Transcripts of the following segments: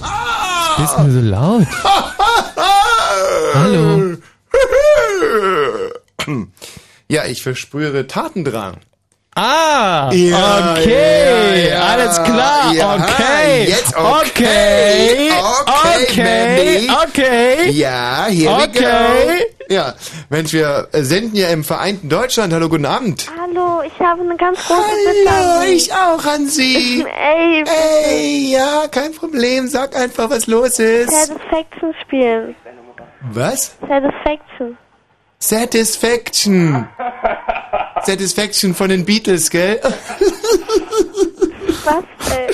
Was bist denn so laut? Hallo. Ja, ich versprühe Tatendrang. Ah, Ja, okay, ja, ja. alles klar, Ja, okay, jetzt okay, okay, okay, okay, Ja, here Okay. we go. Ja, Mensch, wir senden ja im vereinten Deutschland. Hallo, guten Abend. Hallo, ich habe eine ganz große Bitte Hallo, ich auch an Sie. Ey, Ey, ja, kein Problem. Sag einfach, was los ist. Satisfaction spielen. Was? Satisfaction. Satisfaction. Satisfaction von den Beatles, gell? Was? Äh,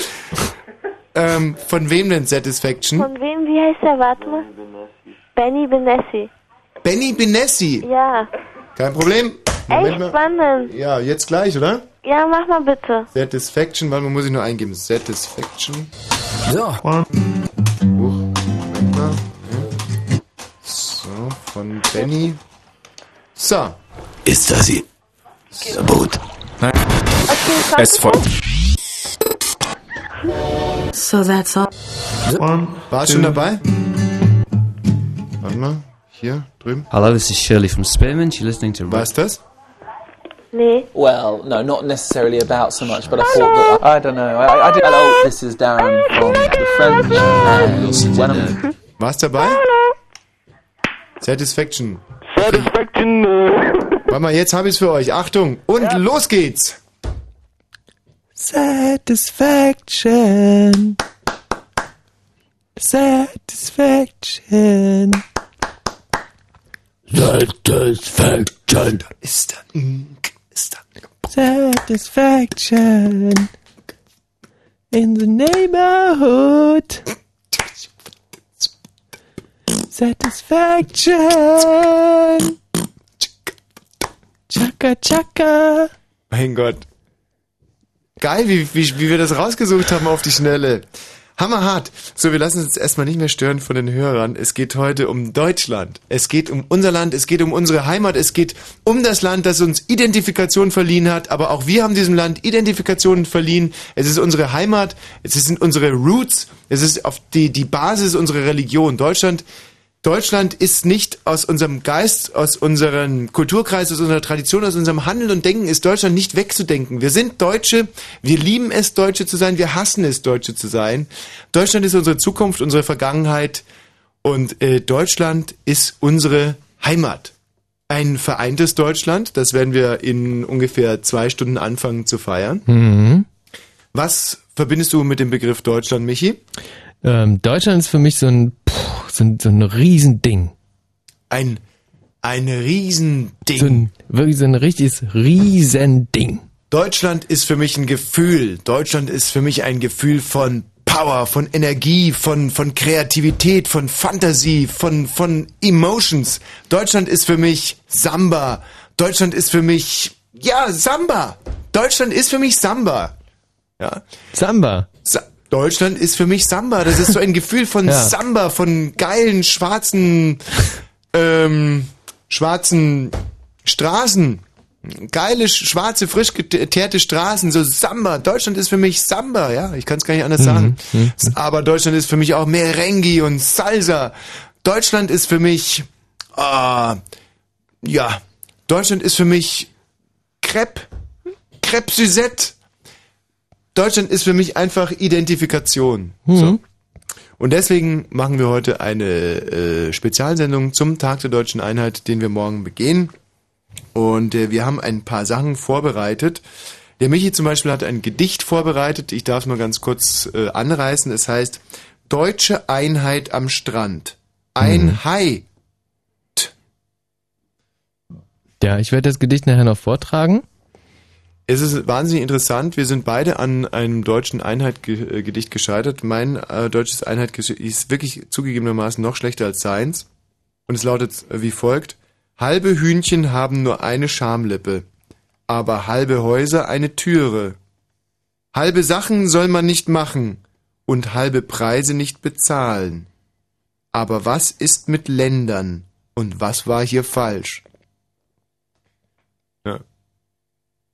ähm, von wem denn Satisfaction? von wem? Wie heißt der? Warte mal. Benny Benessi. Benny Benessi. Ja. Kein Problem. Moment Echt mal. spannend. Ja, jetzt gleich, oder? Ja, mach mal bitte. Satisfaction, mal, muss ich nur eingeben. Satisfaction. So. Huch, Moment mal. Ja. So, von Benny. So. Ist das sie? Sabot. Okay, Es folgt. So that's all. War schon dabei? Warte mal. Hier, drüben. Hello, this is Shirley from Spearmint. You're listening to Was ist das? Nee. Well, no, not necessarily about so much, but I thought that I, I don't know. I, I did. Hello, this is Darren from the French, and when I'm War's dabei? Satisfaction. Satisfaction. Warte mal, jetzt habe ich's für euch. Achtung. Und los geht's. Satisfaction. Satisfaction. Satisfaction. Ist da, mm, ist da. Satisfaction. In the neighborhood. Satisfaction. Chaka chaka. Mein Gott. Geil, wie, wie, wie wir das rausgesucht haben auf die Schnelle. Hammerhart. So, wir lassen uns jetzt erstmal nicht mehr stören von den Hörern. Es geht heute um Deutschland. Es geht um unser Land, es geht um unsere Heimat, es geht um das Land, das uns Identifikation verliehen hat. Aber auch wir haben diesem Land Identifikation verliehen. Es ist unsere Heimat, es sind unsere Roots, es ist auf die, die Basis unserer Religion. Deutschland Deutschland ist nicht aus unserem Geist, aus unserem Kulturkreis, aus unserer Tradition, aus unserem Handeln und Denken ist Deutschland nicht wegzudenken. Wir sind Deutsche, wir lieben es, Deutsche zu sein, wir hassen es, Deutsche zu sein. Deutschland ist unsere Zukunft, unsere Vergangenheit und äh, Deutschland ist unsere Heimat. Ein vereintes Deutschland, das werden wir in ungefähr zwei Stunden anfangen zu feiern. Mhm. Was verbindest du mit dem Begriff Deutschland, Michi? Ähm, Deutschland ist für mich so ein, puh, so ein, so ein Riesending. Ein, ein Riesending. So ein, wirklich so ein richtiges Riesending. Deutschland ist für mich ein Gefühl. Deutschland ist für mich ein Gefühl von Power, von Energie, von, von Kreativität, von Fantasie, von, von Emotions. Deutschland ist für mich Samba. Deutschland ist für mich, ja, Samba. Deutschland ist für mich Samba. Ja. Samba. Sa Deutschland ist für mich Samba. Das ist so ein Gefühl von Ja. Samba, von geilen, schwarzen, ähm, schwarzen Straßen. Geile, sch- schwarze, frisch geteerte Straßen, so Samba. Deutschland ist für mich Samba, ja. Ich kann es gar nicht anders sagen. Mhm. Aber Deutschland ist für mich auch Merengue und Salsa. Deutschland ist für mich, ah, ja. Deutschland ist für mich Crepe. Crepe Suzette. Deutschland ist für mich einfach Identifikation. So. Und deswegen machen wir heute eine äh, Spezialsendung zum Tag der deutschen Einheit, den wir morgen begehen. Und äh, wir haben ein paar Sachen vorbereitet. Der Michi zum Beispiel hat ein Gedicht vorbereitet. Ich darf es mal ganz kurz äh, anreißen. Es heißt Deutsche Einheit am Strand. Ein Hai. Ja, ich werde das Gedicht nachher noch vortragen. Es ist wahnsinnig interessant. Wir sind beide an einem deutschen Einheit-Gedicht gescheitert. Mein äh, deutsches Einheit ist wirklich zugegebenermaßen noch schlechter als seins. Und es lautet äh, wie folgt. Halbe Hühnchen haben nur eine Schamlippe, aber halbe Häuser eine Türe. Halbe Sachen soll man nicht machen und halbe Preise nicht bezahlen. Aber was ist mit Ländern und was war hier falsch?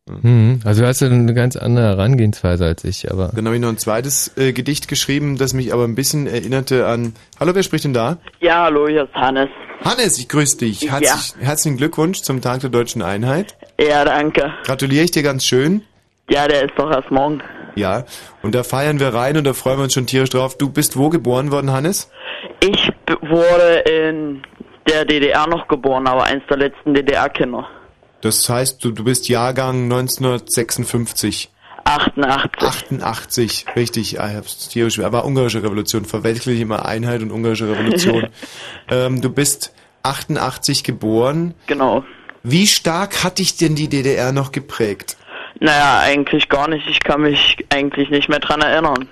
Ja. Hm, also du hast ja eine ganz andere Herangehensweise als ich, aber. Dann habe ich noch ein zweites äh, Gedicht geschrieben, das mich aber ein bisschen erinnerte an. Hallo, wer spricht denn da? Ja, hallo, hier ist Hannes. Hannes, ich grüße dich. Ja. Herzlich, Herzlichen Glückwunsch zum Tag der deutschen Einheit. Ja, danke. Gratuliere ich dir ganz schön. Ja, der ist doch erst morgen. Ja, und da feiern wir rein und da freuen wir uns schon tierisch drauf. Du bist wo geboren worden, Hannes? Ich b- wurde in der DDR noch geboren, aber eins der letzten DDR-Kinder. Das heißt, du, du bist Jahrgang 1956. 88. 88, richtig. Ah, ich hab's. Aber ungarische Revolution, verwechsel ich immer Einheit und ungarische Revolution. ähm, du bist 88 geboren. Genau. Wie stark hat dich denn die DDR noch geprägt? Naja, eigentlich gar nicht. Ich kann mich eigentlich nicht mehr dran erinnern.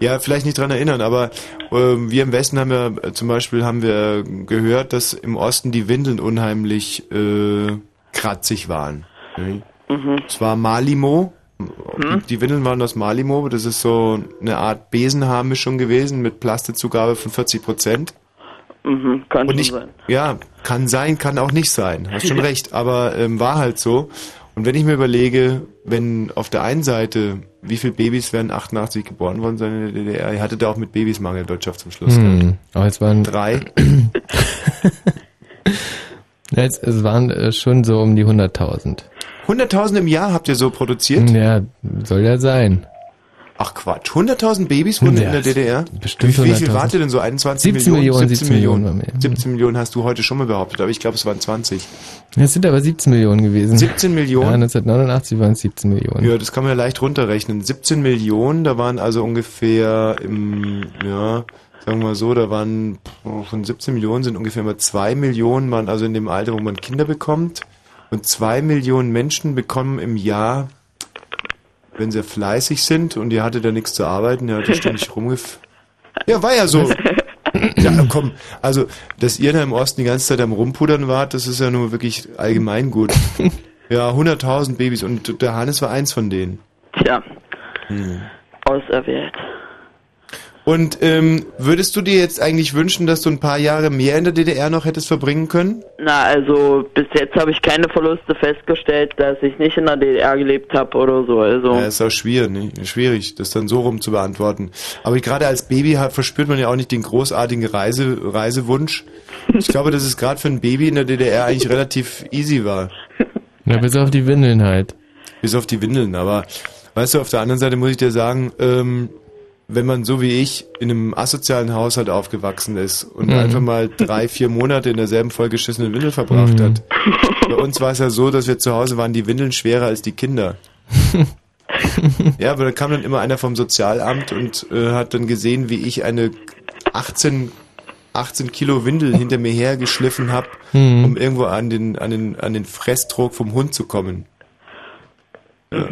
Ja, vielleicht nicht dran erinnern, aber ähm, wir im Westen haben ja äh, zum Beispiel haben wir gehört, dass im Osten die Windeln unheimlich äh, kratzig waren. Ne? Mhm. Es war Malimo. Die, die Windeln waren aus Malimo. Das ist so eine Art Besenhaarmischung gewesen mit Plastezugabe von 40 Prozent. Mhm, kann Und ich, sein. ja, kann sein, kann auch nicht sein. Hast schon recht, aber ähm, war halt so. Und wenn ich mir überlege, wenn auf der einen Seite, wie viele Babys werden 88 geboren worden sein in der DDR? Ihr hattet da auch mit Babys Mangelwirtschaft zum Schluss. gehabt. Hm, aber es waren Drei. Ja, es, es waren äh, schon so um die 100.000. 100.000 im Jahr habt ihr so produziert? Ja, soll ja sein. Ach Quatsch, 100.000 Babys wurden Ja, in der DDR? bestimmt wie, wie viel 100.000. wart ihr denn so? 21 17 Millionen, 17 Millionen waren wir. 17 Millionen hast du heute schon mal behauptet, aber ich glaube es waren 20. Es sind aber 17 Millionen gewesen. 17 Millionen? Ja, 1989 waren es 17 Millionen. Ja, das kann man ja leicht runterrechnen. 17 Millionen, da waren also ungefähr im, ja, sagen wir mal so, da waren von 17 Millionen sind ungefähr mal 2 Millionen, waren also in dem Alter, wo man Kinder bekommt. Und 2 Millionen Menschen bekommen im Jahr, wenn sie fleißig sind und ihr hattet da nichts zu arbeiten, ihr hattet ständig rumgef... Ja, war ja so. Ja, komm, also, dass ihr da im Osten die ganze Zeit am Rumpudern wart, das ist ja nur wirklich allgemein gut. Ja, 100.000 Babys und der Hannes war eins von denen. Tja, Hm. auserwählt. Und ähm, würdest du dir jetzt eigentlich wünschen, dass du ein paar Jahre mehr in der DDR noch hättest verbringen können? Na, also bis jetzt habe ich keine Verluste festgestellt, dass ich nicht in der DDR gelebt habe oder so. Also Ja, ist auch schwierig, ne? schwierig, das dann so rum zu beantworten. Aber gerade als Baby hat, verspürt man ja auch nicht den großartigen Reise, Reisewunsch. Ich glaube, dass es gerade für ein Baby in der DDR eigentlich relativ easy war. Ja, bis auf die Windeln halt. Bis auf die Windeln, aber weißt du, auf der anderen Seite muss ich dir sagen, ähm, wenn man so wie ich in einem asozialen Haushalt aufgewachsen ist und Mhm. einfach mal drei, vier Monate in derselben vollgeschissenen Windel verbracht Mhm. hat. Bei uns war es ja so, dass wir zu Hause waren die Windeln schwerer als die Kinder. ja, aber da kam dann immer einer vom Sozialamt und äh, hat dann gesehen, wie ich eine 18 18 Kilo Windel hinter mir hergeschliffen habe, Mhm. um irgendwo an den, an, den, an den Fressdruck vom Hund zu kommen. Ja.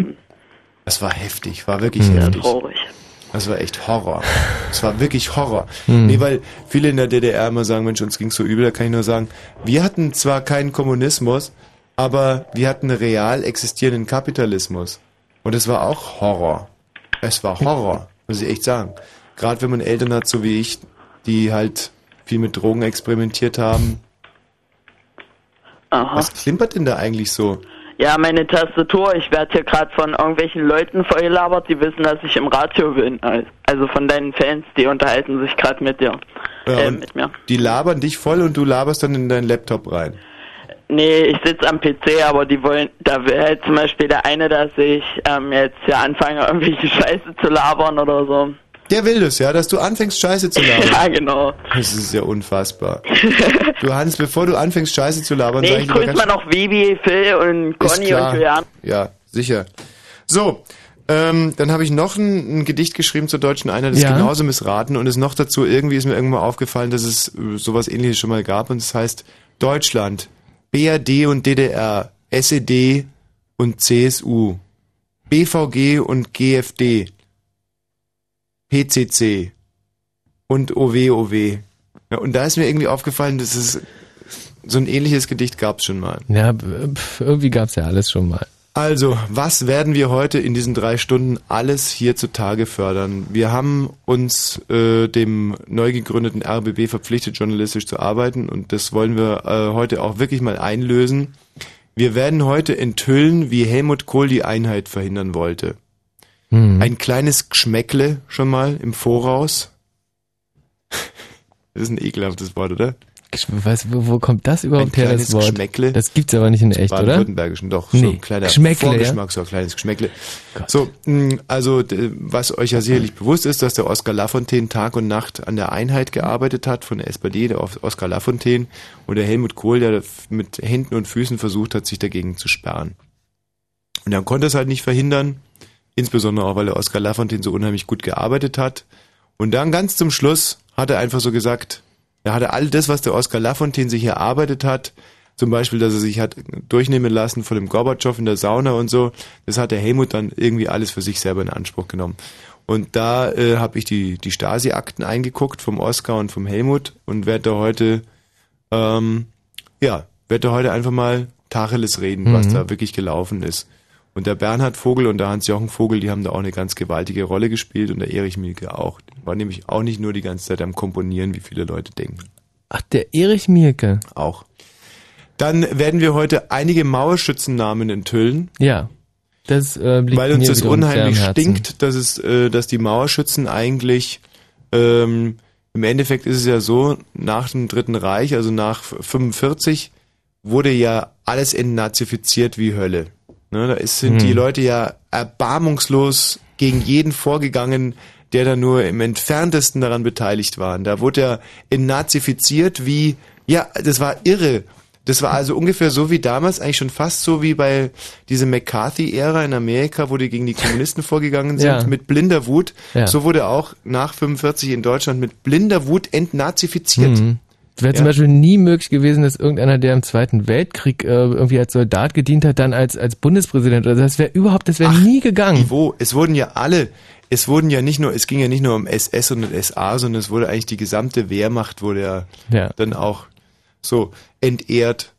Das war heftig, war wirklich Mhm. heftig. traurig. Das war echt Horror. Das war wirklich Horror. Mhm. Nee, weil viele in der DDR immer sagen, Mensch, uns ging's so übel, da kann ich nur sagen, wir hatten zwar keinen Kommunismus, aber wir hatten real existierenden Kapitalismus. Und es war auch Horror. Es war Horror, muss ich echt sagen. Gerade wenn man Eltern hat, so wie ich, die halt viel mit Drogen experimentiert haben. Aha. Was klimpert denn da eigentlich so? Ja, meine Tastatur, ich werde hier gerade von irgendwelchen Leuten vorgelabert, die wissen, dass ich im Radio bin. Also von deinen Fans, die unterhalten sich gerade mit dir. Ja, äh, mit mir. die labern dich voll und du laberst dann in deinen Laptop rein. Nee, ich sitze am PC, aber die wollen, da will halt zum Beispiel der eine, dass ich ähm, jetzt hier anfange, irgendwelche Scheiße zu labern oder so. Der will das, ja, dass du anfängst, Scheiße zu labern. Ja, genau. Das ist ja unfassbar. Du Hans, bevor du anfängst, Scheiße zu labern, Nee, sag ich ganz mal noch Vivi, Phil und Ist Conny klar. und Julian. Ja, sicher. So, ähm, dann habe ich noch ein, ein Gedicht geschrieben zur deutschen Einheit, das ist Ja. genauso missraten und es noch dazu, irgendwie ist mir irgendwann aufgefallen, dass es äh, sowas ähnliches schon mal gab und es heißt Deutschland, BRD und DDR, SED und CSU, BVG und GFD, PCC und OWOW. Ja, und da ist mir irgendwie aufgefallen, dass es so ein ähnliches Gedicht gab es schon mal. Ja, irgendwie gab's ja alles schon mal. Also, was werden wir heute in diesen drei Stunden alles hier zutage fördern? Wir haben uns äh, dem neu gegründeten RBB verpflichtet, journalistisch zu arbeiten und das wollen wir äh, heute auch wirklich mal einlösen. Wir werden heute enthüllen, wie Helmut Kohl die Einheit verhindern wollte. Hm. Ein kleines Geschmäckle schon mal im Voraus. Das ist ein ekelhaftes Wort, oder? Ich weiß, wo, wo kommt das überhaupt Ein her, das Wort? Geschmäckle. Das gibt's aber nicht in echt, oder? Baden-Württembergischen, doch. So Nee. ein kleiner Geschmäckle, ja? Vorgeschmack, so ein kleines Geschmäckle. So, mh, also, was euch ja sicherlich bewusst ist, dass der Oskar Lafontaine Tag und Nacht an der Einheit gearbeitet hat von der SPD, der Os- Oskar Lafontaine, und der Helmut Kohl, der mit Händen und Füßen versucht hat, sich dagegen zu sperren. Und er konnte es halt nicht verhindern, insbesondere auch, weil der Oskar Lafontaine so unheimlich gut gearbeitet hat. Und dann ganz zum Schluss hat er einfach so gesagt, er hatte all das, was der Oskar Lafontaine sich erarbeitet hat, zum Beispiel, dass er sich hat durchnehmen lassen von dem Gorbatschow in der Sauna und so, das hat der Helmut dann irgendwie alles für sich selber in Anspruch genommen. Und da äh, habe ich die, die Stasi-Akten eingeguckt vom Oskar und vom Helmut und werde da heute, ähm, ja, werde da heute einfach mal Tacheles reden, was Mhm. da wirklich gelaufen ist. Und der Bernhard Vogel und der Hans-Jochen Vogel, die haben da auch eine ganz gewaltige Rolle gespielt und der Erich Mielke auch. War nämlich auch nicht nur die ganze Zeit am Komponieren, wie viele Leute denken. Ach, der Erich Mielke. Auch. Dann werden wir heute einige Mauerschützennamen enthüllen, Ja. Das äh, liegt weil uns das unheimlich stinkt, dass es, äh, dass die Mauerschützen eigentlich ähm, im Endeffekt ist es ja so, nach dem Dritten Reich, also nach 45, wurde ja alles entnazifiziert wie Hölle. Ne, da ist, sind Hm. die Leute ja erbarmungslos gegen jeden vorgegangen, der da nur im entferntesten daran beteiligt war. Da wurde er entnazifiziert wie, ja, das war irre. Das war also ungefähr so wie damals, eigentlich schon fast so wie bei dieser McCarthy-Ära in Amerika, wo die gegen die Kommunisten vorgegangen sind, Ja. mit blinder Wut. Ja. So wurde auch nach 45 in Deutschland mit blinder Wut entnazifiziert. Mhm. Es wäre Ja. zum Beispiel nie möglich gewesen, dass irgendeiner, der im Zweiten Weltkrieg äh, irgendwie als Soldat gedient hat, dann als, als Bundespräsident. Also das wäre überhaupt, das wäre nie gegangen. Wo? Es wurden ja alle, es wurden ja nicht nur, es ging ja nicht nur um SS und SA, sondern es wurde eigentlich die gesamte Wehrmacht wurde ja, Ja. dann auch so entehrt.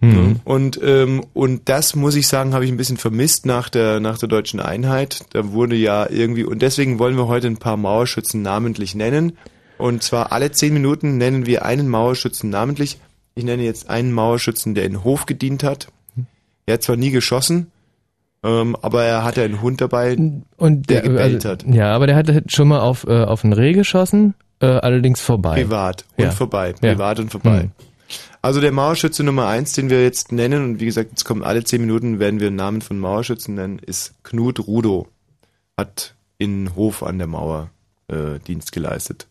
Mhm. Und, ähm, und das muss ich sagen, habe ich ein bisschen vermisst nach der, nach der deutschen Einheit. Da wurde ja irgendwie, und deswegen wollen wir heute ein paar Mauerschützen namentlich nennen. Und zwar alle zehn Minuten nennen wir einen Mauerschützen namentlich. Ich nenne jetzt einen Mauerschützen, der in Hof gedient hat. Er hat zwar nie geschossen, ähm, aber er hatte einen Hund dabei, Und der der, gebellt also, hat. Ja, aber der hat schon mal auf, äh, auf ein Reh geschossen, äh, allerdings vorbei. Privat und Ja. vorbei. Ja. Privat und vorbei. Hm. Also der Mauerschütze Nummer eins, den wir jetzt nennen, und wie gesagt, jetzt kommen alle zehn Minuten, werden wir einen Namen von Mauerschützen nennen, ist Knut Rudow. Hat in Hof an der Mauer äh, Dienst geleistet.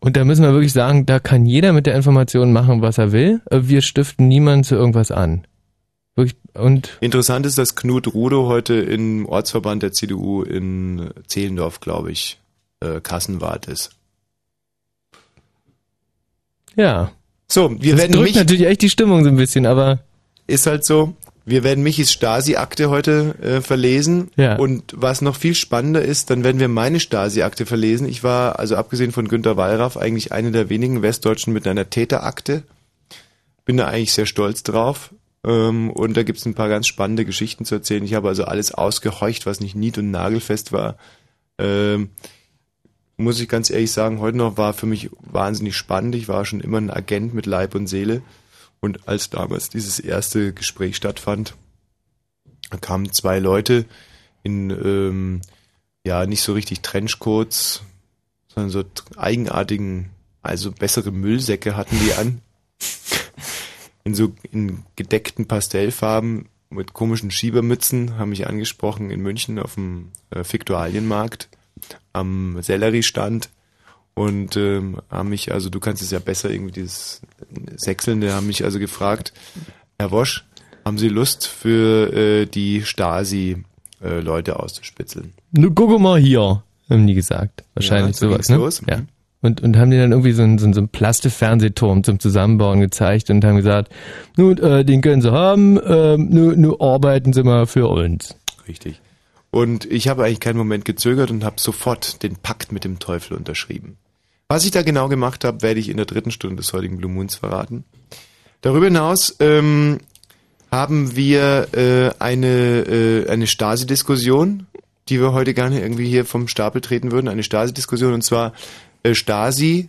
Und da müssen wir wirklich sagen, da kann jeder mit der Information machen, was er will. Wir stiften niemanden zu irgendwas an. Wirklich, und Interessant ist, dass Knut Rudow heute im Ortsverband der CDU in Zehlendorf, glaube ich, äh, Kassenwart ist. ja. So, wir das werden drückt mich, natürlich echt die Stimmung so ein bisschen, aber ist halt so. Wir werden Michis Stasi-Akte heute äh, verlesen. Ja. Und was noch viel spannender ist, dann werden wir meine Stasi-Akte verlesen. Ich war, also abgesehen von Günter Wallraff, eigentlich eine der wenigen Westdeutschen mit einer Täterakte. Bin da eigentlich sehr stolz drauf. Ähm, und da gibt's ein paar ganz spannende Geschichten zu erzählen. Ich habe also alles ausgehorcht, was nicht nied- und nagelfest war. Ähm, muss ich ganz ehrlich sagen, heute noch war für mich wahnsinnig spannend. Ich war schon immer ein Agent mit Leib und Seele. Und als damals dieses erste Gespräch stattfand, kamen zwei Leute in, ähm, ja, nicht so richtig Trenchcoats, sondern so eigenartigen, also bessere Müllsäcke hatten die an. In so, in gedeckten Pastellfarben mit komischen Schiebermützen, haben mich angesprochen in München auf dem äh, Fiktualienmarkt am Selleriestand und ähm, haben mich, also du kannst es ja besser irgendwie dieses Sechselnde, haben mich also gefragt, Herr Wosch, haben Sie Lust für äh, die Stasi äh, Leute auszuspitzeln? nur guck mal hier, haben die gesagt. Wahrscheinlich so sowas, ne? los. Ja. Mhm. Und, und haben die dann irgendwie so einen, so einen, so einen Plaste-Fernsehturm zum Zusammenbauen gezeigt und haben gesagt, nun, äh, den können sie haben, äh, nur, nur arbeiten sie mal für uns. Richtig. Und ich habe eigentlich keinen Moment gezögert und habe sofort den Pakt mit dem Teufel unterschrieben. Was ich da genau gemacht habe, werde ich in der dritten Stunde des heutigen Blue Moons verraten. Darüber hinaus ähm, haben wir äh, eine, äh, eine Stasi-Diskussion, die wir heute gerne irgendwie hier vom Stapel treten würden. Eine Stasi-Diskussion und zwar äh, Stasi,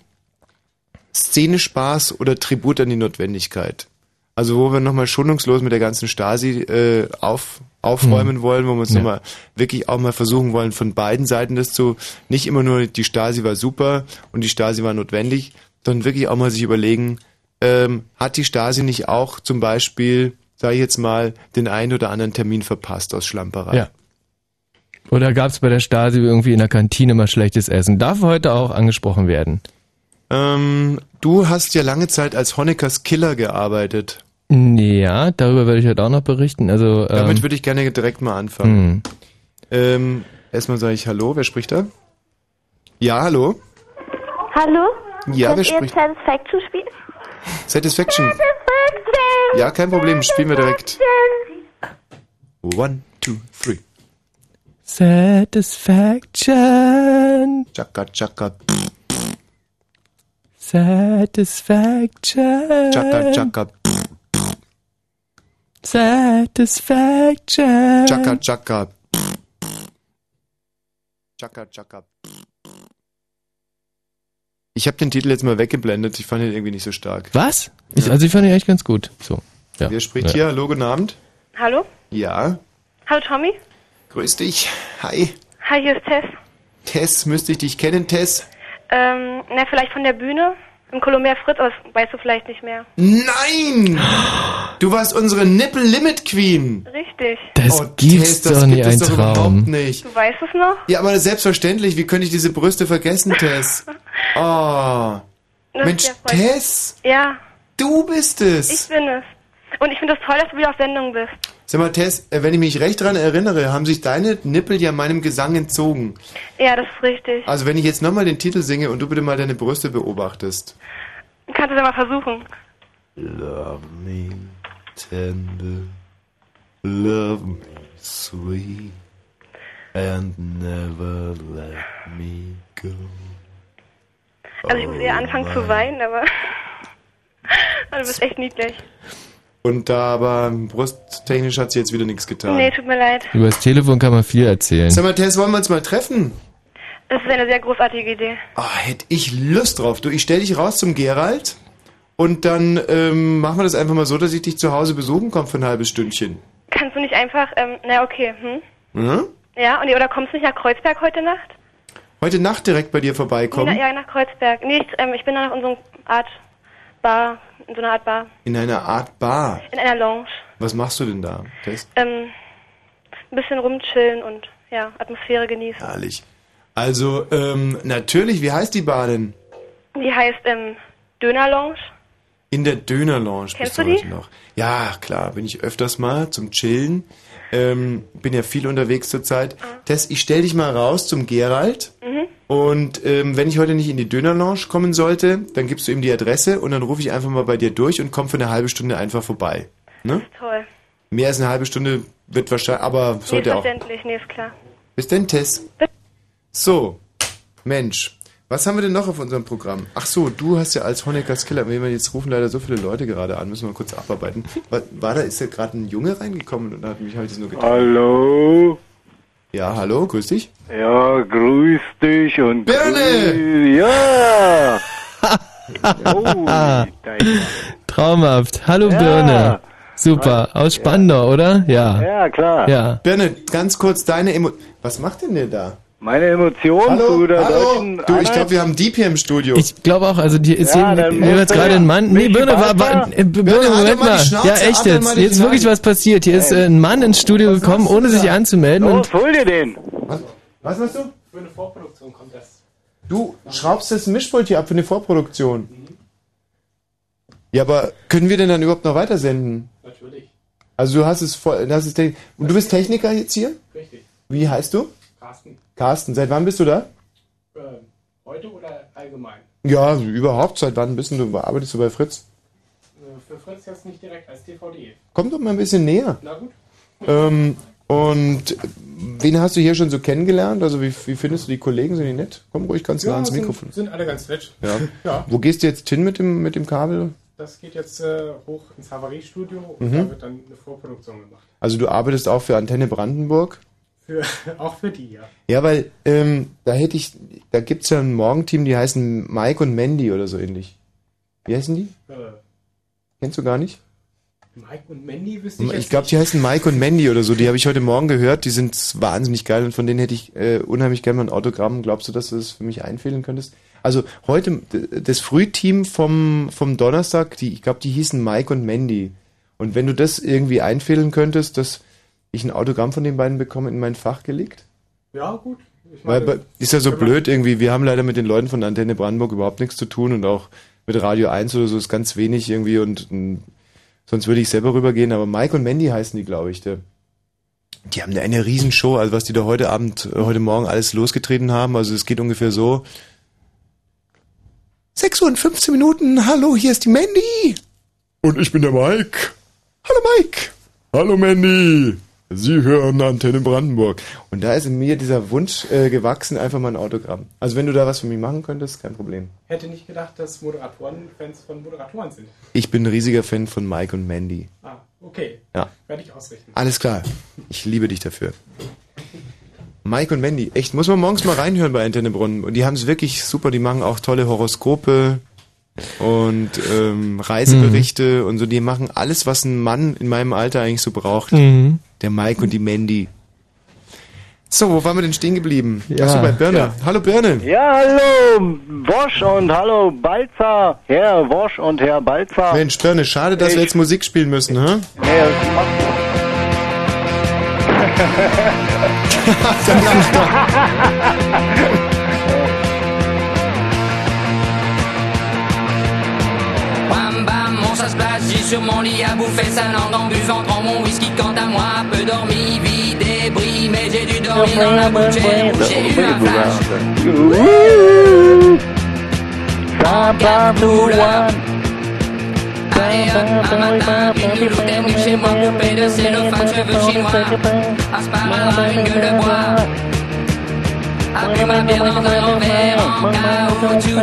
Szenespaß oder Tribut an die Notwendigkeit. Also wo wir nochmal schonungslos mit der ganzen Stasi äh, auf, aufräumen Hm. wollen, wo wir uns Ja. nochmal wirklich auch mal versuchen wollen, von beiden Seiten das zu, nicht immer nur die Stasi war super und die Stasi war notwendig, sondern wirklich auch mal sich überlegen, ähm, hat die Stasi nicht auch zum Beispiel, sage ich jetzt mal, den einen oder anderen Termin verpasst aus Schlamperei? Ja. Oder gab es bei der Stasi irgendwie in der Kantine mal schlechtes Essen? Darf heute auch angesprochen werden. Ähm, du hast ja lange Zeit als Honeckers Killer gearbeitet. Ja, darüber werde ich heute auch noch berichten. Also, Damit ähm, würde ich gerne direkt mal anfangen. hm. Ähm, erstmal sage ich Hallo, wer spricht da? Ja, hallo. Hallo? Ja, Könnt wer ihr spricht? Satisfaction spielen? Satisfaction. Ja, kein Problem, spielen wir direkt. One, two, three. Satisfaction. Chaka, chaka, Satisfaction. chaka, chaka, Satisfaction. chaka, chaka. Chaka, chaka. Ich habe den Titel jetzt mal weggeblendet, ich fand ihn irgendwie nicht so stark. Was? Ich, also ich fand ihn echt ganz gut. So. Ja. Wer spricht ja. hier? Hallo, guten Abend. Hallo? Ja, Hallo Tommy? grüß dich. Hi. Hi, hier ist Tess. Tess, müsste ich dich kennen, Tess? Ähm, na, vielleicht von der Bühne? Im Kolomer Fritz, aber das weißt du vielleicht nicht mehr. Nein! Du warst unsere Nipple-Limit-Queen. Richtig. Das Oh, gibt's Tess, das doch nicht, gibt ein es doch überhaupt nicht. Du weißt es noch? Ja, aber selbstverständlich, wie könnte ich diese Brüste vergessen, Tess? Oh, Das Mensch, Tess, Ja, du bist ich es. bin es. Und ich finde es toll, dass du wieder auf Sendung bist. Sag mal, Tess, äh, wenn ich mich recht dran erinnere, haben sich deine Nippel ja meinem Gesang entzogen. Ja, das ist richtig. Also wenn ich jetzt nochmal den Titel singe und du bitte mal deine Brüste beobachtest. Kannst du es ja mal versuchen. Love me tender, love me sweet, and never let me go. Also ich muss eher anfangen zu weinen, aber... Aber du bist echt niedlich. Und da aber brusttechnisch hat sie jetzt wieder nichts getan. Nee, tut mir leid. Über das Telefon kann man viel erzählen. Sag mal, Tess, wollen wir uns mal treffen? Das ist eine sehr großartige Idee. Ah, hätte ich Lust drauf. Du, ich stell dich raus zum Gerald und dann ähm, machen wir das einfach mal so, dass ich dich zu Hause besuchen komme für ein halbes Stündchen. Kannst du nicht einfach... Ähm, na, okay, hm? Mhm. Ja, und, oder kommst du nicht nach Kreuzberg heute Nacht? Heute Nacht direkt bei dir Nee, vorbeikommen? na, ja, nach Kreuzberg. Nee, ich, ähm, ich bin da so einer Art Bar, in so einer Art Bar. In einer Art Bar. In einer Lounge. Was machst du denn da, Tess? Ähm, ein bisschen rumchillen und ja, Atmosphäre genießen. Herrlich. Also, ähm, natürlich, wie heißt die Bar denn? Die heißt ähm, Döner Lounge. In der Dönerlounge Kennst bist du du die? heute noch. Ja, klar, bin ich öfters mal zum Chillen. Ähm, bin ja viel unterwegs zurzeit. Tess, ich stell dich mal raus zum Gerald. Mhm. Und ähm, wenn ich heute nicht in die Dönerlounge kommen sollte, dann gibst du ihm die Adresse und dann rufe ich einfach mal bei dir durch und komm für eine halbe Stunde einfach vorbei. Ne? Toll. Mehr als eine halbe Stunde wird wahrscheinlich, aber Nee, sollte auch. verständlich, nee, ist klar. Bis denn, Tess. So, Mensch, was haben wir denn noch auf unserem Programm? Ach so, du hast ja als Honeckers Killer, wenn wir jetzt rufen leider so viele Leute gerade an, müssen wir kurz abarbeiten. War, war da, ist da gerade ein Junge reingekommen und hat mich halt nur gedacht. Hallo? Ja, hallo, grüß dich. Ja, grüß dich und Birne! grüß, ja. oh, Traumhaft. Hallo Ja. Birne. Super. Aus Spandau, oder? Ja. ja, klar. Ja. Birne, ganz kurz deine Emo Was macht denn der da? Meine Emotion Hallo, zu der hallo. deutschen Du, ich glaube, wir haben Dieb hier im Studio. Ich glaube auch, also die ist Ja, hier, jetzt gerade ein Mann. Nee, Birne, war, war, äh, Birne, Birne, Moment mal. Schnauze, Ja, echt jetzt. Jetzt ist wirklich was passiert. Hier ist äh, ein Mann ins Studio gekommen, ohne sich anzumelden. Los, Und hol dir den. Was, was machst du? Für eine Vorproduktion kommt das. Du schraubst das Mischpult hier ab für eine Vorproduktion. Ja, aber können wir denn dann überhaupt noch weitersenden? Natürlich. Also du hast es voll, das ist und du bist Techniker jetzt hier? Richtig. Wie heißt du? Carsten, Carsten, seit wann bist du da? äh, heute oder allgemein? Ja, überhaupt, seit wann bist du, arbeitest du bei Fritz? Äh, für Fritz jetzt nicht direkt als DVD. Komm doch mal ein bisschen näher. Na gut. Ähm, und wen hast du hier schon so kennengelernt? Also wie, wie findest du die Kollegen? Sind die nett? Komm ruhig ganz nah ans sind, Mikrofon. sind alle ganz nett. Ja. ja. Wo gehst du jetzt hin mit dem, mit dem Kabel? Das geht jetzt äh, hoch ins Havariestudio und Mhm. da wird dann eine Vorproduktion gemacht. Also du arbeitest auch für Antenne Brandenburg? Auch für die, ja. Ja, weil ähm, da hätte ich, da gibt's ja ein Morgenteam, die heißen Mike und Mandy oder so ähnlich. Wie heißen die? Äh, Kennst du gar nicht? Mike und Mandy wüsste ich Ich glaube, die heißen Mike und Mandy oder so. Die habe ich heute Morgen gehört. Die sind wahnsinnig geil und von denen hätte ich äh, unheimlich gerne mal ein Autogramm. Glaubst du, dass du das für mich einfehlen könntest? Also heute das Frühteam vom vom Donnerstag, die ich glaube, die hießen Mike und Mandy. Und wenn du das irgendwie einfehlen könntest, dass ich ein Autogramm von den beiden bekomme in mein Fach gelegt? Ja, gut. Ich Weil meine, bei- ist ja so blöd irgendwie. Wir haben leider mit den Leuten von Antenne Brandenburg überhaupt nichts zu tun und auch mit Radio 1 oder so ist ganz wenig irgendwie und mm, sonst würde ich selber rübergehen. Aber Mike und Mandy heißen die, glaube ich. Der, die haben da eine Riesenshow, also was die da heute Abend, heute Morgen alles losgetreten haben. Also es geht ungefähr so. 6 Uhr und 15 Minuten. Hallo, hier ist die Mandy. Und ich bin der Mike. Hallo Mike. Hallo Mandy. Sie hören Antenne Brandenburg. Und da ist in mir dieser Wunsch äh, gewachsen, einfach mal ein Autogramm. Also wenn du da was für mich machen könntest, kein Problem. hätte nicht gedacht, dass Moderatoren Fans von Moderatoren sind. Ich bin ein riesiger Fan von Mike und Mandy. Ah, okay. Ja. Werde ich ausrichten. Alles klar. Ich liebe dich dafür. Mike und Mandy, echt, muss man morgens mal reinhören bei Antenne Brunnen. Und die haben es wirklich super, die machen auch tolle Horoskope und ähm, Reiseberichte und so. Die machen alles, was ein Mann in meinem Alter eigentlich so braucht. Mhm. Der Mike und die Mandy. So, wo waren wir denn stehen geblieben? Ja. Achso, bei Birne. Ja. Hallo Birne. Ja, hallo Wosch und hallo Balzer. Herr Wosch und Herr Balzer. Mensch, Birne, schade, dass wir Ich- jetzt Musik spielen müssen, hä? Nee, das macht- Bam j'ai sur mon lit à bouffer sa langue en buvant prends mon whisky quant à moi, peu dormi, vie débris, mais j'ai dû dormir dans la bouche, j'ai eu un flash. Regarde tout loin. Allez hop, un matin, une est venue chez moi, poupée de cellophane, cheveux chinois, sparadrap, une gueule de bois. A bu ma bière dans un verre en caoutchouc.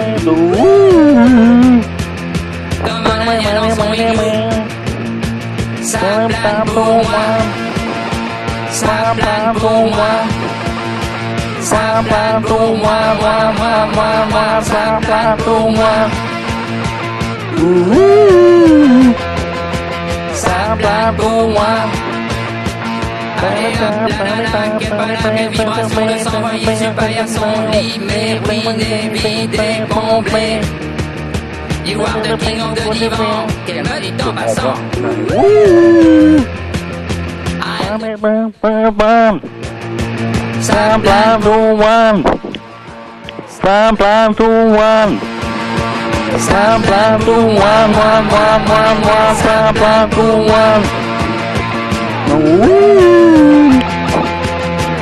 Toma la ya no soy yo. Saplan pour moi. Saplan pour moi. Saplan pour moi, moi, moi, moi, moi, saplan pour moi. Ouh. Saplan pour moi. Vibration supérieure sont libérées, vides et. You are the king of the divan. Qu'elle me dit en passant. Sam plan to one. Sam plan to one. Sam plan to one, one, one, one, one. Sam plan to one.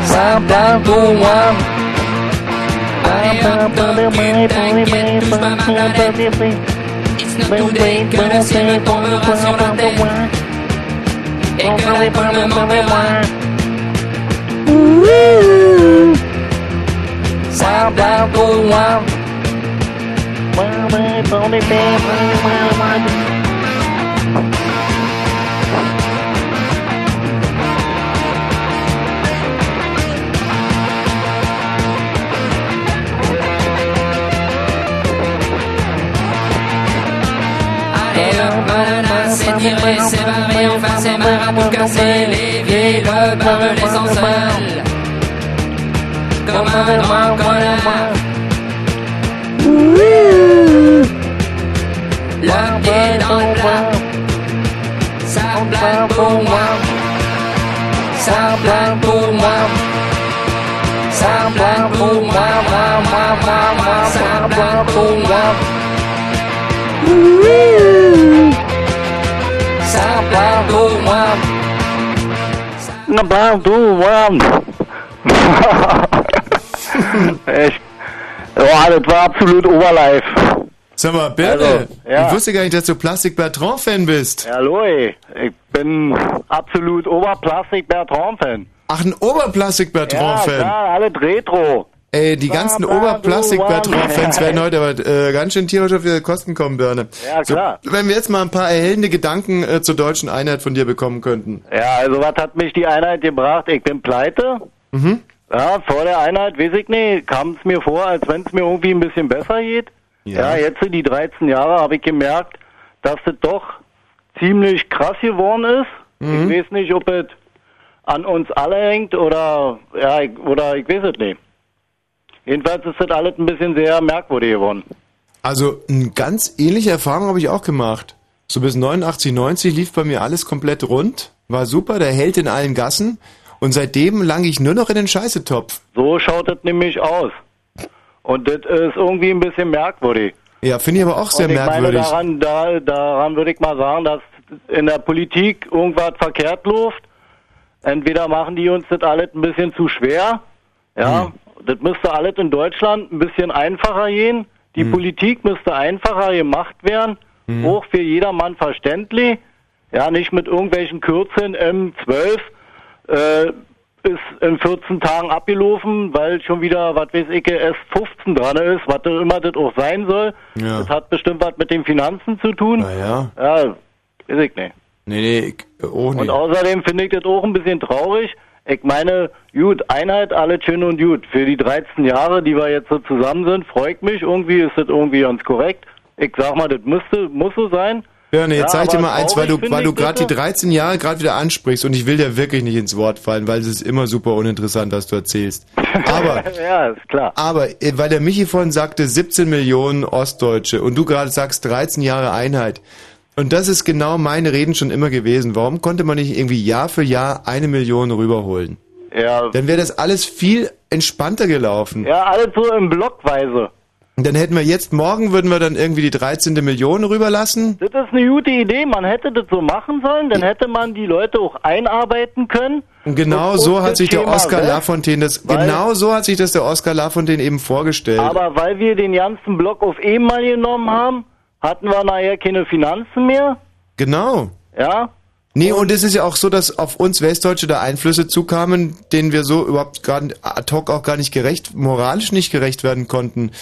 Sam plan to one. I am the gift that gives no today, que ahora sí me puedo racionarte. Es que después me moverá. Sabla, tu guau. Mueve, mueve, mueve, mueve, mueve. C'est barré, enfin c'est marre à tout casser, les vieilles, le barre, l'essentiel. Comme un grand connard. Le pied dans le plat. Ça plane pour moi. Ça plane pour moi. Ça plane pour moi, moi, moi, moi, moi, ça plane pour moi. Semblant one. Echt. Ja, das war absolut Oberlife. Sag mal, Birne, Also, ja. ich wusste gar nicht, dass du Plastik Bertrand-Fan bist. Hallo, ey. Ich bin absolut Oberplastik Bertrand-Fan. Ach, ein Oberplastik Ja, Bertrand-Fan. klar, alle Retro. Ey, die ganzen Bla, bla, Oberplastik du, Bertrand-Fans Mann. werden heute aber äh, ganz schön tierisch auf ihre Kosten kommen, Birne. Ja, klar. So, wenn wir jetzt mal ein paar erhellende Gedanken äh, zur deutschen Einheit von dir bekommen könnten. Ja, also was hat mich die Einheit gebracht? Ich bin pleite. Mhm. Ja, vor der Einheit, weiß ich nicht, kam es mir vor, als wenn es mir irgendwie ein bisschen besser geht. Ja, jetzt die 13 Jahre habe ich gemerkt, dass es doch ziemlich krass geworden ist. Ich weiß nicht, ob es an uns alle hängt oder ja, ich, oder ich weiß es nicht. Jedenfalls ist das alles ein bisschen sehr merkwürdig geworden. Also eine ganz ähnliche Erfahrung habe ich auch gemacht. So bis 89, 90 lief bei mir alles komplett rund, war super, der Held in allen Gassen und seitdem lange ich nur noch in den Scheißetopf. So schaut es nämlich aus. Und das ist irgendwie ein bisschen merkwürdig. Ja, finde ich aber auch sehr Und ich merkwürdig. meine, daran, da, daran würde ich mal sagen, dass in der Politik irgendwas verkehrt läuft. Entweder machen die uns das alles ein bisschen zu schwer, ja, Hm. Das müsste alles in Deutschland ein bisschen einfacher gehen. Die Hm. Politik müsste einfacher gemacht werden, auch für jedermann verständlich, ja, nicht mit irgendwelchen Kürzeln M12, äh, ist in 14 Tagen abgelaufen, weil schon wieder, was weiß ich, S15 dran ist, was auch immer das auch sein soll. Ja. Das hat bestimmt was mit den Finanzen zu tun. Naja. Ja, weiß ich nicht. Nee, nee, oh nee. Und außerdem finde ich das auch ein bisschen traurig. Ich meine, gut, Einheit, alles schön und gut. Für die 13 Jahre, die wir jetzt so zusammen sind, freut mich irgendwie, ist das irgendwie ganz korrekt. Ich sag mal, das müsste, muss so sein. Ja, nee, jetzt Ja, zeig dir aber mal eins, weil du, weil du ich gerade die das 13 Jahre gerade wieder ansprichst und ich will dir wirklich nicht ins Wort fallen, weil es ist immer super uninteressant, was du erzählst. Aber, ja, ist klar. aber, äh, weil der Michi vorhin sagte 17 Millionen Ostdeutsche und du gerade sagst 13 Jahre Einheit. Und das ist genau meine Reden schon immer gewesen. Warum konnte man nicht irgendwie Jahr für Jahr eine Million rüberholen? Ja. Dann wäre das alles viel entspannter gelaufen. Ja, alles so im Blockweise. Und dann hätten wir jetzt, morgen würden wir dann irgendwie die 13. Million rüberlassen. Das ist eine gute Idee. Man hätte das so machen sollen, dann hätte man die Leute auch einarbeiten können. Und genau Und- so hat sich der Thema Oscar weg, Lafontaine das, weil- genau so hat sich das der Oscar Lafontaine eben vorgestellt. Aber weil wir den ganzen Block auf einmal genommen haben, hatten wir nachher keine Finanzen mehr. genau. Ja. Nee, und es ist ja auch so, dass auf uns Westdeutsche da Einflüsse zukamen, denen wir so überhaupt gar ad hoc auch gar nicht gerecht, moralisch nicht gerecht werden konnten.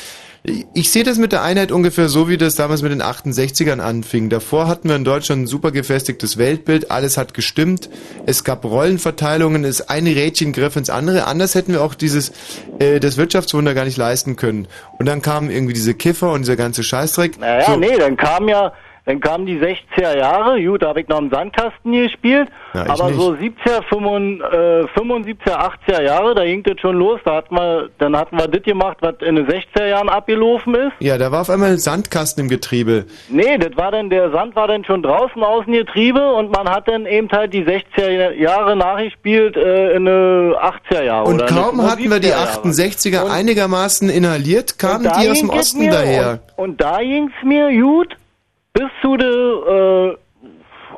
Ich sehe das mit der Einheit ungefähr so, wie das damals mit den 68ern anfing. Davor hatten wir in Deutschland ein super gefestigtes Weltbild, alles hat gestimmt, es gab Rollenverteilungen, es ein Rädchen griff ins andere. Anders hätten wir auch dieses äh, das Wirtschaftswunder gar nicht leisten können. Und dann kamen irgendwie diese Kiffer und dieser ganze Scheißdreck. Naja, So. nee, dann kam ja, dann kamen die 60er Jahre, gut, da habe ich noch im Sandkasten gespielt, Ja, aber nicht. so 70er, 75, äh, 75er, 80er Jahre, da ging das schon los, da hatten wir, dann hatten wir das gemacht, was in den 60er Jahren abgelaufen ist. Ja, da war auf einmal ein Sandkasten im Getriebe. Nee, das war dann, der Sand war dann schon draußen außen Getriebe und man hat dann eben halt die 60er Jahre nachgespielt äh, in den 80er Jahre. Und kaum hatten wir die 70er Jahre. 68er einigermaßen inhaliert, kamen Und die aus dem Osten daher. Und, und da ging's mir gut bis zu den äh,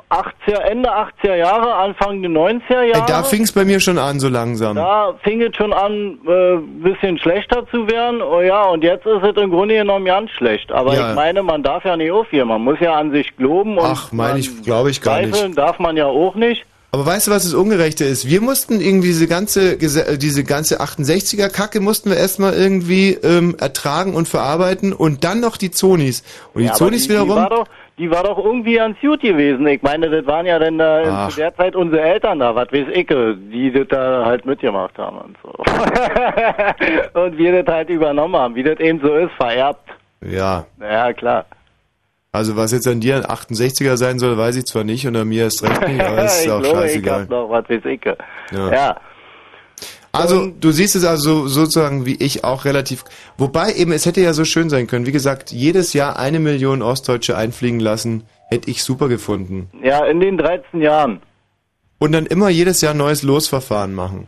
80er, Ende 80er Jahre, Anfang der 90er Ey, Jahre. da fing's bei mir schon an, so langsam. Da fing es schon an, äh, bisschen schlechter zu werden. Oh ja, und jetzt ist es im Grunde genommen ganz schlecht. Aber Ja. ich meine, man darf ja nicht aufhören. Man muss ja an sich glauben. Und Ach, meine ich, glaube ich gar nicht. zweifeln darf man ja auch nicht. Aber weißt du, was das Ungerechte ist? Wir mussten irgendwie diese ganze, äh, diese ganze 68er Kacke mussten wir erstmal irgendwie ähm, ertragen und verarbeiten und dann noch die Zonis. Und die Ja, Zonis die, wiederum. Die war, doch, die war doch irgendwie ganz gut gewesen. Ich meine, das waren ja dann da zu der Zeit unsere Eltern da, was weiß ich, die das da halt mitgemacht haben und so. und wir das halt übernommen haben, wie das eben so ist, vererbt. ja. Ja, klar. Also was jetzt an dir ein 68er sein soll, weiß ich zwar nicht und an mir ist recht nicht, aber ist ich auch glaube, ich scheißegal. hab noch, was ich. Ja. ja. Also, du siehst es also sozusagen wie ich auch relativ. Wobei eben, es hätte ja so schön sein können. Wie gesagt, jedes Jahr eine Million Ostdeutsche einfliegen lassen, hätte ich super gefunden. Ja, in den 13 Jahren. Und dann immer jedes Jahr neues Losverfahren machen.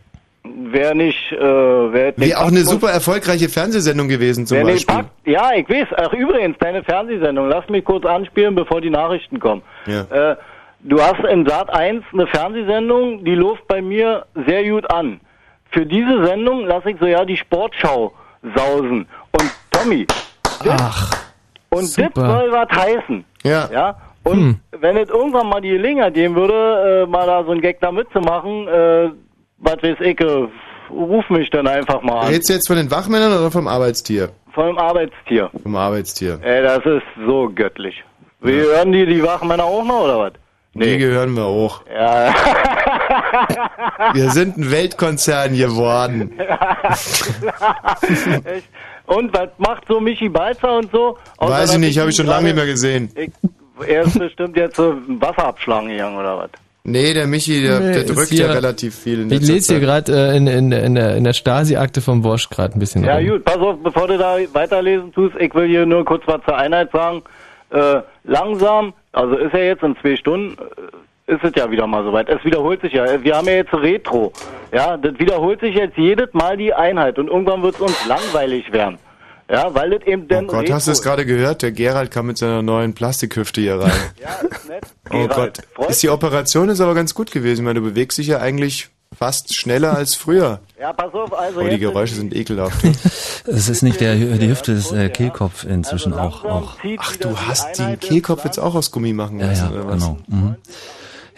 Wäre nicht, äh, wäre Wäre auch eine super erfolgreiche Fernsehsendung gewesen zum Beispiel. packt, ja, ich weiß. Ach, übrigens, deine Fernsehsendung, lass mich kurz anspielen, bevor die Nachrichten kommen. Ja. Äh, du hast in Sat 1 eine Fernsehsendung, die läuft bei mir sehr gut an. Für diese Sendung lasse ich so ja die Sportschau sausen. Und Tommy, Ach, und das super. soll was heißen. Ja. Ja. Und Hm. wenn es irgendwann mal die Gelegenheit geben würde, äh, mal da so ein Gag da mitzumachen, äh, was weiß ich, äh, ruf mich dann einfach mal an. Redest du jetzt von den Wachmännern oder vom Arbeitstier? Von einem Arbeitstier. Vom Arbeitstier. Ey, das ist so göttlich. Wie hören die die Wachmänner auch noch, oder was? Die gehören wir auch. Ja. Wir sind ein Weltkonzern geworden. Und was macht so Michi Balzer und so? Außer, Weiß ich nicht, habe ich schon lange nicht mehr gesehen. Ich er ist bestimmt jetzt so Wasser abschlagen gegangen oder was? Nee, der Michi, der, Nee, der drückt hier- ja relativ viel in Ich lese hier gerade äh, in, in, in der, in der Stasi-Akte vom Bosch gerade ein bisschen Ja rum. gut, pass auf, bevor du da weiterlesen tust, ich will hier nur kurz was zur Einheit sagen. Äh, langsam, also ist ja jetzt in zwei Stunden, äh, ist es ja wieder mal soweit. Es wiederholt sich ja. Wir haben ja jetzt Retro. Ja, das wiederholt sich jetzt jedes Mal die Einheit und irgendwann wird es uns langweilig werden. Ja, weil das eben dann Oh Gott, Retro hast du es gerade gehört? Der Gerald kam mit seiner neuen Plastikhüfte hier rein. Ja, ist nett. Oh Gerald, Gott. Ist die Operation ist aber ganz gut gewesen. Ich meine, du bewegst dich ja eigentlich fast schneller als früher. Ja, pass auf, also Oh, die Geräusche sind ekelhaft. Es ist nicht der, die Hüfte, es ist der Kehlkopf inzwischen auch. auch. Ach, du hast den Kehlkopf jetzt auch aus Gummi machen Ja, lassen, ja, oder was? genau. Mhm.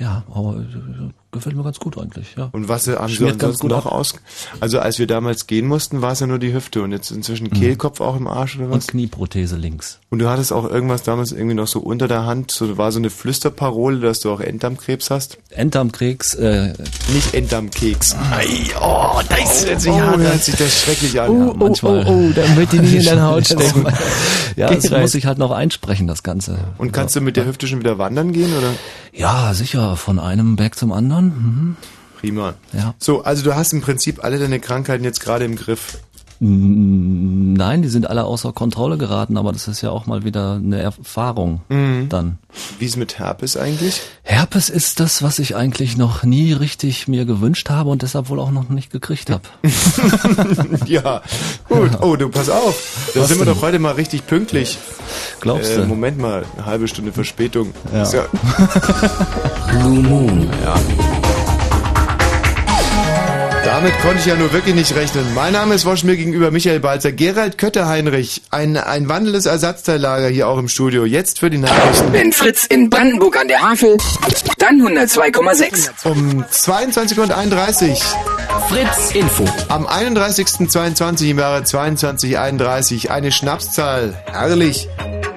Ja, aber äh, gefällt mir ganz gut eigentlich, ja. Und was haben sie Schmiert ganz gut noch ab. aus? Also als wir damals gehen mussten, war es ja nur die Hüfte und jetzt inzwischen Kehlkopf auch im Arsch oder was? Mhm. Und Knieprothese links. Und du hattest auch irgendwas damals irgendwie noch so unter der Hand, so war so eine Flüsterparole, dass du auch Enddarmkrebs hast? Enddarmkrebs, äh, Nicht Enddarmkeks. Ei, oh, hört sich Oh, an, ja. hört sich das schrecklich an. Ja, manchmal. oh, oh, dann wird die nicht in deine Haut stecken. ja, Geht das rein. muss ich halt noch einsprechen, das Ganze. Und kannst du mit der Hüfte schon wieder wandern gehen, oder? Ja, sicher, von einem Berg zum anderen. Mhm. Prima. Ja. So, also du hast im Prinzip alle deine Krankheiten jetzt gerade im Griff. Mm, Nein, die sind alle außer Kontrolle geraten, aber das ist ja auch mal wieder eine Erfahrung Mhm. dann. Wie ist mit Herpes eigentlich? Herpes ist das, was ich eigentlich noch nie richtig mir gewünscht habe und deshalb wohl auch noch nicht gekriegt habe. ja, gut. Oh, du, pass auf. Da Was sind wir doch heute mal richtig pünktlich. Glaubst äh, du? Moment mal, eine halbe Stunde Verspätung. Ja Blue Moon. Ja. Damit konnte ich ja nur wirklich nicht rechnen. Mein Name ist Wosch mir gegenüber Michael Balzer. Gerald Kötter-Heinrich, ein, ein wandelndes Ersatzteillager hier auch im Studio. Jetzt für die Nachrichten. Wenn Fritz in Brandenburg an der Havel, dann 102,6. Um 22.31 Uhr. Fritz Info. Am 31.22 im Jahre 2231 eine Schnapszahl. Herrlich.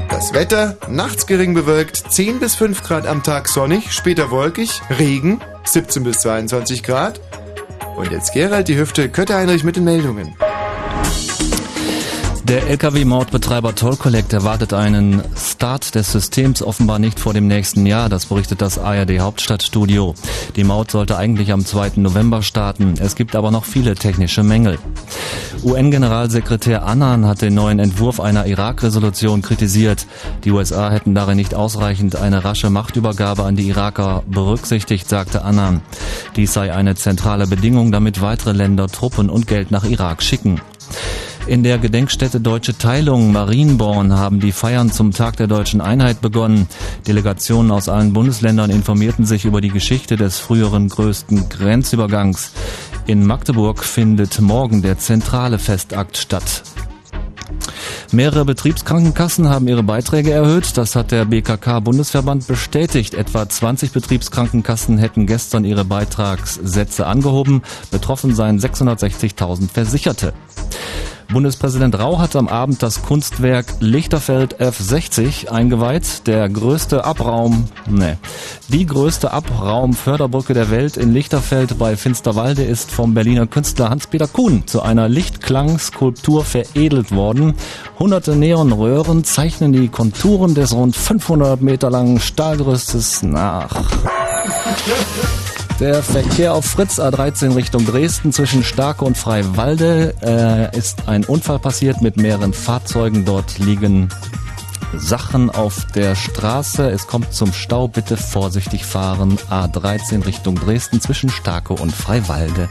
Das Wetter, nachts gering bewölkt, 10 bis 5 Grad am Tag sonnig, später wolkig, Regen, 17 bis 22 Grad. Und jetzt Gerald die Hüfte, Kötter-Heinrich mit den Meldungen. Der Lkw-Mautbetreiber Toll Collect erwartet einen Start des Systems offenbar nicht vor dem nächsten Jahr, das berichtet das ARD Hauptstadtstudio. Die Maut sollte eigentlich am 2. November starten. Es gibt aber noch viele technische Mängel. UN-Generalsekretär Annan hat den neuen Entwurf einer Irak-Resolution kritisiert. Die USA hätten darin nicht ausreichend eine rasche Machtübergabe an die Iraker berücksichtigt, sagte Annan. Dies sei eine zentrale Bedingung, damit weitere Länder Truppen und Geld nach Irak schicken. In der Gedenkstätte Deutsche Teilung Marienborn haben die Feiern zum Tag der deutschen Einheit begonnen. Delegationen aus allen Bundesländern informierten sich über die Geschichte des früheren größten Grenzübergangs. In Magdeburg findet morgen der zentrale Festakt statt. Mehrere Betriebskrankenkassen haben ihre Beiträge erhöht. Das hat der BKK-Bundesverband bestätigt. Etwa 20 Betriebskrankenkassen hätten gestern ihre Beitragssätze angehoben. Betroffen seien 660.000 Versicherte. Bundespräsident Rau hat am Abend das Kunstwerk Lichterfeld F60 eingeweiht. Der größte Abraum, ne, die größte Abraumförderbrücke der Welt in Lichterfeld bei Finsterwalde ist vom Berliner Künstler Hans-Peter Kuhn zu einer Lichtklangskulptur veredelt worden. Hunderte Neonröhren zeichnen die Konturen des rund 500 Meter langen Stahlgerüstes nach. Der Verkehr auf Fritz A13 Richtung Dresden zwischen Starke und Freiwalde äh, ist ein Unfall passiert mit mehreren Fahrzeugen. Dort liegen Sachen auf der Straße. Es kommt zum Stau. Bitte vorsichtig fahren. A13 Richtung Dresden zwischen Starke und Freiwalde.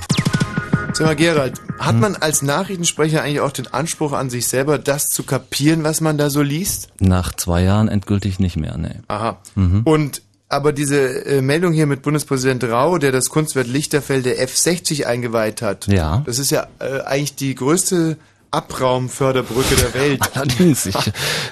Sag mal, Gerald, Hm. hat man als Nachrichtensprecher eigentlich auch den Anspruch an sich selber, das zu kapieren, was man da so liest? Nach zwei Jahren endgültig nicht mehr, ne. Aha. Mhm. Und aber diese äh, Meldung hier mit Bundespräsident Rau, der das Kunstwerk Lichterfeld der F60 eingeweiht hat. Ja. Das ist ja äh, eigentlich die größte Abraumförderbrücke der Welt. Allerdings, ich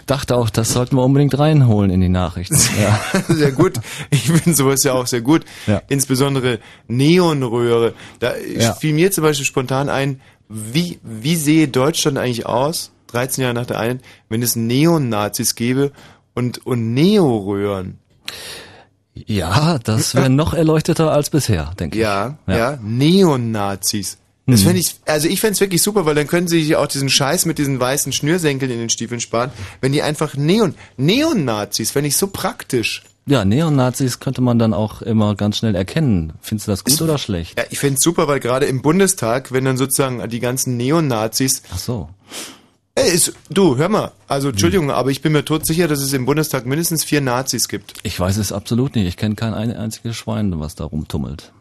dachte auch, das sollten wir unbedingt reinholen in die Nachrichten. Ja. sehr gut. Ich finde sowas ja auch sehr gut. Ja. Insbesondere Neonröhre. Da Ja. fiel mir zum Beispiel spontan ein, wie, wie sehe Deutschland eigentlich aus, 13 Jahre nach der Einheit, wenn es Neonazis gäbe und, und Neoröhren? Ja, das wäre noch erleuchteter als bisher, denke Ja, ich. ja, Neonazis. Das Hm. fände ich, also ich fände es wirklich super, weil dann können sie sich auch diesen Scheiß mit diesen weißen Schnürsenkeln in den Stiefeln sparen. Wenn die einfach Neon, Neon-Nazis, fände ich so praktisch. Ja, Neonazis könnte man dann auch immer ganz schnell erkennen. Findest du das gut oder schlecht? Ja, ich fände es super, weil gerade im Bundestag, wenn dann sozusagen die ganzen Neonazis. Ach so. Ey, ist, du, hör mal, also Hm. Entschuldigung, aber ich bin mir tot sicher, dass es im Bundestag mindestens vier Nazis gibt. Ich weiß es absolut nicht. Ich kenne kein ein einziges Schwein, was da rumtummelt.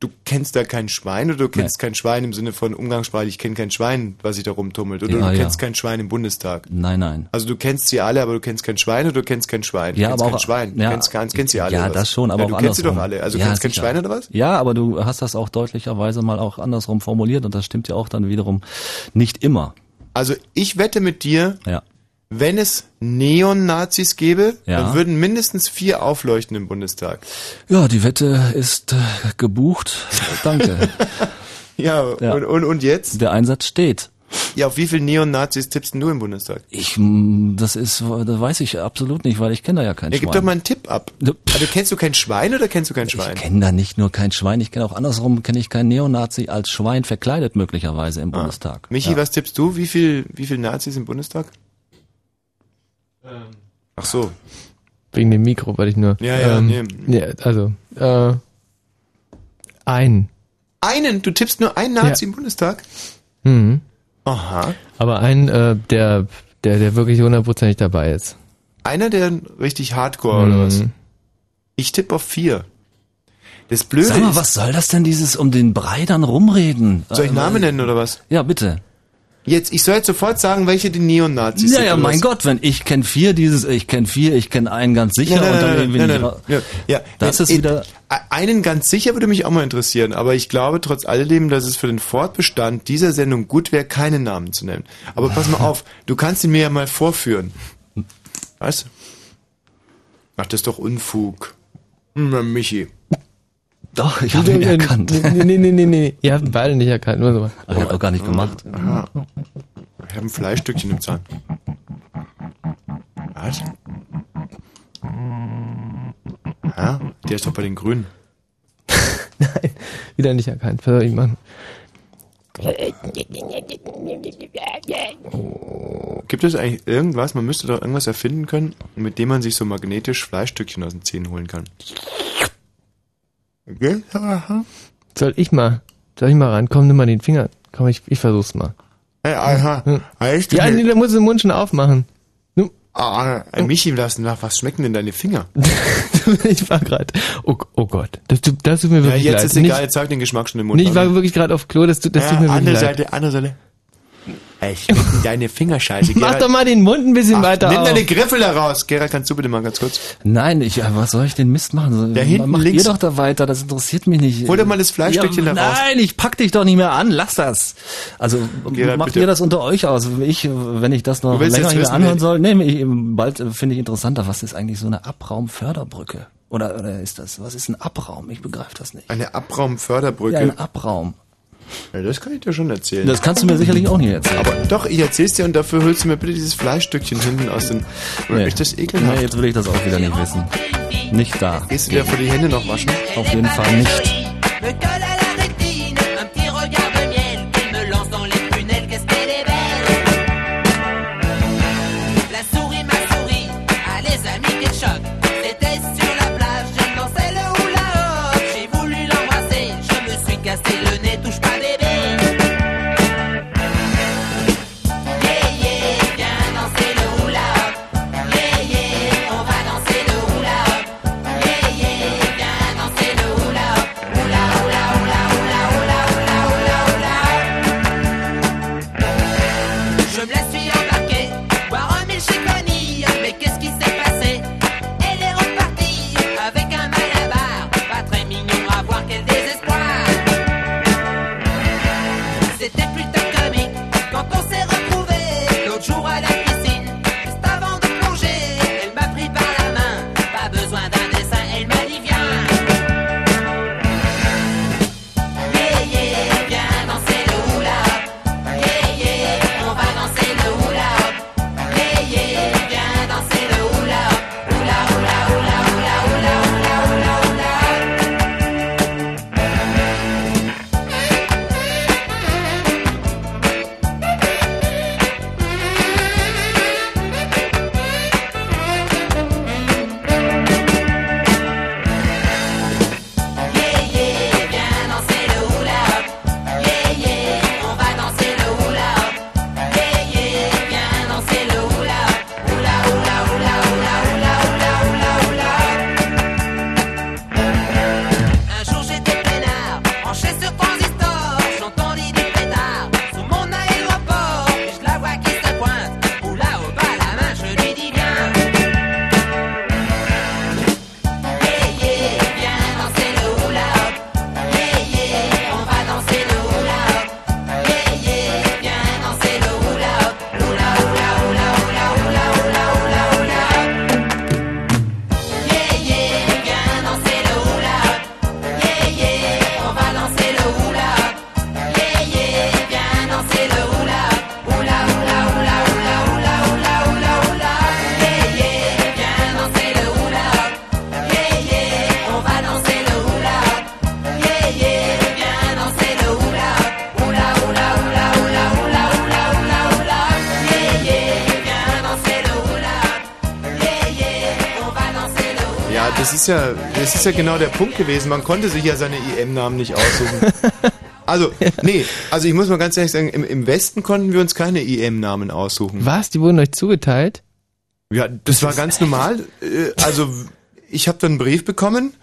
Du kennst da kein Schwein oder du kennst kein Schwein im Sinne von umgangssprachlich, ich kenne kein Schwein, was sich da rumtummelt. Oder Ja, du ja. kennst kein Schwein im Bundestag. Nein, nein. Also du kennst sie alle, aber du kennst kein Schwein oder du kennst kein Schwein. Du Ja, kennst aber kein auch- Schwein. Du ja. kennst, ganz, kennst sie alle. Ja, das schon, aber ja, auch du kennst sie doch andersrum. alle. Also du Ja, kennst kein. Schwein oder was? Ja, aber du hast das auch deutlicherweise mal auch andersrum formuliert und das stimmt ja auch dann wiederum nicht immer. Also ich wette mit dir, Ja. wenn es Neon-Nazis gäbe, Ja. dann würden mindestens vier aufleuchten im Bundestag. Ja, die Wette ist äh, gebucht. Danke. Ja, Ja. Und, und, und jetzt? Der Einsatz steht. Ja, auf wie viele Neon-Nazis tippst du im Bundestag? Ich, das ist, das weiß ich absolut nicht, weil ich kenne da ja kein Ja, Schwein. gib doch mal einen Tipp ab. Also kennst du kein Schwein oder kennst du kein Schwein? Ich kenne da nicht nur kein Schwein, ich kenne auch andersrum, kenne ich keinen Neonazi als Schwein verkleidet möglicherweise im Bundestag. Michi, ja. was tippst du? Wie viel, wie viel Nazis im Bundestag? Ach so. Wegen dem Mikro, weil ich nur. Ja, ja, ähm, ja also, äh, ein. Einen? Du tippst nur einen Nazi Ja. im Bundestag? Mhm. Aha. Aber ein, äh, der, der, der wirklich hundertprozentig dabei ist. Einer, der richtig Hardcore oder was? Mhm. Ich tippe auf vier. Das Blöde Sag mal, ist, was soll das denn dieses um den Brei dann rumreden? soll ich Namen nennen oder was? Ja, bitte. Jetzt, ich soll jetzt sofort sagen, welche die Neonazis Ja, sind. ja, oder mein? Gott, wenn ich kenne vier dieses, ich kenne vier, ich kenne einen ganz sicher Nein, nein, und dann nein, irgendwie nein, nicht nein, ra- Ja, ja, Das ja, ist wieder- Einen ganz sicher würde mich auch mal interessieren, aber ich glaube trotz alledem, dass es für den Fortbestand dieser Sendung gut wäre, keine Namen zu nennen. Aber pass mal auf, du kannst ihn mir ja mal vorführen. Was? Ach, das ist doch Unfug. Hm, Michi. Doch, ich habe ihn erkannt. Nee, nee, nee, nee, nee. Ihr habt ihn beide nicht erkannt. Nur so. Ich habe auch gar nicht gemacht. Aha. Ich habe ein Fleischstückchen im Zahn. Was? Ja, der ist doch bei den Grünen. Wieder nicht erkannt. Was soll ich machen? Gibt es eigentlich irgendwas, man müsste doch irgendwas erfinden können, mit dem man sich so magnetisch Fleischstückchen aus den Zähnen holen kann. Soll ich mal? Soll ich mal ran? Komm, nimm mal den Finger. Komm, ich, ich versuch's mal. Hey, aha. Heißt Ja, nee, da muss den Mund schon aufmachen. Ah, äh, Michi, lass nach, was schmecken denn deine Finger? ich war gerade. Oh, oh Gott, das, tut- das tut mir Ja, wirklich jetzt leid. ist egal, jetzt sag den Geschmack schon im Mund. nee, ich war wirklich gerade auf Klo, das, tut- das tut mir ja, wirklich andere leid. Seite, andere Seite. Ey, schmecken deine Finger scheiße. Mach doch mal den Mund ein bisschen Ach, weiter Nimm auf. deine Griffel da raus. Gerald, kannst du bitte mal ganz kurz? Nein, ich, ja, was soll ich den Mist machen? Da hinten Macht links- ihr doch da weiter, das interessiert mich nicht. Hol doch mal das Fleischstückchen ja, da raus. Nein, ich pack dich doch nicht mehr an, lass das. Also Gerald, macht bitte. ihr das unter euch aus. Ich, wenn ich das noch länger hier anhören soll, nee, ich, bald äh, finde ich interessanter, was ist eigentlich so eine Abraumförderbrücke? Oder, oder ist das, was ist ein Abraum? Ich begreife das nicht. Eine Abraumförderbrücke. Ja, ein Abraum. Ja, das kann ich dir schon erzählen. Das kannst du mir sicherlich auch nicht erzählen. Aber doch, ich erzähl's dir und dafür holst du mir bitte dieses Fleischstückchen hinten aus den... Nee. Ist das ekelhaft? Nee, jetzt will ich das auch wieder nicht wissen. Nicht da. Gehst du dir vor die Hände noch waschen? Auf jeden Fall nicht. Ist ja genau der Punkt gewesen. Man konnte sich ja seine IM-Namen nicht aussuchen. Also, nee, also ich muss mal ganz ehrlich sagen, im, im Westen konnten wir uns keine IM-Namen aussuchen. Was? Die wurden euch zugeteilt? Ja, das war ganz normal. Äh, Also, ich habe dann einen Brief bekommen,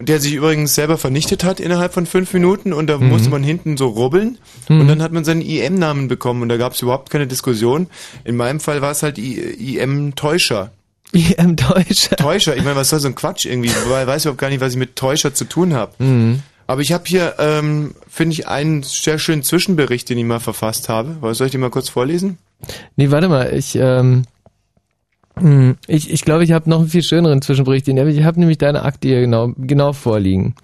der sich übrigens selber vernichtet hat innerhalb von fünf Minuten und da Mhm. musste man hinten so rubbeln Mhm. und dann hat man seinen IM-Namen bekommen und da gab es überhaupt keine Diskussion. In meinem Fall war es halt IM-Täuscher. IM-Täuscher? Täuscher, ich meine, was soll so ein Quatsch irgendwie? Weil ich weiß überhaupt gar nicht, was ich mit Täuscher zu tun habe. Mhm. Aber ich habe hier, ähm, finde ich, einen sehr schönen Zwischenbericht, den ich mal verfasst habe. Was Soll ich den mal kurz vorlesen? Nee, warte mal, ich, ähm, hm, ich, ich glaube, ich habe noch einen viel schöneren Zwischenbericht. Den, ich habe nämlich deine Akte hier genau, genau vorliegen.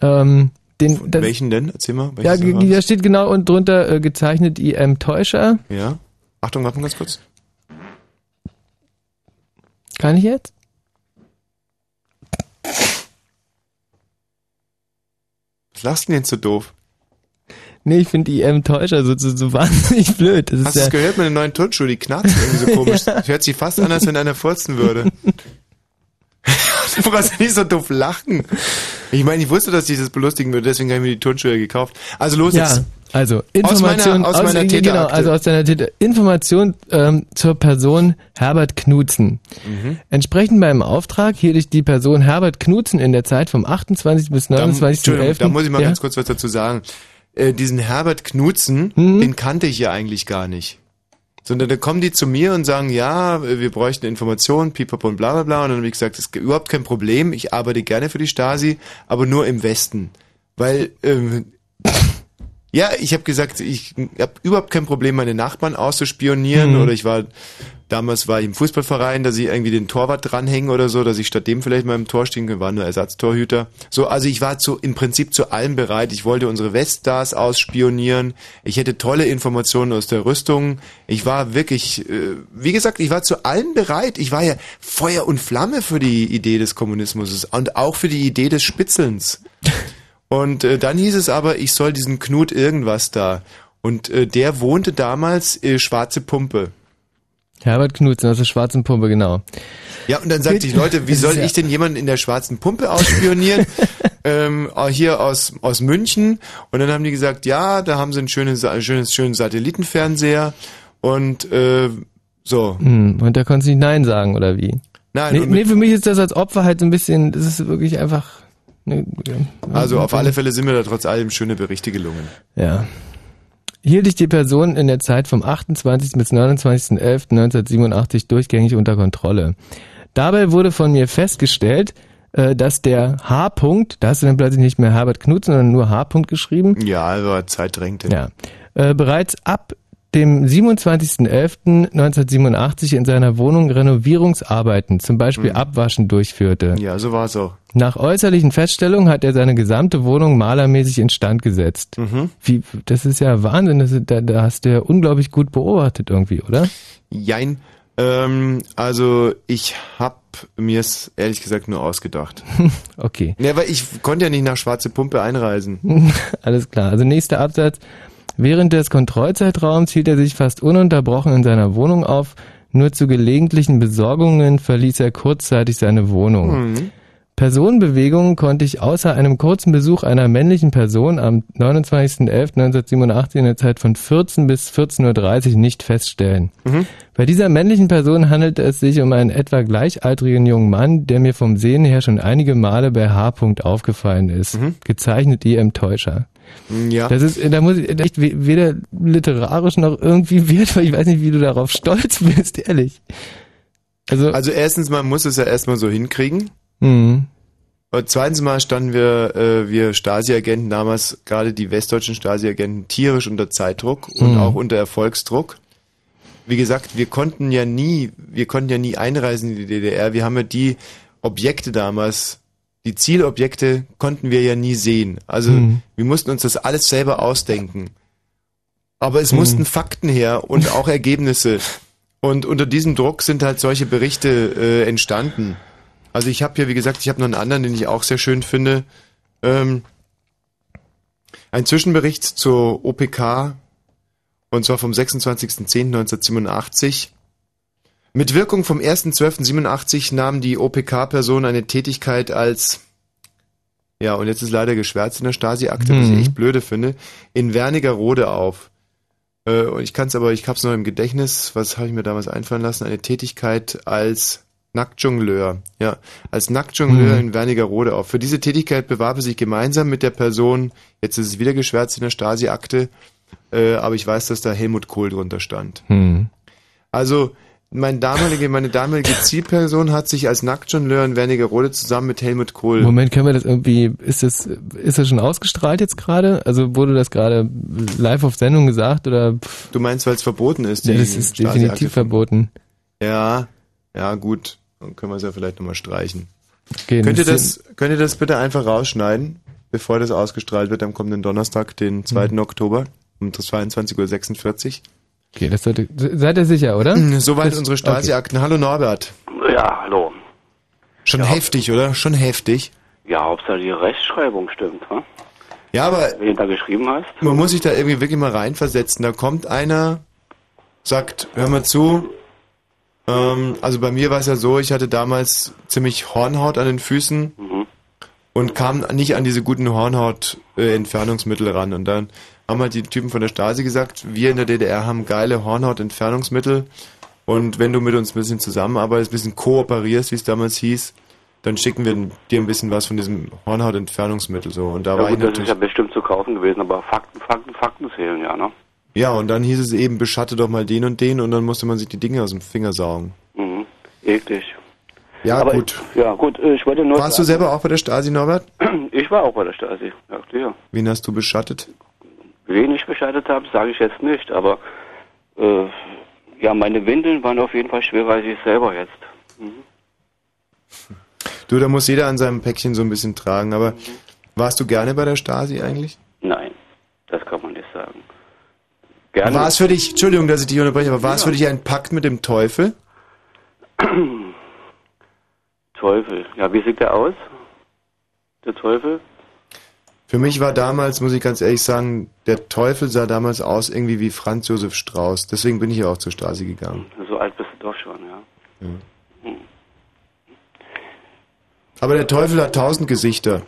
Ähm, den, das, Welchen denn? Erzähl mal. ja, da steht genau und drunter äh, gezeichnet IM Täuscher. Ja. Achtung, warte mal ganz kurz. Kann ich jetzt? Was lachst du denn jetzt so doof? Nee, ich finde IM Täuscher so, so, so wahnsinnig blöd. Das Hast du ja, es gehört mit den neuen Turnschuhen? Die knacksen irgendwie so komisch. Das hört sich fast an, als wenn einer furzen würde. Du brauchst nicht so doof lachen. Ich meine, ich wusste, dass dich das belustigen würde, deswegen habe ich mir die Turnschuhe gekauft. Also los ja, jetzt. also Information aus meiner, aus meiner genau, also aus deiner Täter Information ähm, zur Person Herbert Knutzen. Mhm. Entsprechend meinem Auftrag hielt ich die Person Herbert Knutzen in der Zeit vom 28. bis Da, 29.11. Entschuldigung, da muss ich mal ja? ganz kurz was dazu sagen. Äh, diesen Herbert Knutzen, Mhm. den kannte ich ja eigentlich gar nicht. Sondern da kommen die zu mir und sagen, ja, wir bräuchten Informationen, pipapo und bla bla bla. Und dann habe ich gesagt, das ist überhaupt kein Problem, ich arbeite gerne für die Stasi, aber nur im Westen. Weil, ähm, ja, ich habe gesagt, ich habe überhaupt kein Problem, meine Nachbarn auszuspionieren. Mhm. Oder ich war, damals war ich im Fußballverein, dass ich irgendwie den Torwart dranhängen oder so, dass ich statt dem vielleicht mal im Tor stehen kann, war nur Ersatztorhüter. So, also ich war zu, im Prinzip zu allem bereit. Ich wollte unsere Weststars ausspionieren. Ich hätte tolle Informationen aus der Rüstung. Ich war wirklich, äh, wie gesagt, ich war zu allem bereit. Ich war ja Feuer und Flamme für die Idee des Kommunismus und auch für die Idee des Spitzelns. Und äh, dann hieß es aber, ich soll diesen Knut irgendwas da. Und äh, der wohnte damals äh, Schwarze Pumpe. Herbert Knutzen aus der Schwarzen Pumpe, genau. Ja, und dann sagte ich, Leute, wie soll ich denn jemanden in der Schwarzen Pumpe ausspionieren? ähm, äh, hier aus, aus München. Und dann haben die gesagt, ja, da haben sie einen schönen, schönes, schönen Satellitenfernseher. Und äh, so. Hm, und da konntest du nicht Nein sagen, oder wie? Nein, nee, nee, für mich ist das als Opfer halt so ein bisschen, das ist wirklich einfach... Ne, Also auf alle Fälle sind mir da trotz allem schöne Berichte gelungen. Ja. Hielt ich die Person in der Zeit vom 28. bis 29.11.1987 durchgängig unter Kontrolle. Dabei wurde von mir festgestellt, äh, dass der H-Punkt, da hast du dann plötzlich nicht mehr Herbert Knutzen, sondern nur H-Punkt geschrieben, Ja, aber Zeit drängte. ja, äh, bereits ab dem 27.11.1987 in seiner Wohnung Renovierungsarbeiten, zum Beispiel Abwaschen, durchführte. Ja, so war es auch. Nach äußerlichen Feststellungen hat er seine gesamte Wohnung malermäßig instand gesetzt. Mhm. Wie, das ist ja Wahnsinn, das da, da hast du ja unglaublich gut beobachtet irgendwie, oder? Jein. Ähm, also ich hab mir es ehrlich gesagt nur ausgedacht. Okay. Ja, weil ich konnte ja nicht nach Schwarze Pumpe einreisen. Alles klar. Also nächster Absatz. Während des Kontrollzeitraums hielt er sich fast ununterbrochen in seiner Wohnung auf. Nur zu gelegentlichen Besorgungen verließ er kurzzeitig seine Wohnung. Mhm. Personenbewegungen konnte ich außer einem kurzen Besuch einer männlichen Person am 29.11.1987 in der Zeit von 14 bis 14.30 Uhr nicht feststellen. Mhm. Bei dieser männlichen Person handelte es sich um einen etwa gleichaltrigen jungen Mann, der mir vom Sehen her schon einige Male bei H. aufgefallen ist. Gezeichnet IM Täuscher. Ja. Das ist, da muss ich echt we- weder literarisch noch irgendwie wertvoll. Ich weiß nicht, wie du darauf stolz bist, ehrlich. Also, Also erstens mal muss es ja erstmal so hinkriegen. Mhm. Und zweitens mal standen wir, äh, wir Stasi-Agenten damals, gerade die westdeutschen Stasi-Agenten, tierisch unter Zeitdruck und Mhm. auch unter Erfolgsdruck. Wie gesagt, wir konnten ja nie, wir konnten ja nie einreisen in die DDR. Wir haben ja die Objekte damals, die Zielobjekte konnten wir ja nie sehen. Also Mhm. wir mussten uns das alles selber ausdenken. Aber es Mhm. mussten Fakten her und auch Ergebnisse. Und unter diesem Druck sind halt solche Berichte äh, entstanden. Also ich habe hier, wie gesagt, ich habe noch einen anderen, den ich auch sehr schön finde. Ähm, ein Zwischenbericht zur OPK und zwar vom 26.10.1987. Mit Wirkung vom 1.12.87 nahm die OPK-Person eine Tätigkeit als, ja, und jetzt ist leider geschwärzt in der Stasi-Akte, was ich Mhm. echt blöde finde, in Wernigerode auf. Äh, und ich kann es aber, ich hab's noch im Gedächtnis, was habe ich mir damals einfallen lassen, eine Tätigkeit als Nacktjongleur, ja, als Nacktjongleur Mhm. in Wernigerode auf. Für diese Tätigkeit bewarb er sich gemeinsam mit der Person, jetzt ist es wieder geschwärzt in der Stasi-Akte, äh, aber ich weiß, dass da Helmut Kohl drunter stand. Hm. Also, mein damalige, meine damalige Zielperson hat sich als Nacktjongleur in Wernigerode zusammen mit Helmut Kohl. Moment, können wir das irgendwie, ist das, ist das schon ausgestrahlt jetzt gerade? Also wurde das gerade live auf Sendung gesagt oder? Pff, Du meinst, weil es verboten ist? ja, das ist definitiv verboten. Ja, ja, gut. Dann können wir es ja vielleicht nochmal streichen. Okay, könnt, ihr das könnt ihr das bitte einfach rausschneiden, bevor das ausgestrahlt wird am kommenden Donnerstag, den 2. Mhm. Oktober um 22.46 Okay, das sollte, seid ihr sicher, oder? Uhr? Soweit Das- unsere Stasi-Akten. Hallo Norbert. Ja, hallo. Schon heftig, oder? Schon heftig. Ja, Hauptsache die Rechtschreibung stimmt, wa? Ja, aber Wen du da geschrieben hast? man muss sich da irgendwie wirklich mal reinversetzen. Da kommt einer, sagt, hör mal zu. Ähm, also bei mir war es ja so, ich hatte damals ziemlich Hornhaut an den Füßen Mhm. und kam nicht an diese guten Hornhaut-Entfernungsmittel ran. Und dann haben halt die Typen von der Stasi gesagt, wir in der DDR haben geile Hornhaut-Entfernungsmittel und wenn du mit uns ein bisschen zusammenarbeitest, ein bisschen kooperierst, wie es damals hieß, dann schicken wir dir ein bisschen was von diesem Hornhaut-Entfernungsmittel so. Und da ja war ich gut, das ist natürlich ja bestimmt zu kaufen gewesen, aber Fakten, Fakten, Fakten zählen, ja, ne? Ja, und dann hieß es eben, beschatte doch mal den und den und dann musste man sich die Dinge aus dem Finger saugen. Mhm. Eklig. Ja, aber gut. Ich, ja, gut, äh, ich wollte nur. Warst du selber auch bei der Stasi, Norbert? Ich war auch bei der Stasi, ja, klar. Wen hast du beschattet? Wen ich bescheidet habe, sage ich jetzt nicht, aber äh, ja, meine Windeln waren auf jeden Fall schwerer als ich selber jetzt. Mhm. Du, da muss jeder an seinem Päckchen so ein bisschen tragen, aber warst du gerne bei der Stasi eigentlich? Nein, das kann man nicht sagen. Gerne. War es für dich, Entschuldigung, dass ich dich unterbreche, aber war es für dich ein Pakt mit dem Teufel? Teufel. Ja, wie sieht der aus? Der Teufel? Für mich war damals, muss ich ganz ehrlich sagen, der Teufel sah damals aus irgendwie wie Franz Josef Strauß. Deswegen bin ich ja auch zur Stasi gegangen. So alt bist du doch schon, ja. Ja. Hm. Aber der Teufel hat tausend Gesichter.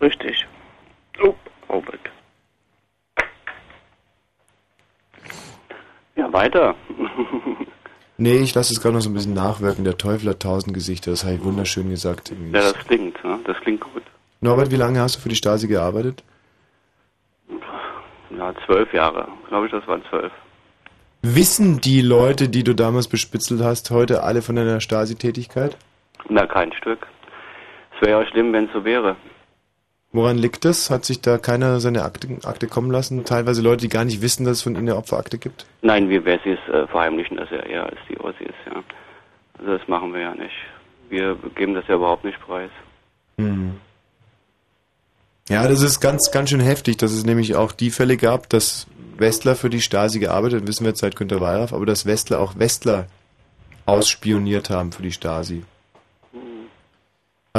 Richtig. Oh, Robert. Ja, weiter. Nee, ich lasse es gerade noch so ein bisschen nachwirken. Der Teufel hat tausend Gesichter. Das habe ich wunderschön gesagt. ja, das klingt, ne? Das klingt gut. Norbert, wie lange hast du für die Stasi gearbeitet? Ja, zwölf Jahre. Glaube ich, das waren zwölf. Wissen die Leute, die du damals bespitzelt hast, heute alle von deiner Stasi-Tätigkeit? Na, kein Stück. Es wäre ja schlimm, wenn es so wäre. Woran liegt das? Hat sich da keiner seine Akte, Akte kommen lassen? Teilweise Leute, die gar nicht wissen, dass es von ihnen eine Opferakte gibt? Nein, wir Wessis äh, verheimlichen das ja eher als die Ossis, ja. Also das machen wir ja nicht. Wir geben das ja überhaupt nicht preis. Hm. Ja, das ist ganz, ganz schön heftig, dass es nämlich auch die Fälle gab, dass Westler für die Stasi gearbeitet, wissen wir jetzt seit Günter Wallraff, aber dass Westler auch Westler ausspioniert haben für die Stasi.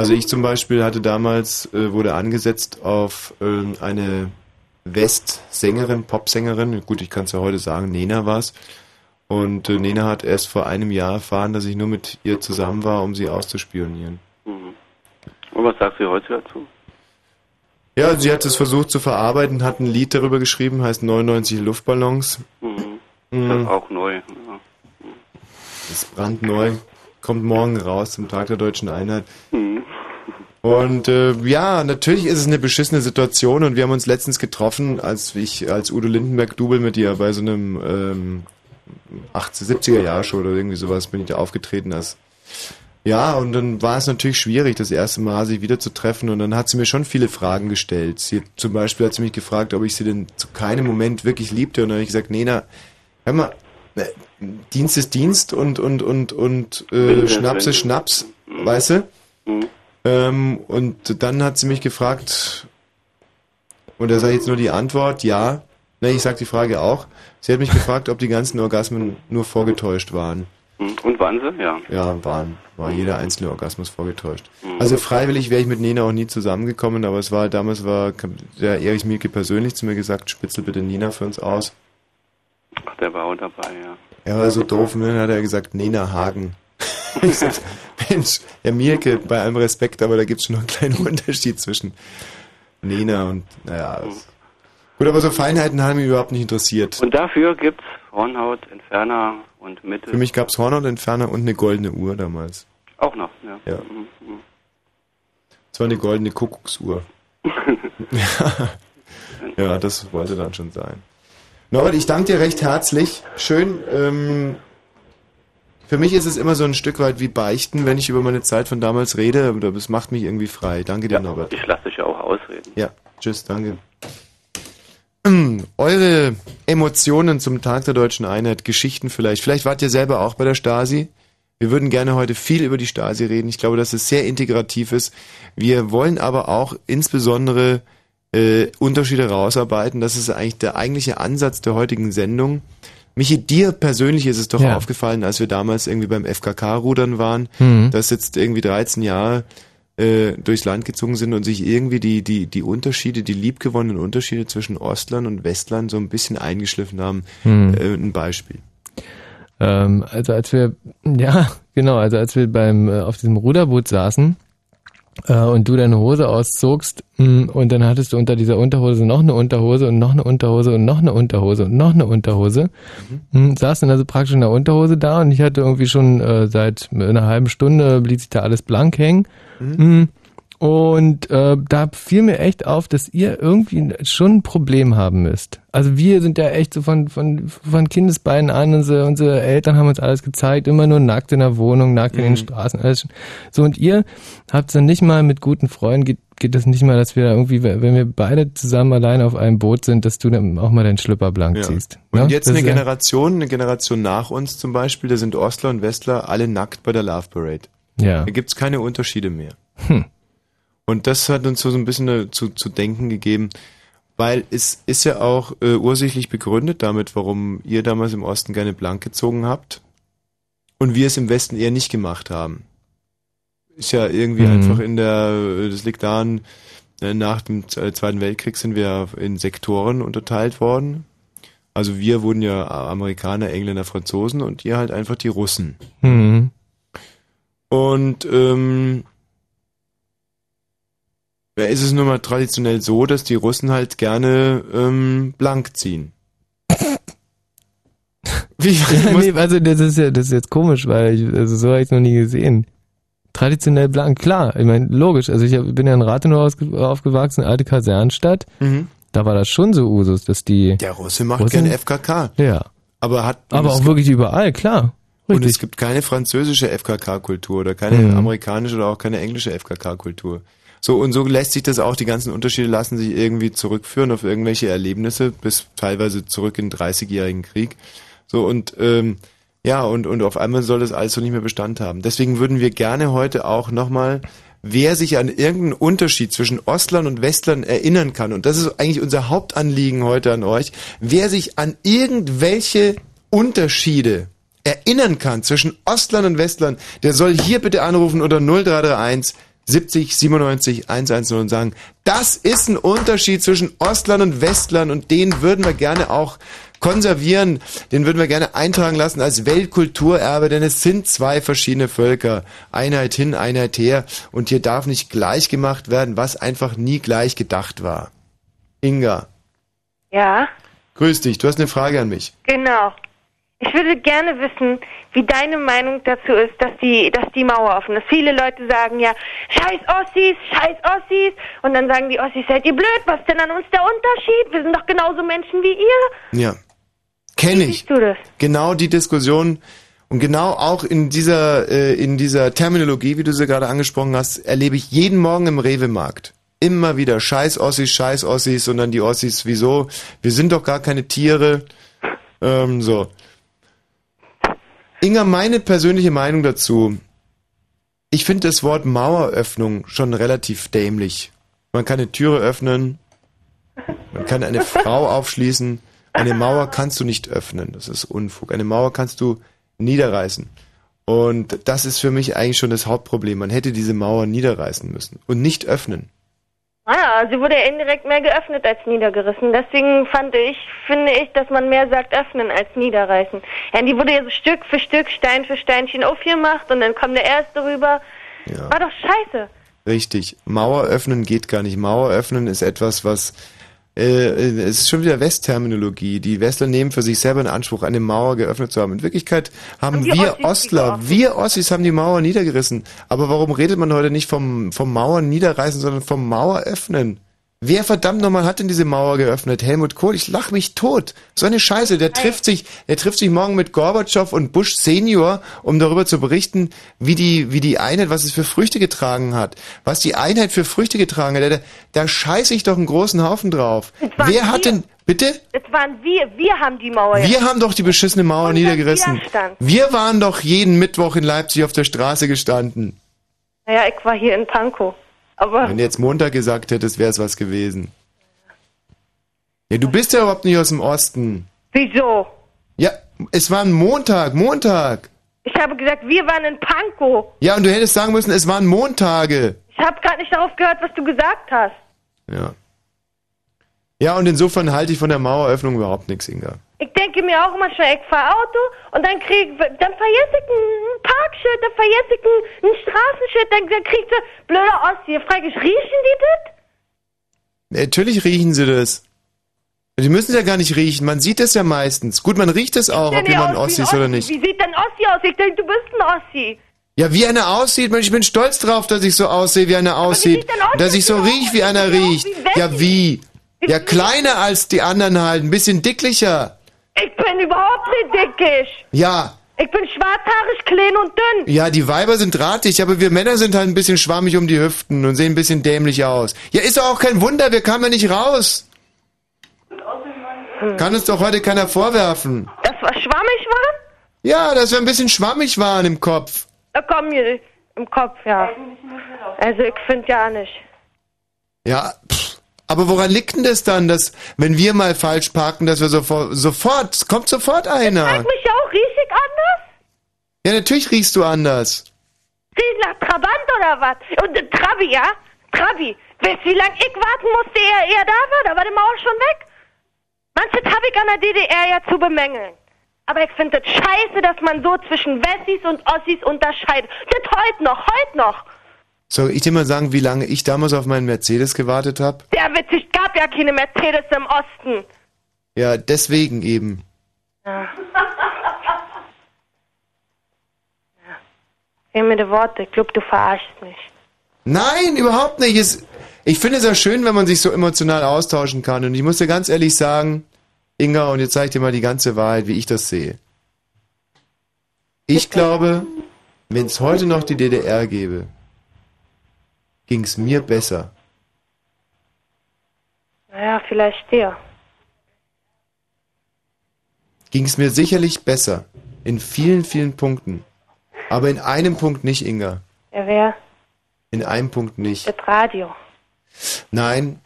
Also ich zum Beispiel hatte damals, äh, wurde angesetzt auf ähm, eine Westsängerin, Popsängerin, gut, ich kann es ja heute sagen, Nena war's. Und äh, Nena hat erst vor einem Jahr erfahren, dass ich nur mit ihr zusammen war, um sie auszuspionieren. Mhm. Und was sagst du heute dazu? Ja, sie hat es versucht zu verarbeiten, hat ein Lied darüber geschrieben, heißt 99 Luftballons. Mhm. Mhm. Das ist auch neu. Ja. Ist brandneu, kommt morgen raus zum Tag der deutschen Einheit. Mhm. Und äh, ja, natürlich ist es eine beschissene Situation und wir haben uns letztens getroffen, als ich als Udo Lindenberg Double mit ihr bei so einem ähm, 80, 70er Jahre Show oder irgendwie sowas bin ich da aufgetreten als ja, und dann war es natürlich schwierig, das erste Mal sich wieder zu treffen und dann hat sie mir schon viele Fragen gestellt. Sie zum Beispiel hat sie mich gefragt, ob ich sie denn zu keinem Moment wirklich liebte und dann habe ich gesagt, Nena, hör mal, Dienst ist Dienst und und und und äh, Schnaps ist Schnaps, weißt du? Mhm. Ähm, und dann hat sie mich gefragt, und da sage ich jetzt nur die Antwort, ja. Ne, ich sag die Frage auch. Sie hat mich gefragt, ob die ganzen Orgasmen nur vorgetäuscht waren. Mhm. Und waren sie? Ja. Ja, waren. War jeder einzelne Orgasmus vorgetäuscht. Mhm. Also freiwillig wäre ich mit Nina auch nie zusammengekommen, aber es war damals war der Erich Mielke persönlich zu mir gesagt, spitzel bitte Nina für uns aus. Ach, der war auch dabei, ja. Er war so doof, und dann hat er gesagt, Nena Hagen. Ich sag, Mensch, Herr Mielke, bei allem Respekt, aber da gibt's schon noch einen kleinen Unterschied zwischen Nena und, naja. das- Gut, aber so Feinheiten haben mich überhaupt nicht interessiert. Und dafür gibt's Hornhaut, Entferner und Mitte. Für mich gab's Hornhautentferner und eine goldene Uhr damals. Auch noch, ja. Ja. Mhm, mhm. Das war eine goldene Kuckucksuhr. ja. ja, das wollte dann schon sein. Norbert, ich danke dir recht herzlich. Schön. Ähm, für mich ist es immer so ein Stück weit wie Beichten, wenn ich über meine Zeit von damals rede. Das macht mich irgendwie frei. Danke dir, Norbert. Ich lasse dich ja auch ausreden. Ja, tschüss, danke. Eure Emotionen zum Tag der deutschen Einheit, Geschichten vielleicht. Vielleicht wart ihr selber auch bei der Stasi. Wir würden gerne heute viel über die Stasi reden. Ich glaube, dass es sehr integrativ ist. Wir wollen aber auch insbesondere äh, Unterschiede rausarbeiten. Das ist eigentlich der eigentliche Ansatz der heutigen Sendung. Michi, dir persönlich ist es doch Ja. aufgefallen, als wir damals irgendwie beim FKK-Rudern waren, Mhm. dass jetzt irgendwie 13 Jahre äh, durchs Land gezogen sind und sich irgendwie die, die, die Unterschiede, die liebgewonnenen Unterschiede zwischen Ostlern und Westlern so ein bisschen eingeschliffen haben. Mhm. Äh, ein Beispiel. Ähm, also als wir, ja, genau, also als wir beim äh, auf diesem Ruderboot saßen und du deine Hose auszogst mh, und dann hattest du unter dieser Unterhose noch eine Unterhose und noch eine Unterhose und noch eine Unterhose und noch eine Unterhose, mh, saßen also praktisch in der Unterhose da und ich hatte irgendwie schon äh, seit einer halben Stunde blieb sich da alles blank hängen. Mh, und äh, da fiel mir echt auf, dass ihr irgendwie schon ein Problem haben müsst. Also wir sind ja echt so von, von, von Kindesbeinen an, unsere, unsere Eltern haben uns alles gezeigt, immer nur nackt in der Wohnung, nackt in den Straßen, alles schon. So, und ihr habt dann nicht mal mit guten Freunden, geht, geht das nicht mal, dass wir da irgendwie, wenn wir beide zusammen allein auf einem Boot sind, dass du dann auch mal deinen Schlüpper blank Ja. ziehst. Und ne? jetzt Das eine ja- Generation, eine Generation nach uns zum Beispiel, da sind Ostler und Westler alle nackt bei der Love Parade. Ja. Da gibt's keine Unterschiede mehr. Hm. Und das hat uns so ein bisschen äh, zu, zu denken gegeben, weil es ist ja auch äh, ursächlich begründet damit, warum ihr damals im Osten gerne blank gezogen habt und wir es im Westen eher nicht gemacht haben. Ist ja irgendwie Mhm. einfach in der, äh, das liegt daran, äh, nach dem Zweiten Weltkrieg sind wir in Sektoren unterteilt worden. Also wir wurden ja Amerikaner, Engländer, Franzosen und ihr halt einfach die Russen. Mhm. Und ähm, ja, ist es nun mal traditionell so, dass die Russen halt gerne ähm, blank ziehen. Wie, Ja, nee, also das ist ja das ist jetzt komisch, weil ich, also so habe ich noch nie gesehen. Traditionell blank, klar, ich meine, logisch. Also ich hab, bin ja in Rathenow aufgewachsen, alte Kasernenstadt. Mhm. Da war das schon so Usus, dass die. Der Russe macht Russen- gerne FKK. Ja. Aber hat Aber es auch wirklich überall, klar. Und Richtig. es gibt keine französische FKK-Kultur oder keine Mhm. amerikanische oder auch keine englische FKK-Kultur. So, und so lässt sich das auch, die ganzen Unterschiede lassen sich irgendwie zurückführen auf irgendwelche Erlebnisse, bis teilweise zurück in den 30-jährigen Krieg. So, und ähm, ja, und, und auf einmal soll das alles so nicht mehr Bestand haben. Deswegen würden wir gerne heute auch nochmal, wer sich an irgendeinen Unterschied zwischen Ostlern und Westlern erinnern kann, und das ist eigentlich unser Hauptanliegen heute an euch, wer sich an irgendwelche Unterschiede erinnern kann zwischen Ostlern und Westlern, der soll hier bitte anrufen unter 0331 70 97 110 und sagen, das ist ein Unterschied zwischen Ostlern und Westlern und den würden wir gerne auch konservieren, den würden wir gerne eintragen lassen als Weltkulturerbe, denn es sind zwei verschiedene Völker. Einheit hin, Einheit her und hier darf nicht gleich gemacht werden, was einfach nie gleich gedacht war. Inga, Ja, grüß dich, du hast eine Frage an mich. genau. Ich würde gerne wissen, wie deine Meinung dazu ist, dass die, dass die Mauer offen ist. Viele Leute sagen ja, scheiß Ossis, scheiß Ossis. Und dann sagen die Ossis, seid ihr blöd, was ist denn an uns der Unterschied? Wir sind doch genauso Menschen wie ihr. Ja. Kenne ich. du das? Genau die Diskussion und genau auch in dieser, äh, in dieser Terminologie, wie du sie gerade angesprochen hast, erlebe ich jeden Morgen im Rewe-Markt. Immer wieder Scheiß Ossis, Scheiß Ossis und dann die Ossis, wieso? Wir sind doch gar keine Tiere. Ähm, so. Inga, meine persönliche Meinung dazu. Ich finde das Wort Maueröffnung schon relativ dämlich. Man kann eine Türe öffnen, man kann eine Frau aufschließen. Eine Mauer kannst du nicht öffnen. Das ist Unfug. Eine Mauer kannst du niederreißen. Und das ist für mich eigentlich schon das Hauptproblem. Man hätte diese Mauer niederreißen müssen und nicht öffnen. Ja, sie wurde ja indirekt mehr geöffnet als niedergerissen. Deswegen fand ich, finde ich, dass man mehr sagt öffnen als niederreißen. Ja, die wurde ja so Stück für Stück, Stein für Steinchen aufgemacht und dann kommt der erste rüber. War doch scheiße. Richtig. Mauer öffnen geht gar nicht. Mauer öffnen ist etwas, was es ist schon wieder Westterminologie. Die Westler nehmen für sich selber in Anspruch, eine Mauer geöffnet zu haben. In Wirklichkeit haben Haben wir Ossis Ostler, wir Ossis haben die Mauer niedergerissen. Aber warum redet man heute nicht vom, vom Mauern niederreißen, sondern vom Mauer öffnen? Wer verdammt nochmal hat denn diese Mauer geöffnet? Helmut Kohl, ich lach mich tot. So eine Scheiße, der trifft sich, der trifft sich morgen mit Gorbatschow und Bush Senior, um darüber zu berichten, wie die, wie die Einheit, was es für Früchte getragen hat. Was die Einheit für Früchte getragen hat. Da, da scheiße ich doch einen großen Haufen drauf. Wer hat denn, bitte? Das waren wir, wir haben die Mauer Wir haben doch die beschissene Mauer niedergerissen. Widerstand. Wir waren doch jeden Mittwoch in Leipzig auf der Straße gestanden. Naja, ich war hier in Pankow. Aber Wenn du jetzt Montag gesagt hättest, wäre es was gewesen. Ja, du bist ja überhaupt nicht aus dem Osten. wieso? Ja, es war ein Montag, Montag. Ich habe gesagt, wir waren in Pankow. Ja, und du hättest sagen müssen, es waren Montage. Ich habe gerade nicht darauf gehört, was du gesagt hast. Ja. Ja, und insofern halte ich von der Maueröffnung überhaupt nichts, Inga. Ich denke mir auch manchmal, ich fahre Auto und dann krieg, dann vergesse ich ein Parkschild, dann vergesse ich ein, ein Straßenschild, dann, kriegst du blöder Ossi. Frag ich, riechen die das? Natürlich riechen sie das. Die müssen es ja gar nicht riechen, man sieht es ja meistens. Gut, man riecht es auch, ob jemand wie Ossi ein ist oder nicht. Wie sieht denn Ossi aus? Ich denke, du bist ein Ossi. Ja, wie einer aussieht, Mensch, ich bin stolz drauf, dass ich so aussehe, wie einer aussieht. aus, Dass ich so riech, wie einer riecht. Ja, wie? Ja, kleiner als die anderen halt, ein bisschen dicklicher. Ich bin überhaupt nicht dickisch. Ja, Ich bin schwarzhaarig, klein und dünn. ja, die Weiber sind drahtig, aber wir Männer sind halt ein bisschen schwammig um die Hüften und sehen ein bisschen dämlich aus. Ja, ist doch auch kein Wunder, wir kamen ja nicht raus. Kann uns doch heute keiner vorwerfen. Das war schwammig war? Ja, dass wir ein bisschen schwammig waren im Kopf. Da kommen mir im Kopf, ja. Also ich finde ja nicht. Ja, pff, aber woran liegt denn das dann, dass, wenn wir mal falsch parken, dass wir sofort, sofort, kommt sofort einer. Frag mich auch, riech ich anders? Ja, natürlich riechst du anders. Riech ich nach Trabant oder was? Und äh, Trabi, ja? Trabi. Weißt du, wie lange ich warten musste, ehe er da war? Da war die Mauer schon weg. Manches habe ich an der DDR ja zu bemängeln. Aber ich finde es scheiße, dass man so zwischen Wessis und Ossis unterscheidet. Das heute noch, heute noch. Soll ich dir mal sagen, wie lange ich damals auf meinen Mercedes gewartet habe? Der witzig gab ja keine Mercedes im Osten. Ja, deswegen eben. Ja. ja. Fehl mir die Worte. Ich glaube, du verarschst mich. Nein, überhaupt nicht. Es, ich finde es ja schön, wenn man sich so emotional austauschen kann. Und ich muss dir ganz ehrlich sagen, Inga, und jetzt zeige ich dir mal die ganze Wahrheit, wie ich das sehe. Ich glaube, wenn es heute noch die DDR gäbe, ging es mir besser. Naja, vielleicht dir. Ging es mir sicherlich besser. In vielen, vielen Punkten. Aber in einem Punkt nicht, Inga. Ja, wer? In einem Punkt nicht. Das Radio. Nein,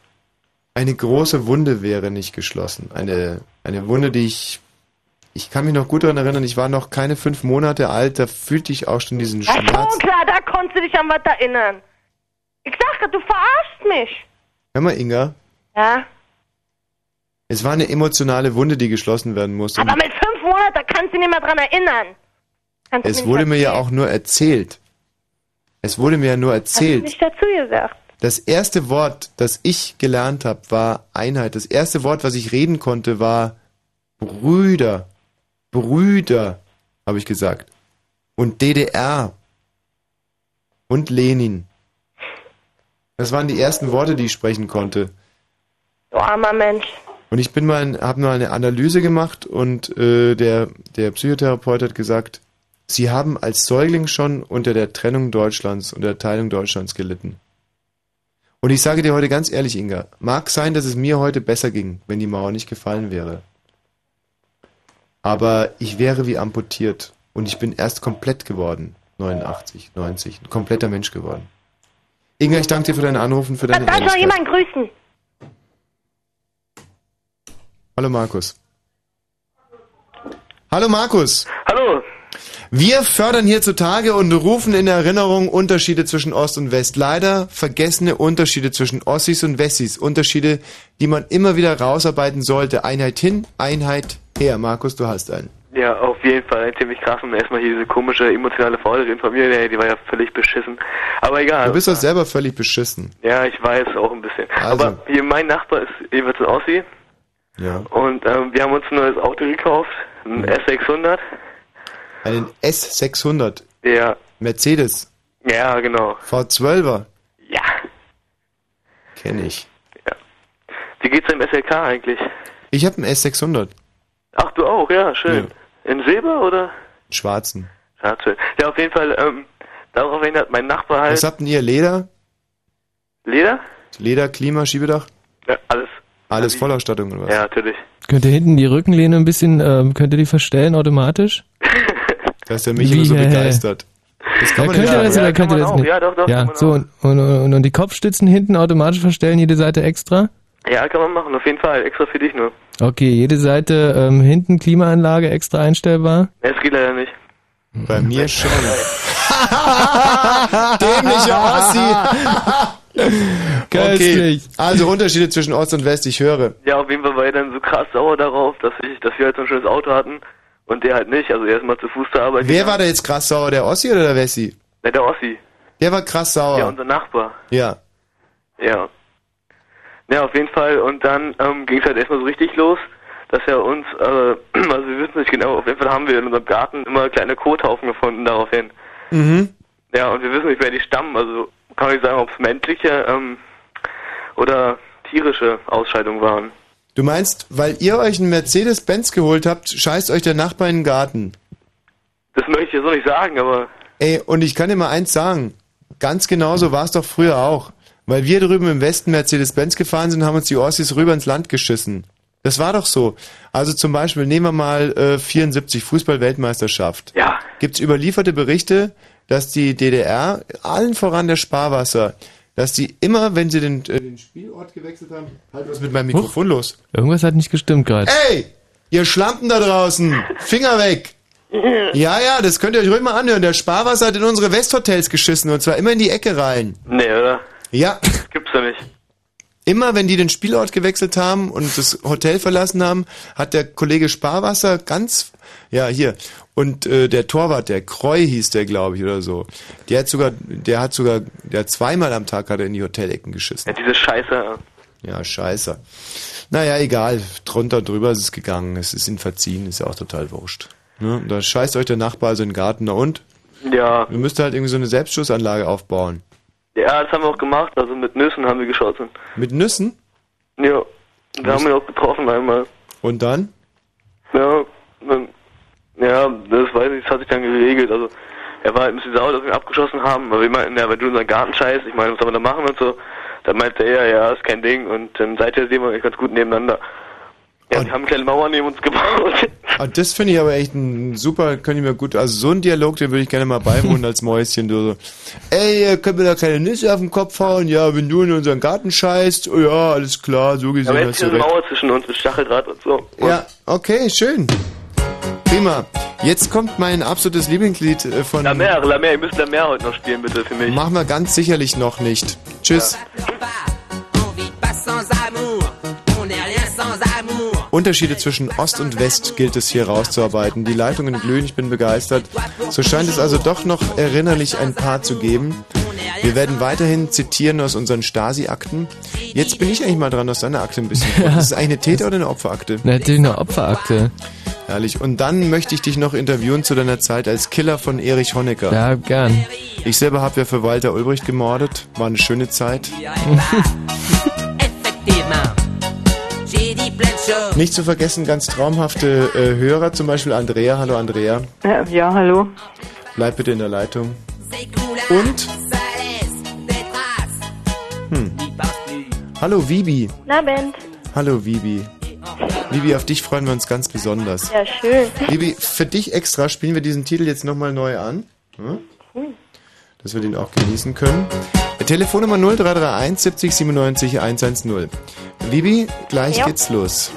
eine große Wunde wäre nicht geschlossen. Eine, eine Wunde, die ich. Ich kann mich noch gut daran erinnern, ich war noch keine fünf Monate alt, da fühlte ich auch schon diesen Ach Schmerz. so, klar, da konntest du dich an was erinnern. Ich sage, du verarschst mich. Hör mal, Inga, Ja? es war eine emotionale Wunde, die geschlossen werden musste. Aber mit fünf Monaten, kannst du dich nicht mehr dran erinnern. Kannst Es wurde mir ja auch nur erzählt. Es wurde mir ja nur Hast du erzählt. nicht dazu gesagt. Das erste Wort, das ich gelernt habe, war Einheit. Das erste Wort, was ich reden konnte, war Brüder. Brüder, habe ich gesagt. Und DDR. Und Lenin. Das waren die ersten Worte, die ich sprechen konnte. Du armer Mensch. Und ich bin mal, habe mal eine Analyse gemacht und äh, der, der Psychotherapeut hat gesagt, Sie haben als Säugling schon unter der Trennung Deutschlands, unter der Teilung Deutschlands gelitten. Und ich sage dir heute ganz ehrlich, Inga, mag sein, dass es mir heute besser ging, wenn die Mauer nicht gefallen wäre. Aber ich wäre wie amputiert und ich bin erst komplett geworden, 89, 90, ein kompletter Mensch geworden. Inga, ich danke dir für deinen Anruf und für deine noch Ehrlichkeit. jemanden grüßen? Hallo Markus. Hallo Markus. Hallo. Wir fördern hier zutage und rufen in Erinnerung Unterschiede zwischen Ost und West. Leider vergessene Unterschiede zwischen Ossis und Wessis. Unterschiede, die man immer wieder rausarbeiten sollte. Einheit hin, Einheit her. Markus, du hast einen. Ja, auf jeden Fall ziemlich krass. Und erstmal hier diese komische emotionale Vorderin von mir, die war ja völlig beschissen. Aber egal. Du bist doch selber völlig beschissen. Ja, ich weiß auch ein bisschen. Also. Aber hier mein Nachbar ist jeweils ein Ossi Ja. und ähm, wir haben uns ein neues Auto gekauft, ein S600. Einen S600. Ja, Mercedes. ja, genau. V12er. Ja. Kenne ich. Wie geht's im SLK eigentlich? Ich habe einen S600. Ach, du auch, ja, schön. In Silber oder? Schwarzen. Ja, schön. Ja, auf jeden Fall, ähm, darauf erinnert mein Nachbar halt. Was habt denn ihr? Leder? Leder? Leder, Klima, Schiebedach? Ja, alles. Alles Vollausstattung oder was? Ja, natürlich. Könnt ihr hinten die Rückenlehne ein bisschen, ähm, könnt ihr die verstellen automatisch? Da ist der Michi immer so begeistert. Das kann ja, man könnt ihr das sagen. oder könnt ihr das nicht? Ja, doch, doch, Ja, so, und, und, und, und die Kopfstützen hinten automatisch verstellen, jede Seite extra? Ja, kann man machen, auf jeden Fall. Extra für dich nur. Okay, jede Seite ähm, hinten Klimaanlage extra einstellbar? Es geht leider nicht. Bei mir schon. Dämlicher Ossi. Okay, also Unterschiede zwischen Ost und West, ich höre. Ja, auf jeden Fall war er dann so krass sauer darauf, dass ich, dass wir halt so ein schönes Auto hatten und der halt nicht. Also er ist mal zu Fuß zur Arbeit. Wer gegangen. war da jetzt krass sauer, der Ossi oder der Wessi? Ne, der Ossi. Der war krass sauer. Ja, unser Nachbar. Ja. Ja. Ja, auf jeden Fall. Und dann ähm, ging es halt erstmal so richtig los, dass er uns, äh, also wir wissen nicht genau, auf jeden Fall haben wir in unserem Garten immer kleine Kothaufen gefunden daraufhin. Mhm. Ja, und wir wissen nicht, wer die stammen. Also kann nicht sagen, ob es menschliche ähm, oder tierische Ausscheidungen waren. Du meinst, weil ihr euch einen Mercedes-Benz geholt habt, scheißt euch der Nachbar in den Garten. Das möchte ich ja so nicht sagen, aber Ey, und ich kann dir mal eins sagen. Ganz genauso war es doch früher auch. Weil wir drüben im Westen Mercedes-Benz gefahren sind, haben uns die Ossis rüber ins Land geschissen. Das war doch so. Also zum Beispiel, nehmen wir mal äh, 74 Fußball-Weltmeisterschaft. Ja. Gibt's überlieferte Berichte, dass die DDR, allen voran der Sparwasser, dass die immer, wenn sie den, äh, den Spielort gewechselt haben, halt was mit meinem Mikrofon los. Irgendwas hat nicht gestimmt gerade. Ey, ihr Schlampen da draußen, Finger weg. Ja, ja, das könnt ihr euch ruhig mal anhören. Der Sparwasser hat in unsere Westhotels geschissen und zwar immer in die Ecke rein. nee, oder? Ja, Das gibt's ja nicht. immer wenn die den Spielort gewechselt haben und das Hotel verlassen haben, hat der Kollege Sparwasser ganz, ja, hier. Und äh, der Torwart, der Kreu hieß der, glaube ich, oder so. Der hat sogar, der hat sogar, der hat zweimal am Tag hat er in die Hotelecken geschissen. Ja, diese Scheiße. Ja, scheiße. Naja, egal. Drunter drüber ist es gegangen. Es ist ihn verziehen, ist ja auch total wurscht. Ne? Da scheißt euch der Nachbar also in den Garten. Na und? Ja. Wir müssten halt irgendwie so eine Selbstschussanlage aufbauen. Ja, das haben wir auch gemacht. Also mit Nüssen haben wir geschossen. Mit Nüssen? Ja. Wir haben ihn auch getroffen einmal. Und dann? Ja, dann, ja, das weiß ich, das hat sich dann geregelt. Also er war halt ein bisschen sauer, dass wir ihn abgeschossen haben, weil wir meinten, ja, wenn du unseren Garten scheißt, ich meine, was soll man da machen und so, dann meinte er, ja, ist kein Ding und dann seither sehen wir eigentlich ganz gut nebeneinander. Ja, wir haben eine kleine Mauer neben uns gebaut. Ah, das finde ich aber echt ein super, könnte ich mir gut, also so ein Dialog, den würde ich gerne mal beiwohnen als Mäuschen. Du so, ey, können wir da keine Nüsse auf den Kopf hauen? Ja, wenn du in unseren Garten scheißt, oh ja, alles klar, so gesehen Aber jetzt hast ist eine. Mauer zwischen uns mit Stacheldraht und so. Ja, okay, schön. Prima. Jetzt kommt mein absolutes Lieblingslied äh, von... La Mer, La Mer, ihr müsst La Mer heute noch spielen, bitte, für mich. Machen wir ganz sicherlich noch nicht. Tschüss. Pas Unterschiede zwischen Ost und West gilt es hier rauszuarbeiten. Die Leitungen glühen, ich bin begeistert. So scheint es also doch noch erinnerlich ein paar zu geben. Wir werden weiterhin zitieren aus unseren Stasi-Akten. Jetzt bin ich eigentlich mal dran, aus deiner Akte ein bisschen. Ja. Das ist eigentlich eine Täter- oder eine Opferakte? Natürlich eine Opferakte. Herrlich. Und dann möchte ich dich noch interviewen zu deiner Zeit als Killer von Erich Honecker. Ja, gern. Ich selber habe ja für Walter Ulbricht gemordet. War eine schöne Zeit. Nicht zu vergessen, ganz traumhafte äh, Hörer, zum Beispiel Andrea. Hallo Andrea. Ja, ja, hallo. Bleib bitte in der Leitung. Und? Hm. Hallo Vibi. Na, Band. Hallo Vibi. Vibi, auf dich freuen wir uns ganz besonders. Ja, schön. Vibi, für dich extra spielen wir diesen Titel jetzt nochmal neu an. Hm? Dass wir den auch genießen können. Telefonnummer 0331 70 97 110. Vibi, gleich Ja. geht's los.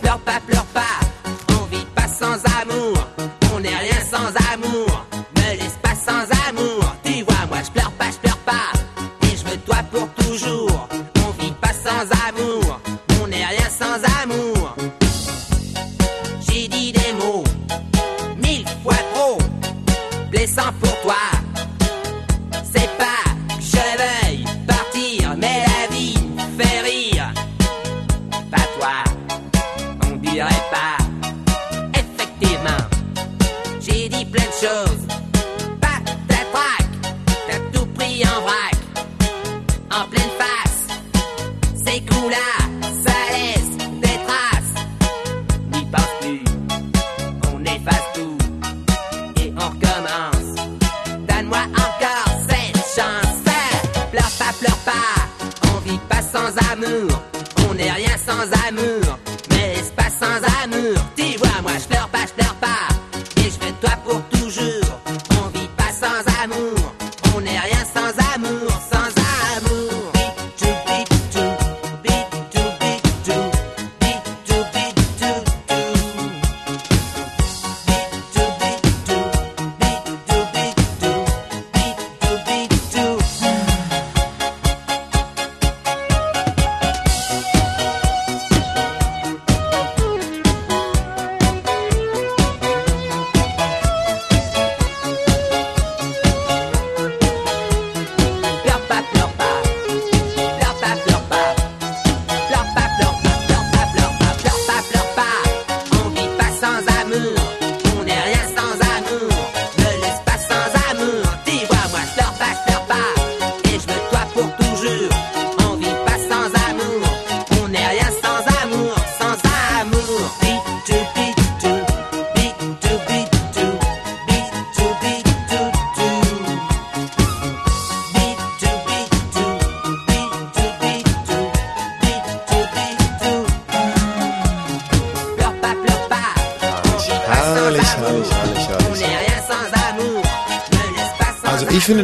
Pleure pas, pleure pas, on vit pas sans amour, on sans amour, me laisse pas sans amour. Tu vois, moi je pleure pas, je pleure pas, et je veux toi pour toujours. On vit pas sans amour, on n'est rien sans amour. J'ai dit des mots, mille fois trop, blessants pour toi. as I.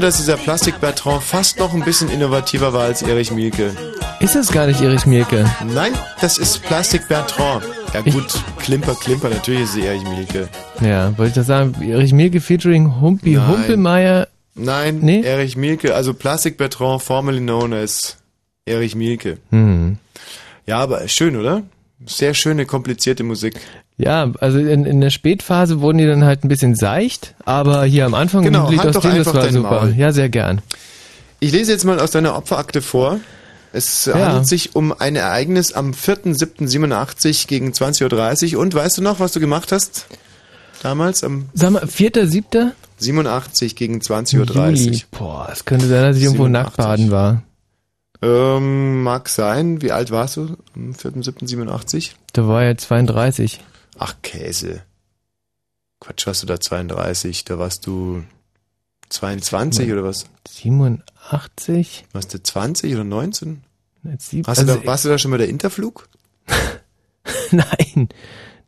dass dieser Plastik Bertrand fast noch ein bisschen innovativer war als Erich Mielke. Ist das gar nicht Erich Mielke? Nein, das ist Plastik Bertrand. Ja gut, Klimper, Klimper, natürlich ist es Erich Mielke. Ja, wollte ich das sagen? Erich Mielke featuring Humpi Nein. Humpelmeier. Nein, Erich Mielke, also Plastik Bertrand, formerly known as Erich Mielke. Hm. Ja, aber schön, oder? Sehr schöne, komplizierte Musik. Ja, also in, in der Spätphase wurden die dann halt ein bisschen seicht, aber hier am Anfang Genau, halt aus doch dem, das einfach war super. Maul. Ja, sehr gern. Ich lese jetzt mal aus deiner Opferakte vor. Es Ja. handelt sich um ein Ereignis am 4.7.87 gegen 20.30 Uhr. Und weißt du noch, was du gemacht hast? Damals am Sag mal, 4.7. 87 gegen 20.30 Uhr. Boah, es könnte sein, dass ich irgendwo 87. nackt baden war. Ähm, mag sein. Wie alt warst du am 4.7.87? Da war ja 32. Ach, Käse. Quatsch, warst du da 32? Da warst du 22 oder was? 87? Warst du 20 oder 19? Jetzt sieb- Hast du also da, warst du da schon bei der Interflug? Nein,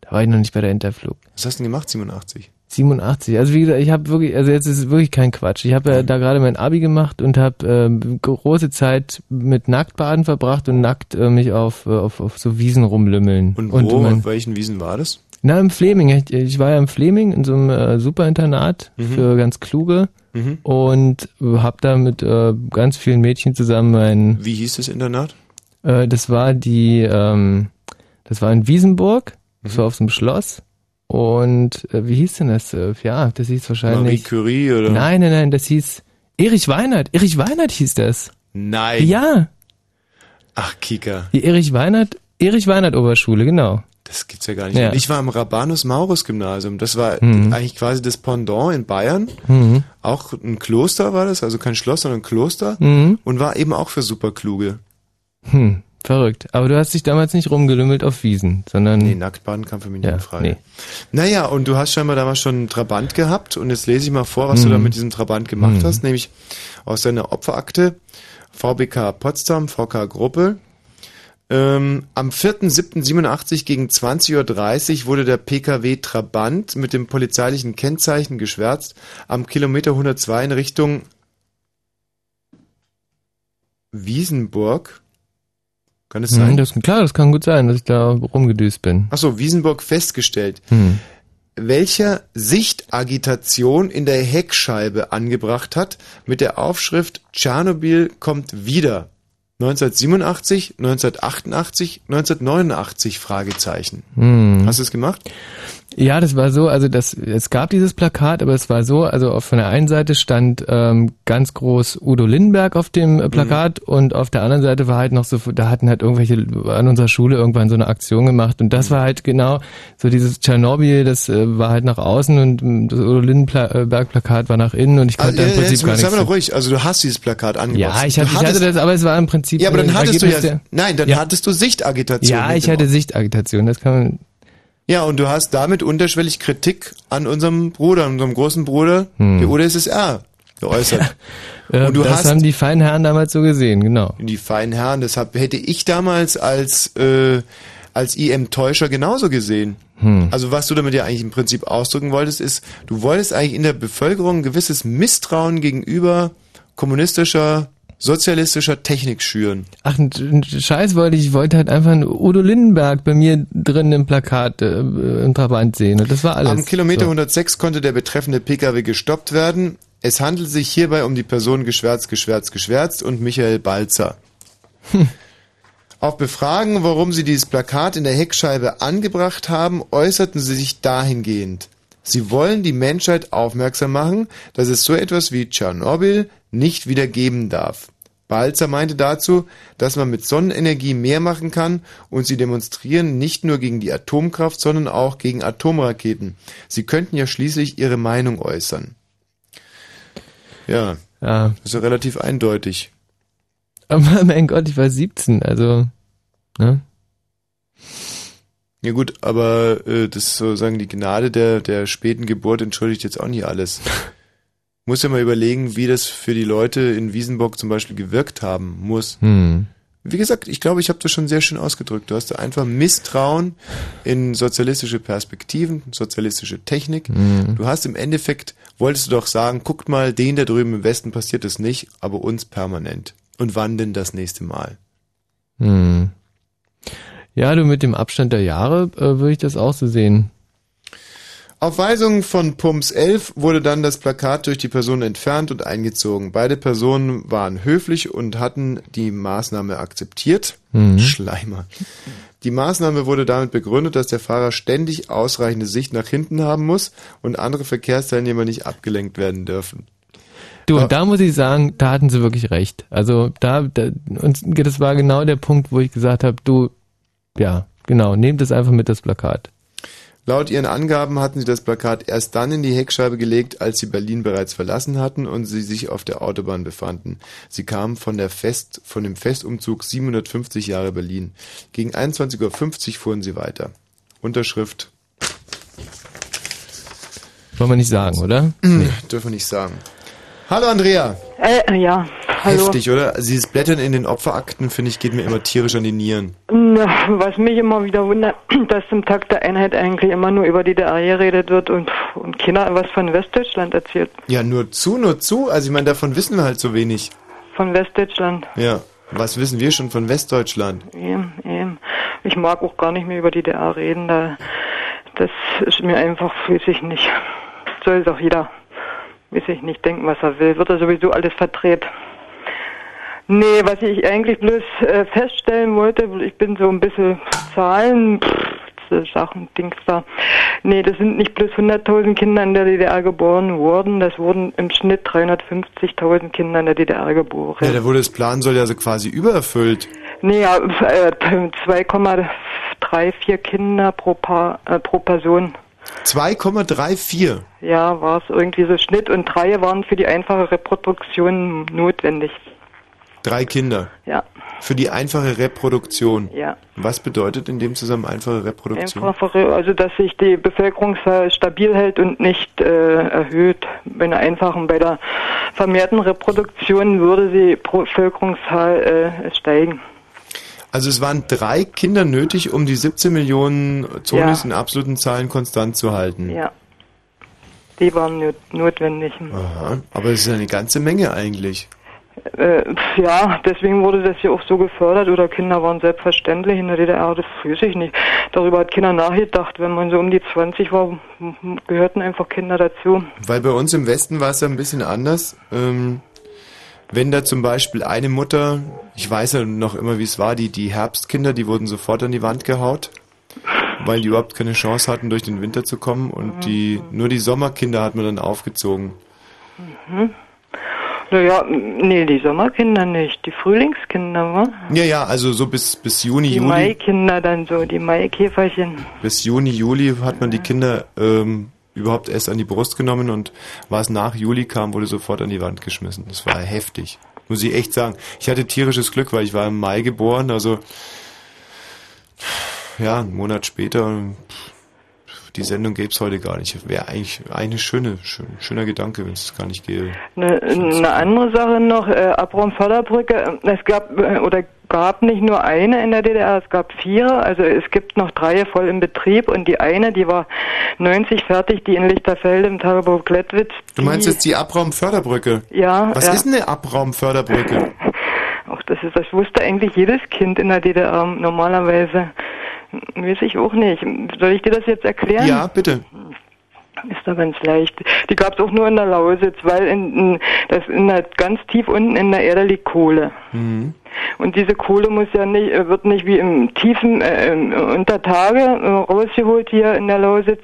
da war ich noch nicht bei der Interflug. Was hast du denn gemacht, 87? 87. Also wie gesagt, ich habe wirklich, also jetzt ist es wirklich kein Quatsch. Ich habe ja da gerade mein Abi gemacht und habe ähm, große Zeit mit Nacktbaden verbracht und nackt äh, mich auf, äh, auf, auf so Wiesen rumlümmeln. Und wo, mein- auf welchen Wiesen war das? Na, im Fleming. Ich, ich war ja im Fleming in so einem äh, Superinternat Mhm. für ganz Kluge Mhm. und habe da mit äh, ganz vielen Mädchen zusammen ein. Wie hieß das Internat? Äh, das war die, ähm, das war in Wiesenburg. Das Mhm. war auf so einem Schloss. Und äh, wie hieß denn das? Ja, das hieß wahrscheinlich. Marie Curie oder? Nein, nein, nein, das hieß Erich Weinert. Erich Weinert hieß das. Nein. Ja, Ach, Kika. die Erich Weinert, Erich Weinert Oberschule, genau. Das gibt's ja gar nicht. Ja. Ich war am Rabanus Maurus Gymnasium. Das war Mhm. eigentlich quasi das Pendant in Bayern. Mhm. Auch ein Kloster war das, also kein Schloss, sondern ein Kloster. Mhm. Und war eben auch für Superkluge. Hm, verrückt. Aber du hast dich damals nicht rumgelümmelt auf Wiesen, sondern. Nee, Nacktbaden kam für mich nicht Ja, in Frage. nee. Naja, und du hast scheinbar damals schon einen Trabant gehabt. Und jetzt lese ich mal vor, was du Mhm. da mit diesem Trabant gemacht Mhm. hast. Nämlich aus deiner Opferakte VBK Potsdam, VK Gruppe. Ähm, am 4.7.87 gegen 20.30 Uhr wurde der PKW Trabant mit dem polizeilichen Kennzeichen geschwärzt am Kilometer 102 in Richtung Wiesenburg. Kann es Hm, sein? das, klar, das kann gut sein, dass ich da rumgedüst bin. Achso, Wiesenburg festgestellt. Hm. welcher Sichtagitation in der Heckscheibe angebracht hat mit der Aufschrift Tschernobyl kommt wieder. 1987, 1988, 1989 Fragezeichen. Hm. Hast du es gemacht? Ja, das war so, also das, es gab dieses Plakat, aber es war so, also auf von der einen Seite stand ähm, ganz groß Udo Lindenberg auf dem äh, Plakat und auf der anderen Seite war halt noch so, da hatten halt irgendwelche an unserer Schule irgendwann so eine Aktion gemacht und das war halt genau so dieses Tschernobyl, das äh, war halt nach außen und ähm, das Udo Lindenberg Plakat war nach innen und ich konnte Also, im Prinzip jetzt, gar sei nichts. mal doch ruhig, also du hast dieses Plakat angebracht. Ja, ich hatte, ich hatte das, aber es war im Prinzip. Ja, aber dann hattest du ja, Ergebnis der- nein, dann Ja. hattest du Sichtagitation. Ja, ich hatte Sichtagitation, das kann man. Ja, und du hast damit unterschwellig Kritik an unserem Bruder, an unserem großen Bruder, Hm. der UdSSR, geäußert. Und du das haben die feinen Herren damals so gesehen, genau. die feinen Herren, deshalb hätte ich damals als äh, als IM-Täuscher genauso gesehen. Hm. Also was du damit ja eigentlich im Prinzip ausdrücken wolltest, ist, du wolltest eigentlich in der Bevölkerung ein gewisses Misstrauen gegenüber kommunistischer, sozialistischer Technik schüren. Ach, ein, ein Scheiß wollte ich, ich wollte halt einfach einen Udo Lindenberg bei mir drin im Plakat äh, im Trabant sehen und das war alles. Am Kilometer so. 106 konnte der betreffende Pkw gestoppt werden. Es handelt sich hierbei um die Person Geschwärz, Geschwärz, Geschwärzt und Michael Balzer. Auf Befragen, warum sie dieses Plakat in der Heckscheibe angebracht haben, äußerten sie sich dahingehend. Sie wollen die Menschheit aufmerksam machen, dass es so etwas wie Tschernobyl nicht wieder geben darf. Balzer meinte dazu, dass man mit Sonnenenergie mehr machen kann und sie demonstrieren nicht nur gegen die Atomkraft, sondern auch gegen Atomraketen. Sie könnten ja schließlich ihre Meinung äußern. Ja, Ja. ist ja relativ eindeutig. Aber mein Gott, ich war 17, also, ne? Ja gut, aber äh, das sozusagen die Gnade der, der späten Geburt entschuldigt jetzt auch nicht alles. Muss ja mal überlegen, wie das für die Leute in Wiesenbock zum Beispiel gewirkt haben muss. Hm. Wie gesagt, ich glaube, ich habe das schon sehr schön ausgedrückt. Du hast da einfach Misstrauen in sozialistische Perspektiven, sozialistische Technik. Mhm. Du hast im Endeffekt, wolltest du doch sagen, guckt mal, denen da drüben im Westen passiert das nicht, aber uns permanent. Und wann denn das nächste Mal? Hm. Ja, du mit dem Abstand der Jahre äh, würde ich das auch so sehen. Auf Weisung von Pumps 11 wurde dann das Plakat durch die Person entfernt und eingezogen. Beide Personen waren höflich und hatten die Maßnahme akzeptiert. Mhm. Schleimer. Die Maßnahme wurde damit begründet, dass der Fahrer ständig ausreichende Sicht nach hinten haben muss und andere Verkehrsteilnehmer nicht abgelenkt werden dürfen. Du, und da muss ich sagen, da hatten sie wirklich recht. Also da, da und das war genau der Punkt, wo ich gesagt habe, du, ja, genau, nehmt es einfach mit das Plakat. Laut ihren Angaben hatten sie das Plakat erst dann in die Heckscheibe gelegt, als sie Berlin bereits verlassen hatten und sie sich auf der Autobahn befanden. Sie kamen von der Fest, von dem Festumzug 750 Jahre Berlin. Gegen 21.50 Uhr fuhren sie weiter. Unterschrift. Wollen wir nicht sagen, oder? Nee. Dürfen wir nicht sagen. Hallo Andrea. Äh, ja, hallo. Heftig, oder? Also dieses Blättern in den Opferakten, finde ich, geht mir immer tierisch an die Nieren. Na, was mich immer wieder wundert, dass zum Tag der Einheit eigentlich immer nur über DDR geredet wird und, und keiner was von Westdeutschland erzählt. Ja, nur zu, nur zu. Also ich meine, davon wissen wir halt so wenig. Von Westdeutschland. Ja. Was wissen wir schon von Westdeutschland? Eben, eben. Ich mag auch gar nicht mehr über DDR reden, da, das ist mir einfach, weiß ich nicht. Soll doch jeder, weiß ich nicht, denken, was er will. Wird er sowieso alles verdreht. Nee, was ich eigentlich bloß äh, feststellen wollte, ich bin so ein bisschen Zahlen, pff, Sachen, Dings da. Nee, das sind nicht bloß 100.000 Kinder in der DDR geboren worden, das wurden im Schnitt 350.000 Kinder in der DDR geboren. Ja, da wurde das Plan soll ja so quasi übererfüllt. Nee, ja, äh, 2,34 Kinder pro, Paar, äh, pro Person. 2,34. Ja, war es irgendwie so Schnitt und drei waren für die einfache Reproduktion notwendig. Drei Kinder. Ja. Für die einfache Reproduktion. Ja. Was bedeutet in dem Zusammenhang einfache Reproduktion? Einfache, also dass sich die Bevölkerungszahl stabil hält und nicht äh, erhöht. Bei einer einfachen, bei der vermehrten Reproduktion würde die Bevölkerungszahl äh, steigen. Also es waren drei Kinder nötig, um die 17 Millionen Zonis Ja. in absoluten Zahlen konstant zu halten. Ja. Die waren not notwendig. Aha, aber es ist eine ganze Menge eigentlich. Äh, ja, deswegen wurde das ja auch so gefördert oder Kinder waren selbstverständlich in der DDR, das weiß ich nicht. Darüber hat keiner nachgedacht. Wenn man so um die 20 war, gehörten einfach Kinder dazu. Weil bei uns im Westen war es ja ein bisschen anders. Ähm, wenn da zum Beispiel eine Mutter, ich weiß ja noch immer, wie es war, die, die Herbstkinder, die wurden sofort an die Wand gehaut, weil die überhaupt keine Chance hatten, durch den Winter zu kommen und die, nur die Sommerkinder hat man dann aufgezogen. Mhm. Naja, nee, die Sommerkinder nicht, die Frühlingskinder, wa? Ja, ja, also so bis, bis Juni, Die Juli, Maikinder dann so, die Maikäferchen. bis Juni, Juli hat man die Kinder ähm, überhaupt erst an die Brust genommen und was nach Juli kam, wurde sofort an die Wand geschmissen. Das war heftig. Muss ich echt sagen. Ich hatte tierisches Glück, weil ich war im Mai geboren, also ja, einen Monat später. pff, Die Sendung gäbe es heute gar nicht. Wäre eigentlich eine schöne, schön, schöner Gedanke, wenn es gar nicht gäbe. Eine, eine andere Sache noch, äh, Abraum-Förderbrücke, es gab äh, oder gab nicht nur eine in der DDR, es gab vier, also es gibt noch drei voll im Betrieb und die eine, die war 90 fertig, die in Lichterfelde im Tagebau Klettwitz. Du meinst jetzt die Abraumförderbrücke? Ja, Was ja. ist eine Abraumförderbrücke? Ach, das ist, das wusste eigentlich jedes Kind in der DDR normalerweise. Weiß ich auch nicht. Soll ich dir das jetzt erklären? Ja, bitte. Ist da ganz leicht. Die gab es auch nur in der Lausitz, weil in, in, das in der, ganz tief unten in der Erde liegt Kohle. Mhm. Und diese Kohle muss ja nicht, äh, wird nicht wie im tiefen, äh, im- unter Tage äh, rausgeholt hier in der Lausitz,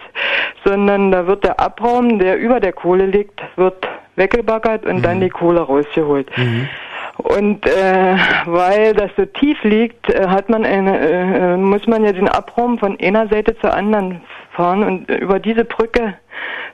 sondern da wird der Abraum, der über der Kohle liegt, wird weggebaggert und dann die Kohle rausgeholt. Und äh, weil das so tief liegt, äh, hat man eine, äh, äh, muss man ja den Abraum von einer Seite zur anderen fahren und äh, über diese Brücke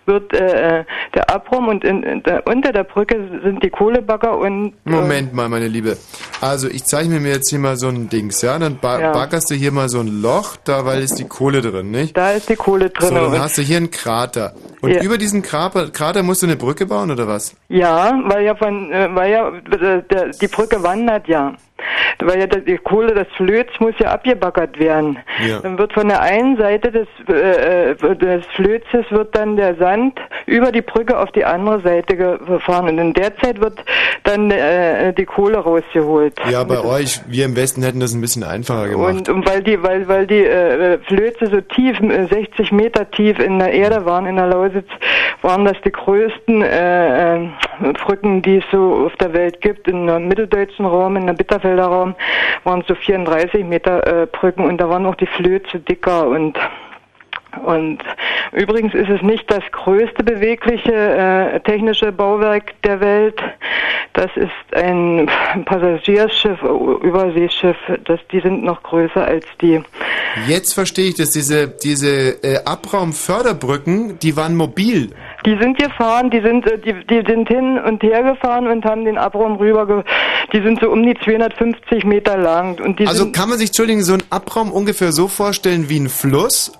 wird äh, äh, der Abraum und in, in unter der Brücke sind die Kohlebagger und äh, Moment mal, meine Liebe. Also ich zeichne mir jetzt hier mal so ein Dings, ja? Dann ba Ja. baggerst du hier mal so ein Loch, da weil ist die Kohle drin, nicht? Da ist die Kohle drin. So, dann hast du hier einen Krater. Und Ja. über diesen Krater, Krater musst du eine Brücke bauen, oder was? Ja, weil ja von, äh, weil ja äh, der, die Brücke wandert ja. Weil ja die Kohle, das Flöz muss ja abgebaggert werden. Ja. Dann wird von der einen Seite des, äh, des Flözes wird dann der Sand über die Brücke auf die andere Seite gefahren und in der Zeit wird dann äh, die Kohle rausgeholt. Ja, bei euch, wir im Westen hätten das ein bisschen einfacher gemacht. Und, und weil die, weil, weil die äh, Flöze so tief, äh, 60 Meter tief in der Erde waren, in der Lausitz, waren das die größten äh, äh, Brücken, die es so auf der Welt gibt. In der mitteldeutschen Raum, in der Bitterfelder Raum, waren es so 34 Meter äh, Brücken und da waren auch die Flöze dicker und und übrigens ist es nicht das größte bewegliche äh, technische Bauwerk der Welt. Das ist ein Passagierschiff, Überseeschiff. Das, die sind noch größer als die. Jetzt verstehe ich das, diese, diese äh, Abraumförderbrücken, die waren mobil. Die sind gefahren, die sind, äh, die, die sind hin und her gefahren und haben den Abraum rüber. Ge die sind so um die 250 Meter lang. Also kann man sich, Entschuldigung, so einen Abraum ungefähr so vorstellen wie ein Fluss?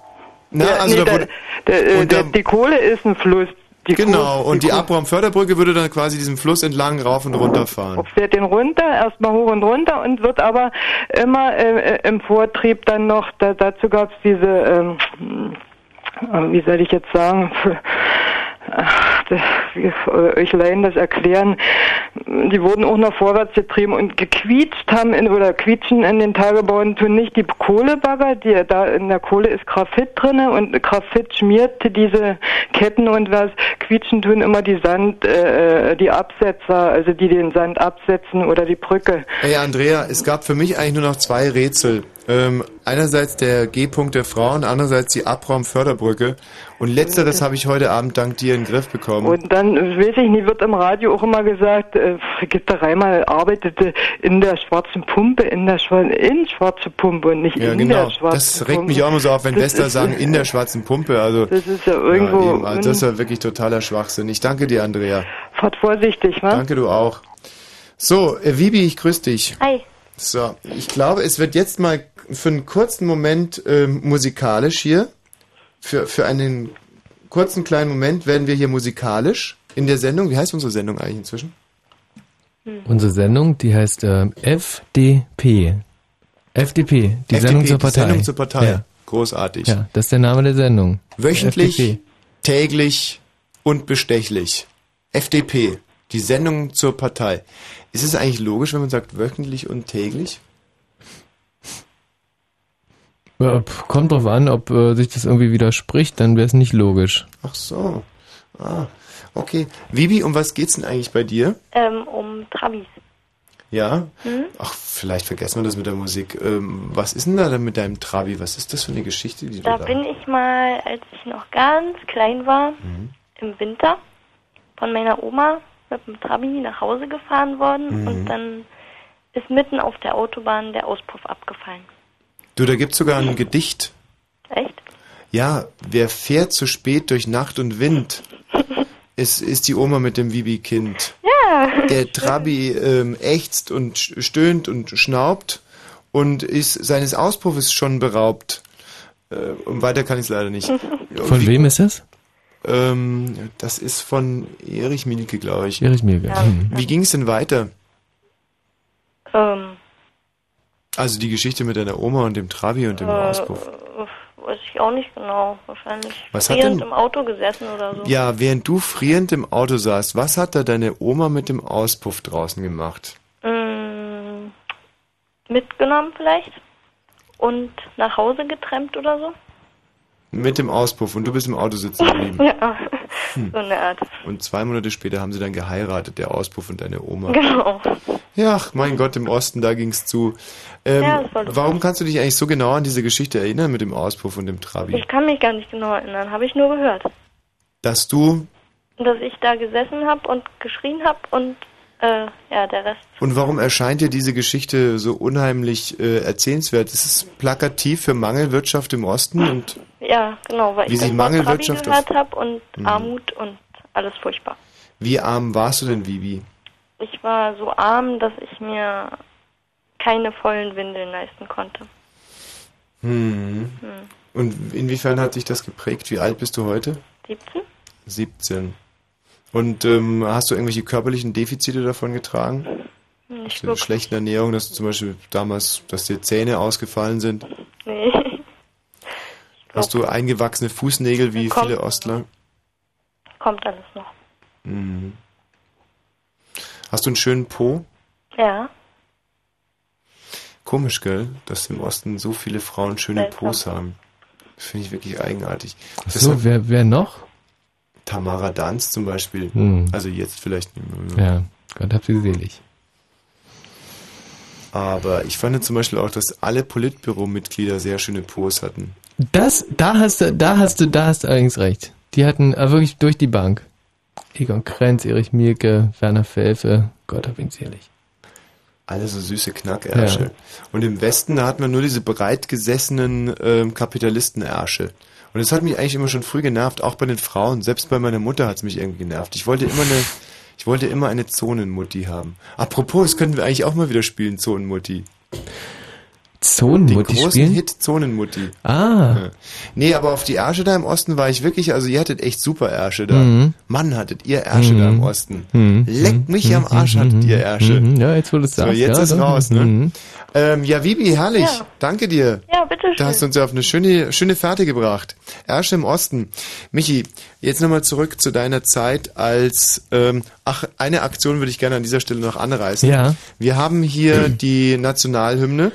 Na, Ja, also nee, da der, äh, da- die Kohle ist ein Fluss. Die genau, Kohle- und die Kohle- Abraumförderbrücke würde dann quasi diesen Fluss entlang rauf und runter fahren. fährt den runter, erstmal hoch und runter und wird aber immer äh, im Vortrieb dann noch, da, dazu gab es diese, ähm, äh, wie soll ich jetzt sagen, das, wie, äh, euch Laien das erklären, die wurden auch noch vorwärts getrieben und gequietscht haben in, oder quietschen in den Tagebauen tun nicht die Kohlebagger, die da in der Kohle ist Graphit drinne und Graphit schmiert diese Ketten und was quietschen tun immer die Sand, äh, äh, die Absetzer, also die den Sand absetzen oder die Brücke. Ey, Andrea, es gab für mich eigentlich nur noch zwei Rätsel. Ähm, einerseits der G-Punkt der Frauen, andererseits die Abraumförderbrücke. Und letzteres habe ich heute Abend dank dir in den Griff bekommen. Und dann, weiß ich nicht, wird im Radio auch immer gesagt, äh, Brigitte Reimer arbeitete in der schwarzen Pumpe, in der Schwa in schwarze Pumpe und nicht ja, in genau. der schwarzen Das Pumpe. regt mich auch immer so auf, wenn Das Wester sagen, in der schwarzen Pumpe. Also, Das ist ja irgendwo Ja, eben, also das ist ja wirklich totaler Schwachsinn. Ich danke dir, Andrea. Fahrt vorsichtig, wa? Danke, du auch. So, äh, Vibi, ich grüße dich. Hi. So, ich glaube, es wird jetzt mal für einen kurzen Moment ähm, musikalisch hier. Für, für einen kurzen kleinen Moment werden wir hier musikalisch in der Sendung. Wie heißt unsere Sendung eigentlich inzwischen? Unsere Sendung, die heißt äh, FDP. FDP, die FDP, Sendung zur die Partei. Sendung zur Partei. Ja. Großartig. ja, das ist der Name der Sendung. Wöchentlich, FDP. täglich und bestechlich. FDP. Die Sendung zur Partei. Ist es eigentlich logisch, wenn man sagt wöchentlich und täglich? Ja, kommt drauf an, ob äh, sich das irgendwie widerspricht, dann wäre es nicht logisch. Ach so. Ah, okay. Vivi, um was geht's denn eigentlich bei dir? Ähm, um Trabis. Ja? Hm? Ach, vielleicht vergessen wir das mit der Musik. Ähm, was ist denn da denn mit deinem Trabi? Was ist das für eine Geschichte, die Da du da bin ich mal, als ich noch ganz klein war, Mhm. im Winter von meiner Oma mit dem Trabi nach Hause gefahren worden Mhm. und dann ist mitten auf der Autobahn der Auspuff abgefallen. Du, da gibt's sogar ein Gedicht. Echt? Ja, wer fährt zu spät durch Nacht und Wind? Es ist die Oma mit dem Vibi-Kind. Ja. Der Trabi ähm, ächzt und stöhnt und schnaubt und ist seines Auspuffes schon beraubt. Äh, und weiter kann ich es leider nicht. Von wem ist das? Ähm, das ist von Erich Mielke, glaube ich. Erich Mielke. Ja. Mhm. Wie ging es denn weiter? Ähm, Also die Geschichte mit deiner Oma und dem Trabi und dem äh, Auspuff. weiß ich auch nicht genau. Wahrscheinlich Was hat frierend denn- im Auto gesessen oder so. Ja, während du frierend im Auto saßt, was hat da deine Oma mit dem Auspuff draußen gemacht? Mm, mitgenommen vielleicht und nach Hause getrennt oder so. Mit dem Auspuff und du bist im Auto sitzen geblieben. Ja, Hm. so eine Art. Und zwei Monate später haben sie dann geheiratet, der Auspuff und deine Oma. Genau. Ja, ach, mein Gott, im Osten, da ging's zu. Ähm, Ja, das war lustig. warum kannst du dich eigentlich so genau an diese Geschichte erinnern mit dem Auspuff und dem Trabi? Ich kann mich gar nicht genau erinnern, habe ich nur gehört. Dass du, Dass ich da gesessen habe und geschrien habe und äh, ja, der Rest. und warum erscheint dir diese Geschichte so unheimlich äh, erzählenswert? Ist es plakativ für Mangelwirtschaft im Osten und Ja, genau, weil Wie ich das Mangelwirtschaft gehört habe und Mhm. Armut und alles furchtbar. wie arm warst du denn, Vivi? Ich war so arm, dass ich mir keine vollen Windeln leisten konnte. Hm. Hm. Und inwiefern hat dich das geprägt? Wie alt bist du heute? 17? 17. Und ähm, hast du irgendwelche körperlichen Defizite davon getragen? Nicht Zur wirklich. schlechten Ernährung, dass du zum Beispiel damals, dass dir Zähne ausgefallen sind? Nee. Hast du eingewachsene Fußnägel wie Kommt. viele Ostler? Kommt alles noch. Mhm. Hast du einen schönen Po? Ja. Komisch, gell? Dass im Osten so viele Frauen schöne Seltsam. Pos haben. Finde ich wirklich eigenartig. Ach so, wer, wer noch? Tamara Danz zum Beispiel. Hm. Also jetzt vielleicht. Ja, Gott hab sie selig. Aber ich fand zum Beispiel auch, dass alle Politbüro-Mitglieder sehr schöne Pos hatten. Das, da hast du, da hast du, da hast du allerdings recht. Die hatten äh, wirklich durch die Bank. Egon Krenz, Erich Mielke, Werner Felfe, Gott hab ihn selig. Alle so süße Knackärsche. Ja. Und im Westen, da hat man nur diese breit gesessenen ähm, Kapitalistenärsche. Und das hat mich eigentlich immer schon früh genervt, auch bei den Frauen. Selbst bei meiner Mutter hat es mich irgendwie genervt. Ich wollte immer eine, ich wollte immer eine Zonenmutti haben. Apropos, das könnten wir eigentlich auch mal wieder spielen, Zonenmutti. Zonenmutti Den großen spielen? Hit Zonenmutti. Ah. Ja. Nee, aber auf die Ärsche da im Osten war ich wirklich, also ihr hattet echt super Ärsche da. Mhm. Mann, hattet ihr Ärsche da im Osten. Mhm. Leckt mich Mhm. am Arsch, hattet Mhm. ihr Ärsche. Mhm. Ja, jetzt du es So, sagst. jetzt ja, ist doch. raus, ne? Mhm. Ähm, ja, Vibi, herrlich. Ja. Danke dir. Ja, bitteschön. Da hast du uns ja auf eine schöne, schöne Fährte gebracht. Ärsche im Osten. Michi, jetzt nochmal zurück zu deiner Zeit als, ähm, ach, eine Aktion würde ich gerne an dieser Stelle noch anreißen. Ja. Wir haben hier die Nationalhymne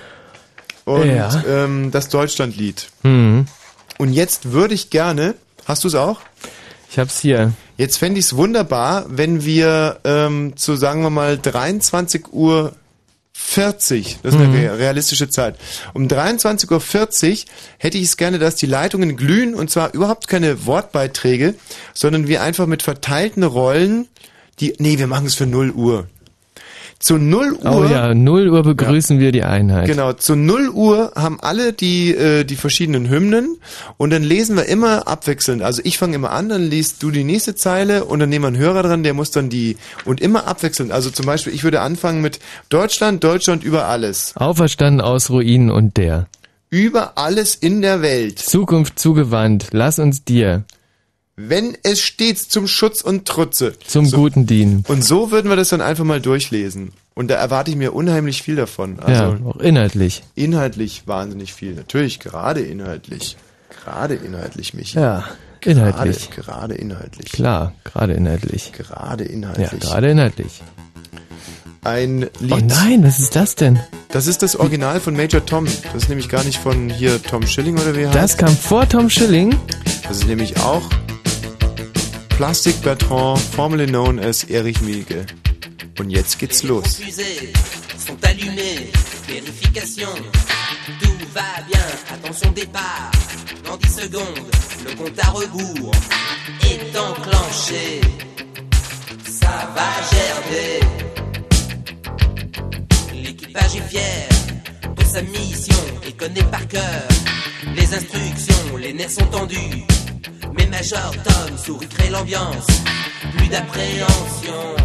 und Ja. ähm, das Deutschlandlied. Mhm. Und jetzt würde ich gerne, hast du es auch? Ich hab's hier. Jetzt fände ich es wunderbar, wenn wir ähm, zu, sagen wir mal, 23 Uhr 40, das ist eine Mhm. rea- realistische Zeit. Um 23.40 Uhr hätte ich es gerne, dass die Leitungen glühen und zwar überhaupt keine Wortbeiträge, sondern wir einfach mit verteilten Rollen die, nee, wir machen es für 0 Uhr. Zu 0 Uhr. Oh ja, 0 Uhr begrüßen wir die Einheit. Genau, zu 0 Uhr haben alle die, äh, die verschiedenen Hymnen und dann lesen wir immer abwechselnd. Also ich fange immer an, dann liest du die nächste Zeile und dann nehmen wir einen Hörer dran, der muss dann die und immer abwechselnd. Also zum Beispiel, ich würde anfangen mit Deutschland, Deutschland über alles. Auferstanden aus Ruinen und der. Über alles in der Welt. Zukunft zugewandt, lass uns dir. Wenn es stets zum Schutz und Trutze. Zum Guten dienen. Und so würden wir das dann einfach mal durchlesen. Und da erwarte ich mir unheimlich viel davon. Also ja, auch inhaltlich. inhaltlich wahnsinnig viel. Natürlich, gerade inhaltlich. Gerade inhaltlich, Michi. Ja. Inhaltlich. Gerade, gerade inhaltlich. Klar, gerade inhaltlich. Gerade inhaltlich. Ja, gerade inhaltlich. Ein Lied. Oh nein, was ist das denn? Das ist das Original von Major Tom. Das ist nämlich gar nicht von hier Tom Schilling oder wie er Das heißt. kam vor Tom Schilling. Das ist nämlich auch Plastic Bertrand, formerly known as Erich Mielke. Und jetzt geht's los. sont allumées. Vérification, tout va bien. Attention départ. Dans 10 secondes, le compte à rebours est enclenché. Ça va gerber. L'équipage est fier de sa mission et connaît par cœur les instructions. Les nerfs sont tendus. Mes tonne, souris, crée l'ambiance. Plus d'appréhension,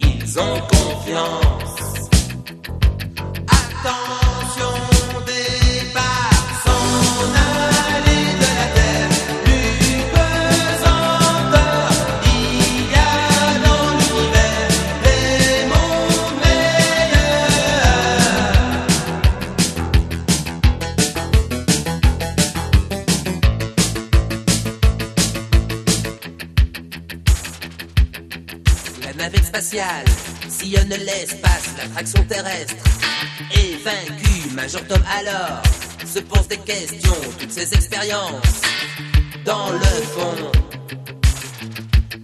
ils ont confiance. Attends. Spatiale sillonne l'espace, l'attraction terrestre est vaincue. Major Tom alors se pose des questions, toutes ses expériences dans le fond.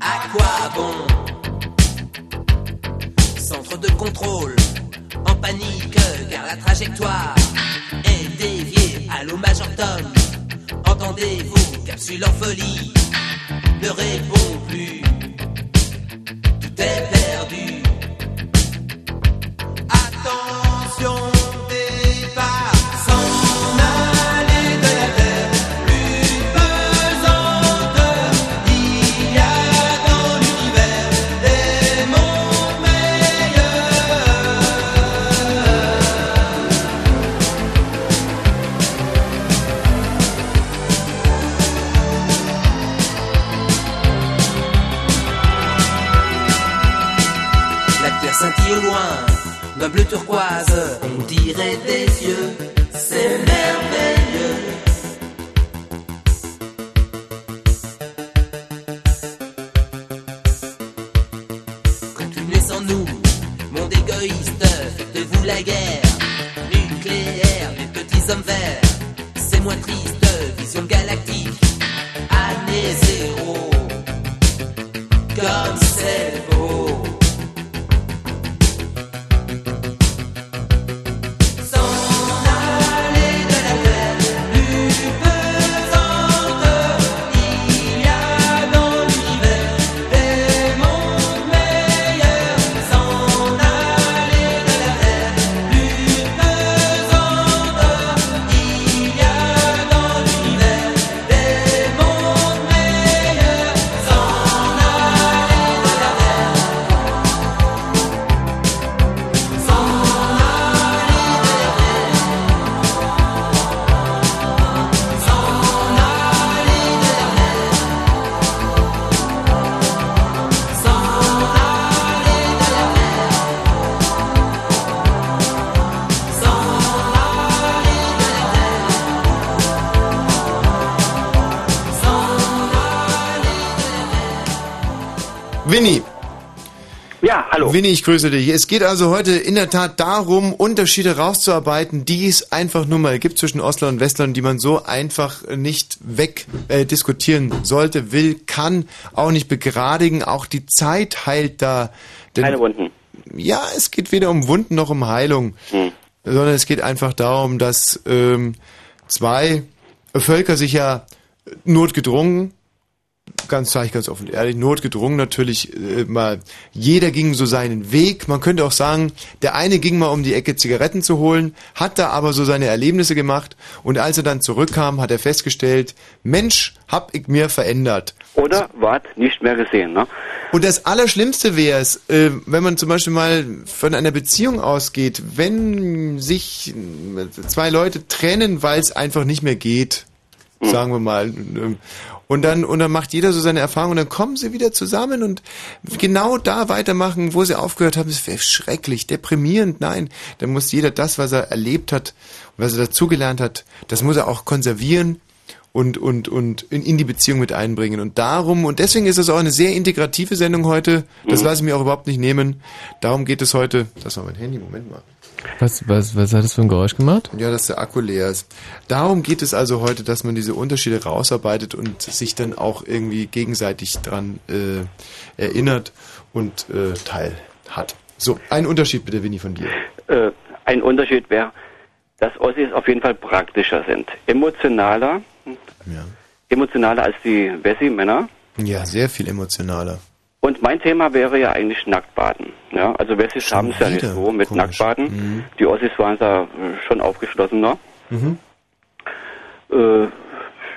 À quoi bon? Centre de contrôle en panique car la trajectoire est déviée. Allô Major Tom, entendez-vous Capsule en folie ne répond plus t'es perdu. Attends. D'un bleu turquoise, on dirait des yeux, c'est merveilleux. Continuez sans nous, monde égoïste, faites-vous la guerre, nucléaire, les petits hommes verts, c'est moins triste, vision galactique, année zéro, comme Winnie. Ja, hallo. Winnie, ich grüße dich. Es geht also heute in der Tat darum, Unterschiede rauszuarbeiten, die es einfach nur mal gibt zwischen Ostlern und Westlern, die man so einfach nicht weg äh, sollte, will, kann, auch nicht begradigen. Auch die Zeit heilt da. Denn, Keine Wunden. Ja, es geht weder um Wunden noch um Heilung, Hm. sondern es geht einfach darum, dass ähm, zwei Völker sich ja notgedrungen ganz sage ich ganz offen ehrlich, notgedrungen natürlich äh, mal, jeder ging so seinen Weg. Man könnte auch sagen, der eine ging mal um die Ecke Zigaretten zu holen, hat da aber so seine Erlebnisse gemacht und als er dann zurückkam, hat er festgestellt, Mensch, hab ich mir verändert. Oder wart nicht mehr gesehen, ne? Und das Allerschlimmste wäre es, äh, wenn man zum Beispiel mal von einer Beziehung ausgeht, wenn sich zwei Leute trennen, weil es einfach nicht mehr geht, sagen wir mal. Und dann, und dann macht jeder so seine Erfahrung und dann kommen sie wieder zusammen und genau da weitermachen, wo sie aufgehört haben. Das wäre schrecklich, deprimierend. Nein, dann muss jeder das, was er erlebt hat, was er dazugelernt hat, das muss er auch konservieren und, und, und in, in die Beziehung mit einbringen. Und darum, und deswegen ist es auch eine sehr integrative Sendung heute. Das Mhm. lasse ich mir auch überhaupt nicht nehmen. Darum geht es heute. Das war mein Handy, Moment mal. Was, was, was hat das für ein Geräusch gemacht? Ja, dass der Akku leer ist. Darum geht es also heute, dass man diese Unterschiede rausarbeitet und sich dann auch irgendwie gegenseitig dran äh, erinnert und äh, teil hat. So, ein Unterschied bitte, Winnie, von dir. Äh, ein Unterschied wäre, dass Ossis auf jeden Fall praktischer sind. Emotionaler, emotionaler als die Wessi-Männer. Ja, sehr viel emotionaler. Und mein Thema wäre ja eigentlich Nacktbaden. Ja, also Wessis haben es ja nicht so mit Komisch. Nacktbaden. Mhm. Die Ossis waren da äh, schon aufgeschlossener. Mhm. Äh,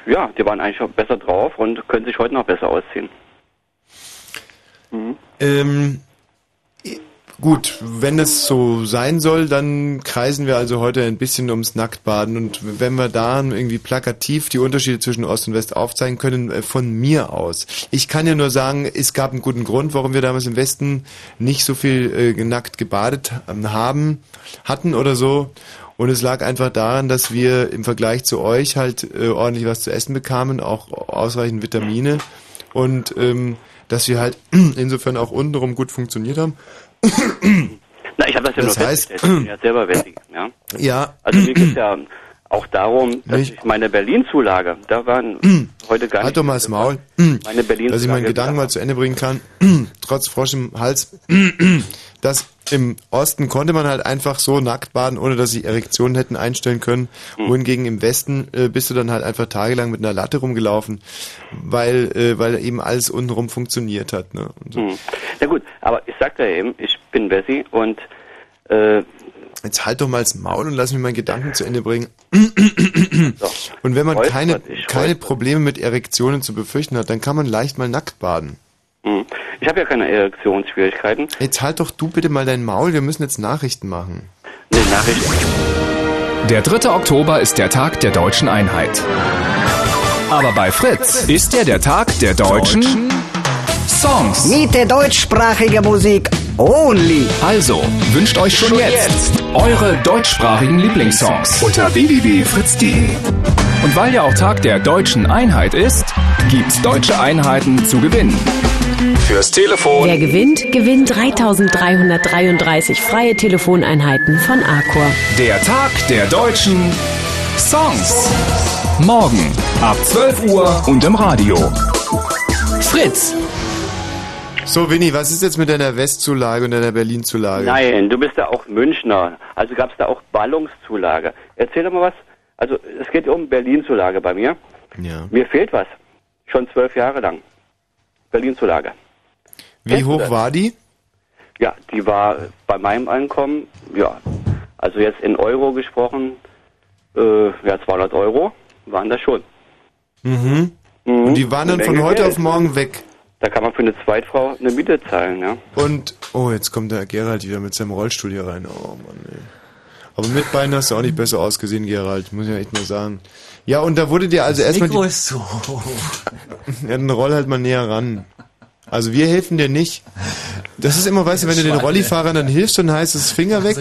ja, die waren eigentlich schon besser drauf und können sich heute noch besser ausziehen. Mhm. Ähm, gut, wenn es so sein soll, dann kreisen wir also heute ein bisschen ums Nacktbaden und wenn wir da irgendwie plakativ die Unterschiede zwischen Ost und West aufzeigen können, äh, von mir aus. Ich kann ja nur sagen, es gab einen guten Grund, warum wir damals im Westen nicht so viel äh, nackt gebadet ähm, haben, hatten oder so. Und es lag einfach daran, dass wir im Vergleich zu euch halt äh, ordentlich was zu essen bekamen, auch ausreichend Vitamine und ähm, dass wir halt insofern auch untenrum gut funktioniert haben. Na, ich habe das ja Das nur heißt- festgestellt. Ich bin ja selber Wessi. Ja. Ja. Also mir geht ja auch darum, dass ich meine Berlin-Zulage, da waren heute gar Halt doch mal das Maul. Meine Berlin dass ich meinen Gedanken mal zu Ende bringen kann, trotz Frosch im Hals, dass im Osten konnte man halt einfach so nackt baden, ohne dass sie Erektionen hätten einstellen können. Wohingegen im Westen äh, bist du dann halt einfach tagelang mit einer Latte rumgelaufen, weil, äh, weil eben alles untenrum funktioniert hat. Ne? So. Hm. Na gut, aber ich sagte ja eben, ich bin Wessi und äh, Jetzt halt doch mal das Maul und lass mich meinen Gedanken zu Ende bringen. Und wenn man keine, keine. Probleme mit Erektionen zu befürchten hat, dann kann man leicht mal nackt baden. Hm. ich habe ja keine Erektionsschwierigkeiten. Jetzt halt doch du bitte mal dein Maul, wir müssen jetzt Nachrichten machen. Nee, Nachrichten. Der 3. Oktober ist der Tag der deutschen Einheit. Aber bei Fritz ist er der Tag der deutschen Songs. Miete deutschsprachige Musik only. Also, wünscht euch schon jetzt eure deutschsprachigen Lieblingssongs unter www.fritz.de. Und weil ja auch Tag der deutschen Einheit ist, gibt's deutsche Einheiten zu gewinnen. Fürs Telefon Wer gewinnt, gewinnt 3333 freie Telefoneinheiten von Arcor. Der Tag der deutschen Songs. Morgen ab 12 Uhr und im Radio. Fritz. So, Winnie, was ist jetzt mit deiner Westzulage und deiner Berlinzulage? Nein, du bist ja auch Münchner. Also gab es da auch Ballungszulage. Erzähl doch mal was. Also es geht um Berlin-Zulage bei mir. Ja. Mir fehlt was. Schon zwölf Jahre lang. Berlin-Zulage. Wie hoch war die? Ja, die war bei meinem Einkommen, ja, also jetzt in Euro gesprochen, äh, ja, 200 Euro waren das schon. Mhm. Mhm. Und die waren dann von heute Geld. auf morgen weg. Da kann man für eine Zweitfrau eine Miete zahlen, ja. Und, oh, jetzt kommt der Gerald wieder mit seinem Rollstuhl hier rein. Oh Mann, ey. Aber mit Beinen hast du auch nicht besser ausgesehen, Gerald, muss ich ja echt mal sagen. Ja, und da wurde dir also erstmal. Mikro ist so. Ja, dann roll halt mal näher ran. Also wir helfen dir nicht. Das ist immer, weißt du, wenn du den. Rollifahrern dann hilfst, dann heißt es Finger weg.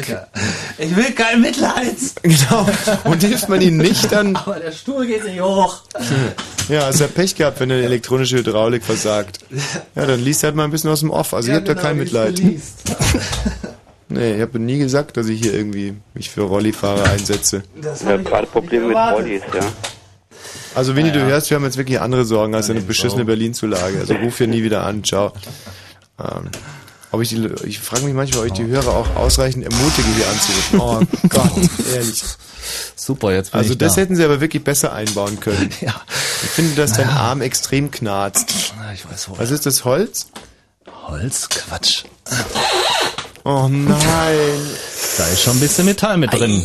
Ich will kein Mitleid. Genau. Und hilft man ihnen nicht, dann. Aber der Stuhl geht nicht hoch. Ja, hast ja Pech gehabt, wenn eine elektronische Hydraulik versagt. Ja, dann liest halt mal ein bisschen aus dem Off. Also Ja, ich hab da genau, kein wie es Mitleid. Nee, ich habe nie gesagt, dass ich hier irgendwie mich für Rollifahrer einsetze. Das Ja, gerade Probleme mit Rollis, ja. Also Winnie, du Ja. hörst, wir haben jetzt wirklich andere Sorgen als eine beschissene Berlin-Zulage. Also ruf hier nie wieder an. Ciao. Ähm, ob ich die, ich frage mich manchmal, ob ich die Hörer auch ausreichend ermutige, hier anzurufen. Oh Gott, ehrlich. Super, jetzt bin Also ich das da. hätten sie aber wirklich besser einbauen können. Ja. Ich finde, dass dein Arm extrem knarzt. Ich weiß wohl. Was ist das, Holz? Holz? Quatsch. Oh nein. Da ist schon ein bisschen Metall mit drin.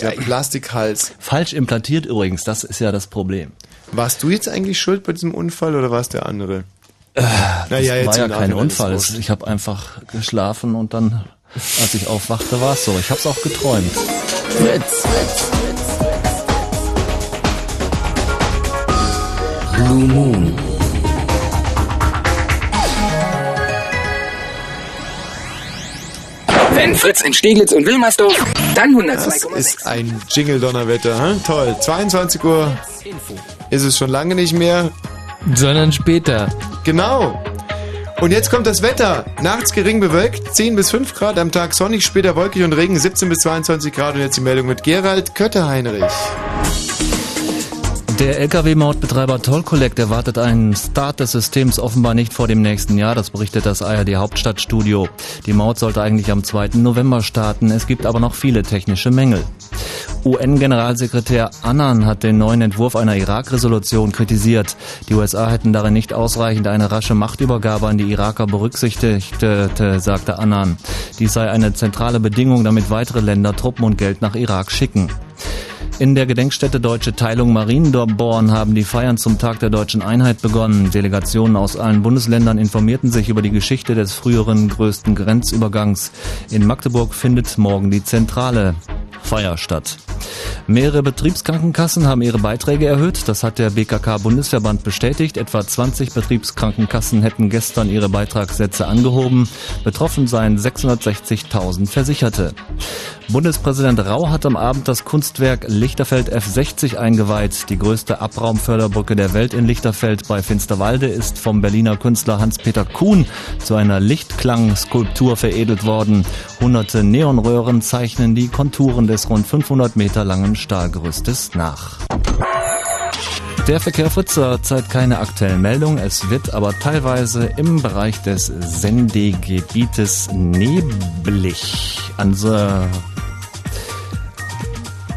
Der Plastikhals. Falsch implantiert übrigens, das ist ja das Problem. Warst du jetzt eigentlich schuld bei diesem Unfall oder war es der andere? Das naja, jetzt war ja kein Unfall. Ich habe einfach geschlafen und dann, als ich aufwachte, war es so. Ich habe es auch geträumt. Fritz. Blue Moon. Wenn Fritz in Steglitz und Wilmersdorf, Dann Das 102,6. ist ein Jingle-Donnerwetter. Hm? Toll. 22 Uhr ist es schon lange nicht mehr. Sondern später. Genau. Und jetzt kommt das Wetter. Nachts gering bewölkt, 10 bis 5 Grad, am Tag sonnig, später wolkig und Regen, 17 bis 22 Grad. Und jetzt die Meldung mit Gerald Kötter-Heinrich. Der Lkw-Mautbetreiber Toll Collect erwartet einen Start des Systems offenbar nicht vor dem nächsten Jahr, das berichtet das ARD Hauptstadtstudio. Die Maut sollte eigentlich am 2. November starten, es gibt aber noch viele technische Mängel. UN-Generalsekretär Annan hat den neuen Entwurf einer Irak-Resolution kritisiert. Die USA hätten darin nicht ausreichend eine rasche Machtübergabe an die Iraker berücksichtigt, sagte Annan. Dies sei eine zentrale Bedingung, damit weitere Länder Truppen und Geld nach Irak schicken. In der Gedenkstätte Deutsche Teilung Marienborn haben die Feiern zum Tag der deutschen Einheit begonnen. Delegationen aus allen Bundesländern informierten sich über die Geschichte des früheren größten Grenzübergangs. In Magdeburg findet morgen die zentrale Feier statt. Mehrere Betriebskrankenkassen haben ihre Beiträge erhöht. Das hat der BKK-Bundesverband bestätigt. Etwa 20 Betriebskrankenkassen hätten gestern ihre Beitragssätze angehoben. Betroffen seien 660.000 Versicherte. Bundespräsident Rau hat am Abend das Kunstwerk Lichterfeld F60 eingeweiht. Die größte Abraumförderbrücke der Welt in Lichterfeld bei Finsterwalde ist vom Berliner Künstler Hans-Peter Kuhn zu einer Lichtklangskulptur veredelt worden. Hunderte Neonröhren zeichnen die Konturen des rund 500 Meter langen Stahlgerüstes nach. Der Verkehr Fritz zurzeit keine aktuellen Meldungen. Es wird aber teilweise im Bereich des Sendegebietes neblig. Also,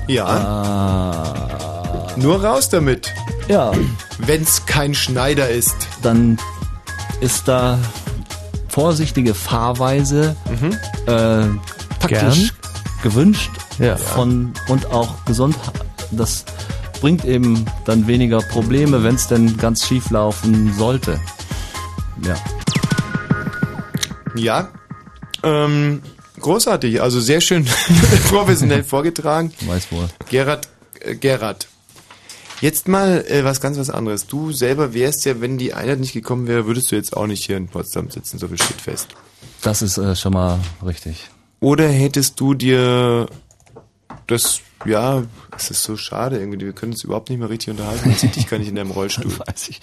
Ja. Nur raus damit. Ja. Wenn's kein Schneider ist. Dann ist da vorsichtige Fahrweise äh, taktisch gewünscht von und auch gesund. Das bringt eben dann weniger Probleme, wenn es denn ganz schief laufen sollte. Ja. Ja. Ähm, großartig. Also sehr schön professionell vorgetragen. Weiß wohl. Gerhard, äh, Gerhard. Jetzt mal äh, was ganz was anderes. Du selber wärst ja, wenn die Einheit nicht gekommen wäre, würdest du jetzt auch nicht hier in Potsdam sitzen, so viel steht fest. Das ist äh, schon mal richtig. Oder hättest du dir das, ja, es ist so schade irgendwie, wir können uns überhaupt nicht mehr richtig unterhalten, sieht dich gar nicht in deinem Rollstuhl. Weiß ich.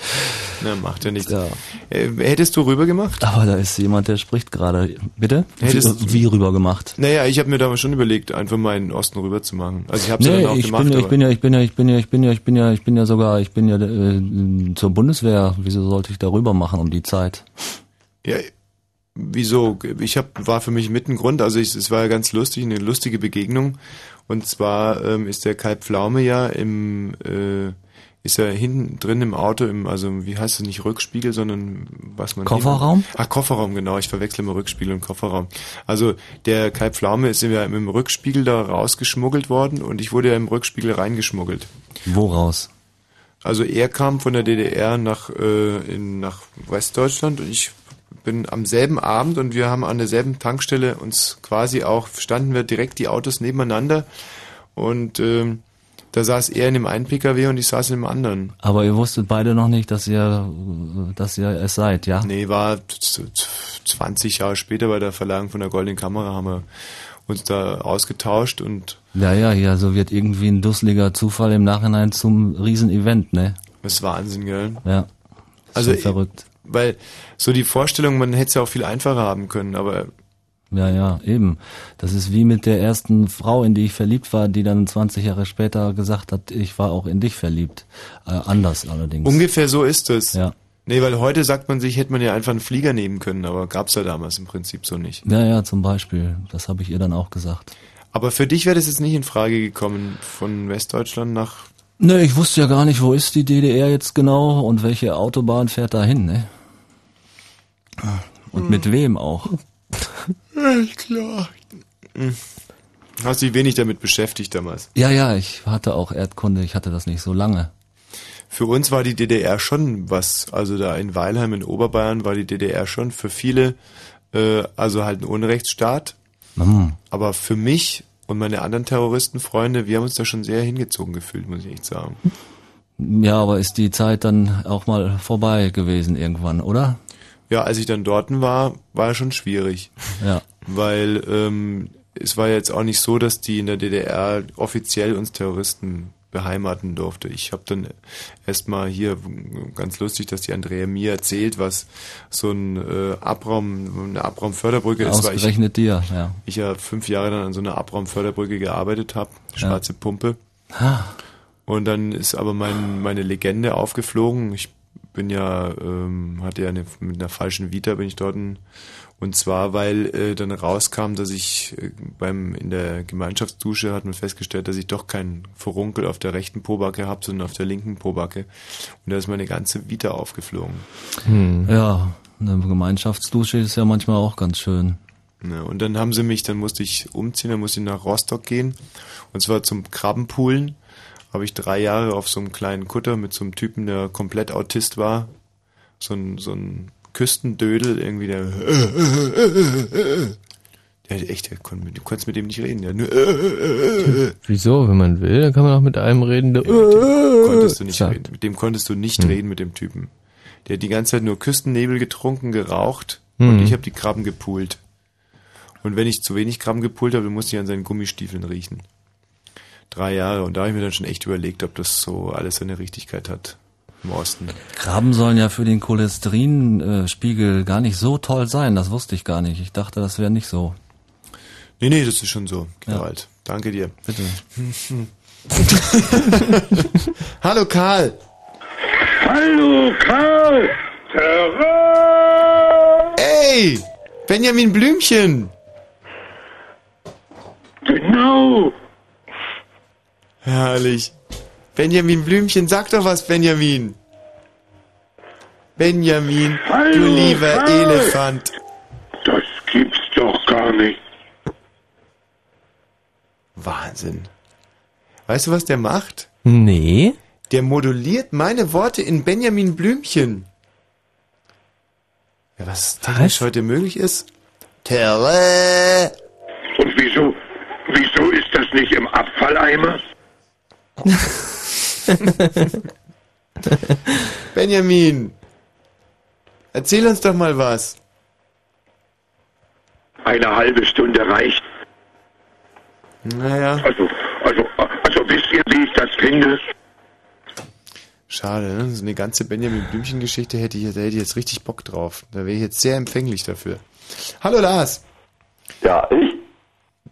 Na, macht ja nichts. Äh, hättest du rüber gemacht? Aber da ist jemand, der spricht gerade. Bitte? Hättest- wie, wie rüber gemacht? Naja, ich habe mir da schon überlegt, einfach mal in den Osten rüber zu machen. Also ich habe es ja Nee, dann auch ich gemacht. bin, ja, ich bin ja, ich bin ja, ich bin ja, ich bin ja, ich bin ja, ich bin ja sogar, ich bin ja äh, zur Bundeswehr. Wieso sollte ich da rüber machen um die Zeit? Ja, wieso? Ich hab, war für mich mit ein Grund, also ich, es war ja ganz lustig, eine lustige Begegnung. Und zwar ähm, ist der Kai Pflaume ja im, äh, ist er hinten drin im Auto, im, also wie heißt es nicht Rückspiegel, sondern was man... Kofferraum? Ach, Kofferraum, genau, ich verwechsel immer Rückspiegel und Kofferraum. Also der Kai Pflaume ist ja im Rückspiegel da rausgeschmuggelt worden und ich wurde ja im Rückspiegel reingeschmuggelt. Woraus? Also er kam von der DDR nach, äh, in, nach Westdeutschland und ich bin am selben Abend und wir haben an derselben Tankstelle uns quasi auch, standen wir direkt die Autos nebeneinander und ähm, da saß er in dem einen PKW und ich saß in dem anderen. Aber ihr wusstet beide noch nicht, dass ihr, dass ihr es seid, ja? Nee, war z- z- 20 Jahre später bei der Verleihung von der Goldenen Kamera haben wir uns da ausgetauscht und Ja, ja, ja, so wird irgendwie ein dusseliger Zufall im Nachhinein zum Riesenevent, ne? das ist Wahnsinn, gell? Ja. Also verrückt. Weil so die Vorstellung, man hätte es ja auch viel einfacher haben können, aber Ja, ja, eben. Das ist wie mit der ersten Frau, in die ich verliebt war, die dann 20 Jahre später gesagt hat, ich war auch in dich verliebt. Äh, anders allerdings. Ungefähr so ist es. Ja. Nee, weil heute sagt man sich, hätte man ja einfach einen Flieger nehmen können, aber gab's ja damals im Prinzip so nicht. Ja, ja, zum Beispiel. Das habe ich ihr dann auch gesagt. Aber für dich wäre das jetzt nicht in Frage gekommen, von Westdeutschland nach... Ne, ich wusste ja gar nicht, wo ist die DDR jetzt genau und welche Autobahn fährt da hin, ne? Und mit wem auch. Klar. Hm. Hast dich wenig damit beschäftigt damals. Ja, ja, ich hatte auch Erdkunde, ich hatte das nicht so lange. Für uns war die DDR schon was, also da in Weilheim in Oberbayern war die DDR schon für viele, äh, also halt ein Unrechtsstaat. Hm. Aber für mich und meine anderen Terroristenfreunde, wir haben uns da schon sehr hingezogen gefühlt, muss ich echt sagen. Ja, aber ist die Zeit dann auch mal vorbei gewesen irgendwann, oder? Ja, als ich dann dort war, war schon schwierig. Ja. Weil ähm, es war jetzt auch nicht so, dass die in der DDR offiziell uns Terroristen beheimaten durfte. Ich habe dann erstmal hier ganz lustig, dass die Andrea mir erzählt, was so ein äh, Abraum, eine Abraumförderbrücke ist, weil ich, Ausgerechnet dir, ja. ich ja fünf Jahre dann an so einer Abraumförderbrücke gearbeitet habe, schwarze Pumpe. Ah. Und dann ist aber mein, meine Legende aufgeflogen. Ich bin ja, ähm, hatte ja eine, mit einer falschen Vita bin ich dort ein, und zwar, weil äh, dann rauskam, dass ich äh, beim in der Gemeinschaftsdusche hat man festgestellt, dass ich doch keinen Furunkel auf der rechten Pobacke habe, sondern auf der linken Pobacke. Und da ist meine ganze Vita aufgeflogen. Ja, eine Gemeinschaftsdusche ist ja manchmal auch ganz schön. Ja, und dann haben sie mich, dann musste ich umziehen, dann musste ich nach Rostock gehen. Und zwar zum Krabbenpoolen. Habe ich drei Jahre auf so einem kleinen Kutter mit so einem Typen, der komplett Autist war. So ein, so ein Küstendödel, irgendwie der. Der hat echt, der kon, du konntest mit dem nicht reden. Der Wieso? Wenn man will, dann kann man auch mit einem reden, der konntest du nicht sagt. reden. Mit dem konntest du nicht Hm. reden, mit dem Typen. Der hat die ganze Zeit nur Küstennebel getrunken, geraucht Hm. und ich habe die Krabben gepult. Und wenn ich zu wenig Krabben gepult habe, dann musste ich an seinen Gummistiefeln riechen. Drei Jahre. Und da habe ich mir dann schon echt überlegt, ob das so alles seine Richtigkeit hat im Osten. Krabben sollen ja für den Cholesterinspiegel gar nicht so toll sein. Das wusste ich gar nicht. Ich dachte, das wäre nicht so. Nee, nee, das ist schon so. Ja. Gerald. Danke dir. Bitte. Hallo Karl. Hallo Karl. Ey, Benjamin Blümchen. Genau. Herrlich. Benjamin Blümchen, sag doch was, Benjamin. Benjamin, du Hallo, lieber Karl. Elefant. Das gibt's doch gar nicht. Wahnsinn. Weißt du, was der macht? Nee. Der moduliert meine Worte in Benjamin Blümchen. Ja, was technisch heute möglich ist? Terre. Und wieso, wieso ist das nicht im Abfalleimer? Benjamin, erzähl uns doch mal was. Eine halbe Stunde reicht. Naja. Also, also, also wisst ihr, wie ich das finde? Schade, ne? So eine ganze Benjamin Blümchen-Geschichte hätte ich, da hätte ich jetzt richtig Bock drauf. Da wäre ich jetzt sehr empfänglich dafür. Hallo Lars. Ja, ich?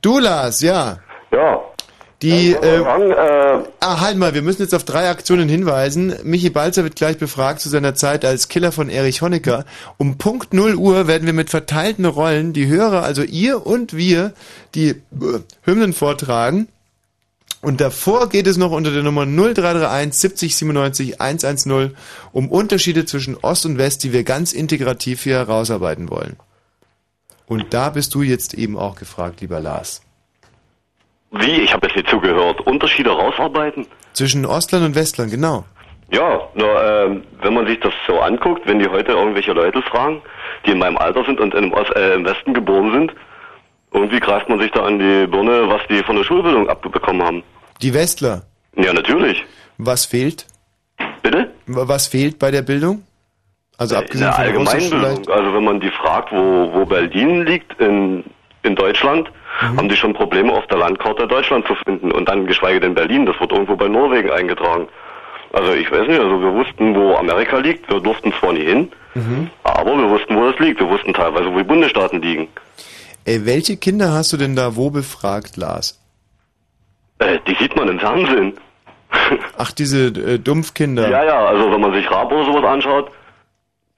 Du Lars, ja. Ja. Die, wollen wir äh, ah, halt mal, wir müssen jetzt auf drei Aktionen hinweisen. Michi Balzer wird gleich befragt zu seiner Zeit als Killer von Erich Honecker. Um Punkt 0 Uhr werden wir mit verteilten Rollen die Hörer, also ihr und wir, die äh, Hymnen vortragen. Und davor geht es noch unter der Nummer 0331 70 97 110 um Unterschiede zwischen Ost und West, die wir ganz integrativ hier herausarbeiten wollen. Und da bist du jetzt eben auch gefragt, lieber Lars. Wie? Ich habe jetzt nicht zugehört. Unterschiede rausarbeiten? Zwischen Ostland und Westland, genau. Ja, nur ähm, wenn man sich das so anguckt, wenn die heute irgendwelche Leute fragen, die in meinem Alter sind und im, Ost, äh, im Westen geboren sind, irgendwie greift man sich da an die Birne, was die von der Schulbildung abbekommen haben. Die Westler. Ja, natürlich. Was fehlt? Bitte? Was fehlt bei der Bildung? Also abgesehen In der von der Allgemeinbildung. Also wenn man die fragt, wo, wo Berlin liegt in, in Deutschland, Mhm. haben die schon Probleme auf der Landkarte Deutschland zu finden und dann geschweige denn Berlin, das wird irgendwo bei Norwegen eingetragen. Also ich weiß nicht, also wir wussten, wo Amerika liegt, wir durften zwar nie hin, Mhm. aber wir wussten, wo das liegt. Wir wussten teilweise, wo die Bundesstaaten liegen. Ey, welche Kinder hast du denn da wo befragt, Lars? Äh, die sieht man im Fernsehen. Ach, diese äh, Dumpfkinder. Ja, ja, also wenn man sich oder sowas anschaut,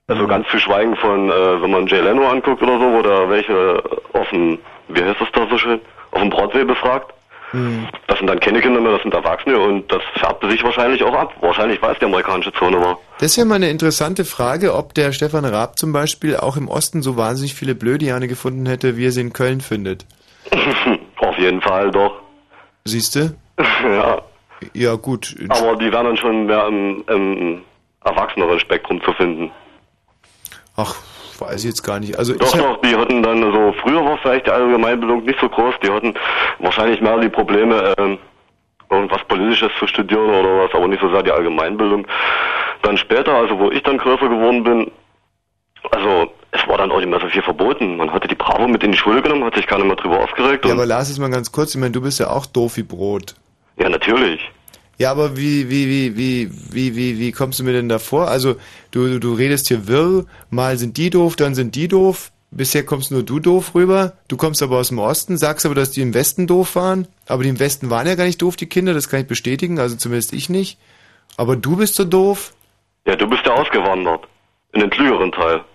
also ganz zu schweigen von, äh, wenn man Jay Leno anguckt oder so, wo da welche auf dem, wie heißt das da so schön, auf dem Broadway befragt. Hm. Das sind dann keine Kinder mehr, das sind Erwachsene und das färbte sich wahrscheinlich auch ab. Wahrscheinlich weiß die amerikanische Zone war. Das wäre mal eine interessante Frage, ob der Stefan Raab zum Beispiel auch im Osten so wahnsinnig viele Blödiane gefunden hätte, wie er sie in Köln findet. Auf jeden Fall doch. Siehst du? ja. Ja, gut. Aber die wären dann schon mehr im, im erwachseneren Spektrum zu finden. Ach, weiß ich jetzt gar nicht. Also Doch, doch, die hatten dann so, früher war vielleicht die Allgemeinbildung nicht so groß, die hatten wahrscheinlich mehr die Probleme, ähm, irgendwas Politisches zu studieren oder was, aber nicht so sehr die Allgemeinbildung. Dann später, also wo ich dann größer geworden bin, also es war dann auch nicht mehr so viel verboten. Man hatte die Bravo mit in die Schule genommen, hat sich keiner mehr drüber aufgeregt. Ja, aber Lars, jetzt mal ganz kurz, ich meine, du bist ja auch doof wie Brot. ja natürlich. Ja, aber wie, wie, wie, wie, wie, wie, wie kommst du mir denn da vor? Also, du, du, redest hier wirr, mal sind die doof, dann sind die doof. Bisher kommst nur du doof rüber. Du kommst aber aus dem Osten, sagst aber, dass die im Westen doof waren. Aber die im Westen waren ja gar nicht doof, die Kinder, das kann ich bestätigen, also zumindest ich nicht. Aber du bist so doof. Ja, du bist ja ausgewandert. In den klügeren Teil.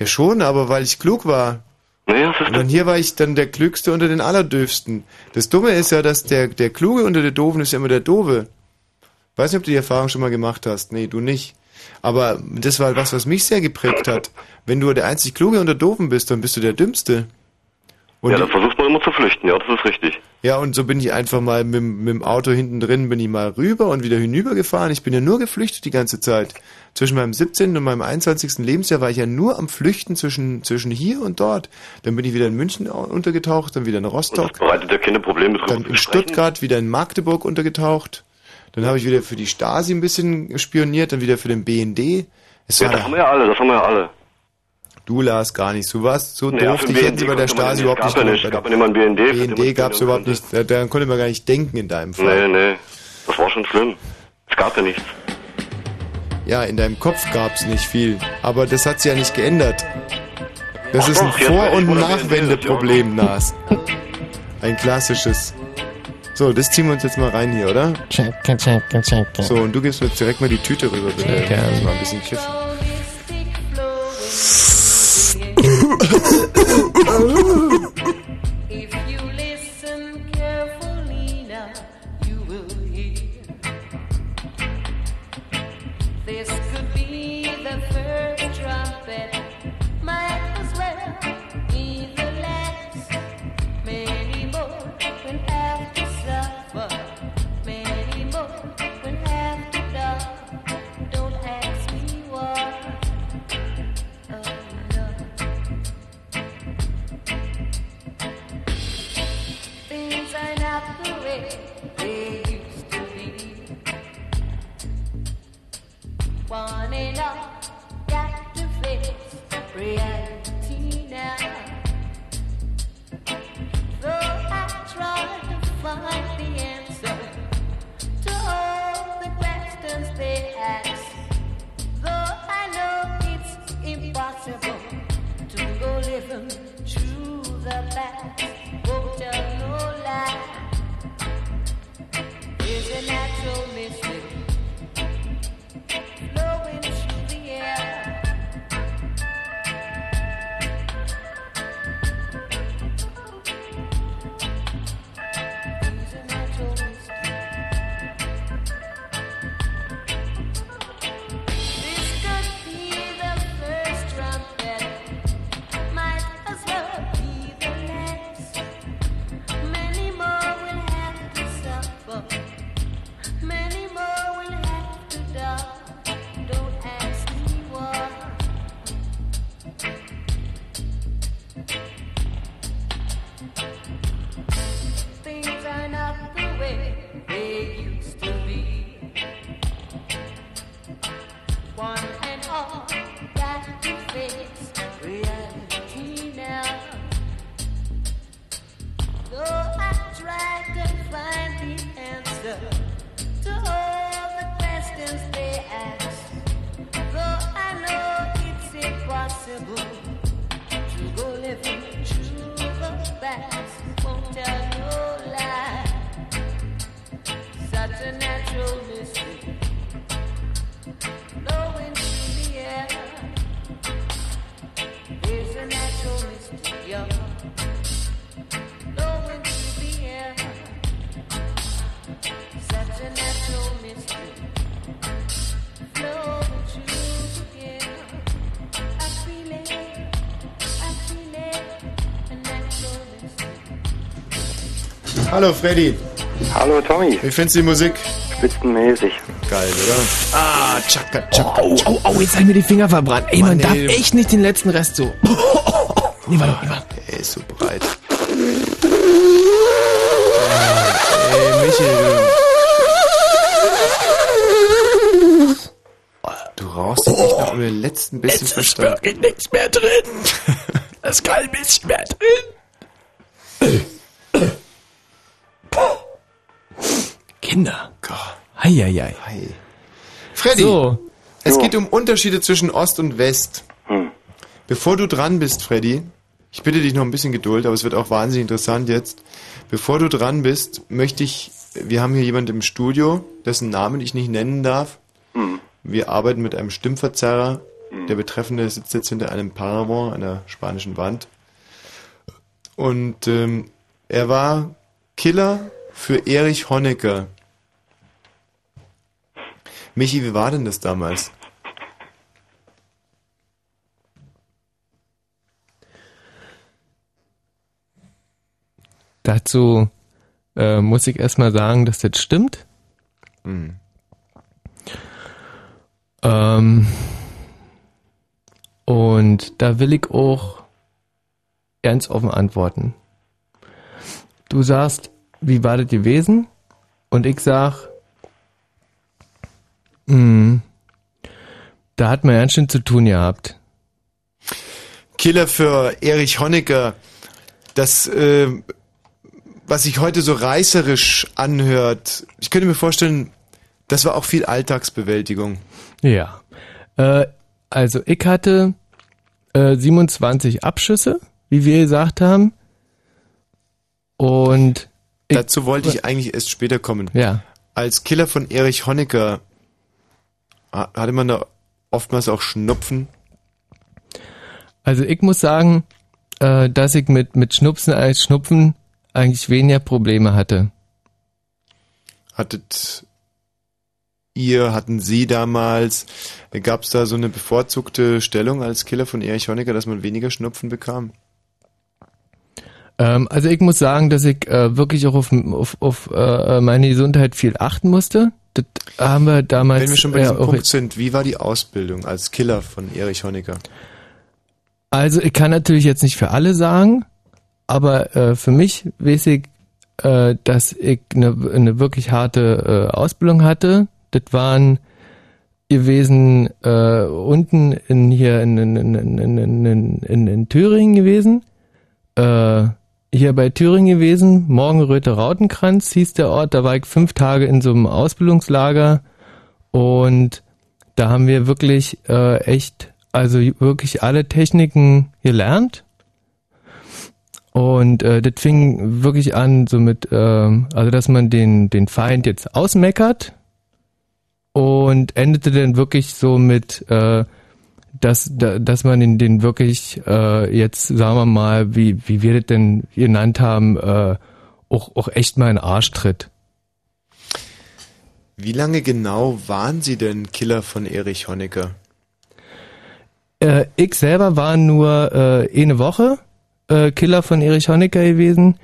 Ja schon, aber weil ich klug war. Naja, Und dann hier war ich dann der Klügste unter den Allerdöfsten. Das Dumme ist ja, dass der, der Kluge unter der Doofen ist ja immer der Doofe. Weiß nicht, ob du die Erfahrung schon mal gemacht hast. Nee, du nicht. Aber das war was, was mich sehr geprägt hat. Wenn du der einzig Kluge unter Doofen bist, dann bist du der Dümmste. Und ja, da versucht man immer zu flüchten, ja, das ist richtig. ja, und so bin ich einfach mal mit, mit dem Auto hinten drin, bin ich mal rüber und wieder hinüber gefahren. Ich bin ja nur geflüchtet die ganze Zeit. Zwischen meinem 17. und meinem 21. Lebensjahr war ich ja nur am Flüchten zwischen, zwischen hier und dort. Dann bin ich wieder in München au- untergetaucht, dann wieder in Rostock, Bereitet ja keine Probleme dann in. Stuttgart, wieder in Magdeburg untergetaucht. Dann habe ich wieder für die Stasi ein bisschen spioniert, dann wieder für den BND. Es Ja, das haben wir ja alle, das haben wir ja alle. Du Lars gar nicht. Du warst so Naja, doof, dich BND hätten sie bei der Stasi überhaupt gab nicht nicht, Bei gab ja nicht mal einen BND, BND gab es überhaupt nicht. Da, da konnte man gar nicht denken in deinem Fall. Nee, nee, das war schon schlimm. Es gab ja nichts. Ja, in deinem Kopf gab's nicht viel. Aber das hat sich ja nicht geändert. Das Ach ist ein doch, Vor- und Nachwendeproblem, Nas. Ein klassisches. So, das ziehen wir uns jetzt mal rein hier, oder? Checken, checken, checken. So, und du gibst mir jetzt direkt mal die Tüte rüber, bitte. Checken. Das ist mal ein bisschen kiffen. If not the way they used to be. One and all got to face reality now. Though I try to find the answer to all the questions they ask, though I know it's impossible to go living through the past. It's natural mystery. Hallo Freddy. Hallo Tommy. Wie findest du die Musik? Spitzenmäßig. Geil, oder? Ah, tschakka, tschakka. Au, au, au, jetzt habe ich mir die Finger verbrannt. Ey, man Mann, darf ey. echt nicht den letzten Rest so. Nee, warte, warte, warte. Er ist so breit. Ey, Michi, du. Du brauchst dich echt noch um den letzten bisschen Jetzt ist verstanden. wirklich nichts mehr drin. Es ist kein bisschen mehr Heieiei. Freddy, So. es Jo. geht um Unterschiede zwischen Ost und West. Bevor du dran bist, Freddy, ich bitte dich noch ein bisschen Geduld, aber es wird auch wahnsinnig interessant jetzt. Bevor du dran bist, möchte ich, wir haben hier jemand im Studio, dessen Namen ich nicht nennen darf. Wir arbeiten mit einem Stimmverzerrer. Der Betreffende sitzt jetzt hinter einem Paravent, einer spanischen Wand. Und ähm, er war Killer für Erich Honecker. Michi, wie war denn das damals? Dazu äh, muss ich erstmal sagen, dass das stimmt. Hm. Ähm, und da will ich auch ganz offen antworten. Du sagst, wie war das gewesen? Und ich sag, hm, da hat man ganz schön zu tun gehabt. Killer für Erich Honecker. Das, äh, was sich heute so reißerisch anhört, ich könnte mir vorstellen, das war auch viel Alltagsbewältigung. Ja. Äh, also ich hatte äh, 27 Abschüsse, wie wir gesagt haben. Und Dazu wollte ich eigentlich erst später kommen. Ja. Als Killer von Erich Honecker hatte man da oftmals auch Schnupfen. Also ich muss sagen, äh, dass ich mit, mit Schnupfen als Schnupfen eigentlich weniger Probleme hatte. Hattet ihr, hatten Sie damals, gab es da so eine bevorzugte Stellung als Killer von Erich Honecker, dass man weniger Schnupfen bekam? Ähm, also ich muss sagen, dass ich äh, wirklich auch auf, auf, auf äh, meine Gesundheit viel achten musste. Das haben wir damals Wenn wir schon bei diesem auch Punkt sind, wie war die Ausbildung als Killer von Erich Honecker? Also ich kann natürlich jetzt nicht für alle sagen, aber äh, für mich weiß ich, äh, dass ich eine, eine wirklich harte äh, Ausbildung hatte. Das waren gewesen äh, unten in hier in, in, in, in, in, in, in, in Thüringen gewesen. Äh, hier bei Thüringen gewesen, Morgenröte Rautenkranz hieß der Ort, da war ich fünf Tage in so einem Ausbildungslager und da haben wir wirklich äh, echt, also wirklich alle Techniken gelernt. Und äh, das fing wirklich an, so mit, ähm, also dass man den, den Feind jetzt ausmeckert und endete dann wirklich so mit, äh, dass, da- dass man den, den wirklich äh, jetzt, sagen wir mal, wie, wie wir das denn genannt haben, äh, auch, auch echt mal in den Arsch tritt. Wie lange genau waren Sie denn Killer von Erich Honecker? Äh, ich selber war nur äh, eine Woche äh, Killer von Erich Honecker gewesen,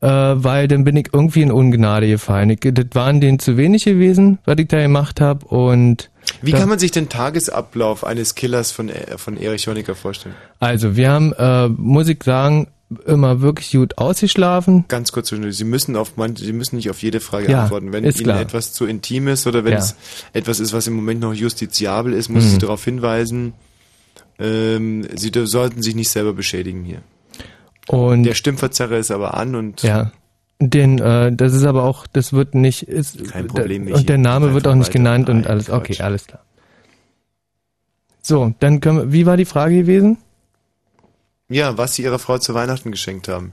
äh, weil dann bin ich irgendwie in Ungnade gefallen. Ich, das waren denen zu wenig gewesen, was ich da gemacht habe und Wie kann man sich den Tagesablauf eines Killers von, äh, von Erich Honecker vorstellen? Also wir haben, äh, muss ich sagen, immer wirklich gut ausgeschlafen. Ganz kurz, Sie müssen auf manche, Sie müssen nicht auf jede Frage Ja, antworten. Wenn Ihnen klar. etwas zu intim ist oder wenn Ja. es etwas ist, was im Moment noch justiziabel ist, muss ich Mhm. Sie darauf hinweisen. Ähm, Sie sollten sich nicht selber beschädigen hier. Und Der Stimmverzerrer ist aber an und ja. Den, äh, das ist aber auch, das wird nicht, ist, Kein Problem, da, und der Name wird auch nicht genannt und alles, okay, alles klar. So, dann können wir, wie war die Frage gewesen? ja, was Sie Ihrer Frau zu Weihnachten geschenkt haben.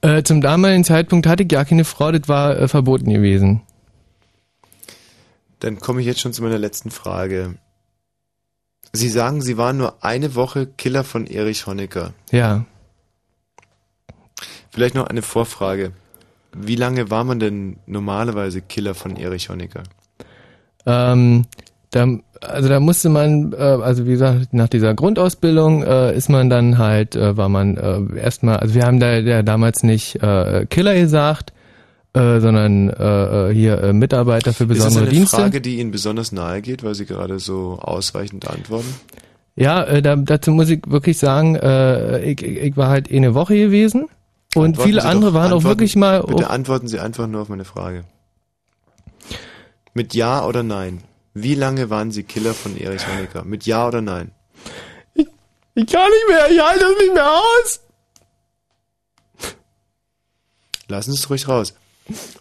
Äh, zum damaligen Zeitpunkt hatte ich gar keine Frau, das war äh, verboten gewesen. Dann komme ich jetzt schon zu meiner letzten Frage. Sie sagen, Sie waren nur eine Woche Killer von Erich Honecker. Ja. Vielleicht noch eine Vorfrage. Wie lange war man denn normalerweise Killer von Erich Honecker? Ähm, da, also da musste man, äh, also wie gesagt, nach dieser Grundausbildung äh, ist man dann halt, äh, war man äh, erstmal, also wir haben da ja damals nicht äh, Killer gesagt, äh, sondern äh, äh, hier äh, Mitarbeiter für Ist das besondere eine Dienste. Frage, die Ihnen besonders nahe geht, weil Sie gerade so ausweichend antworten? Ja, äh, da, dazu muss ich wirklich sagen, äh, ich, ich, ich war halt eh eine Woche gewesen und viele Sie andere doch- waren auch wirklich mal. Bitte antworten Sie einfach nur auf meine Frage. Mit Ja oder Nein? Wie lange waren Sie Killer von Erich Honecker? Mit Ja oder Nein? Ich kann nicht mehr, ich halte das nicht mehr aus. Lassen Sie es ruhig raus.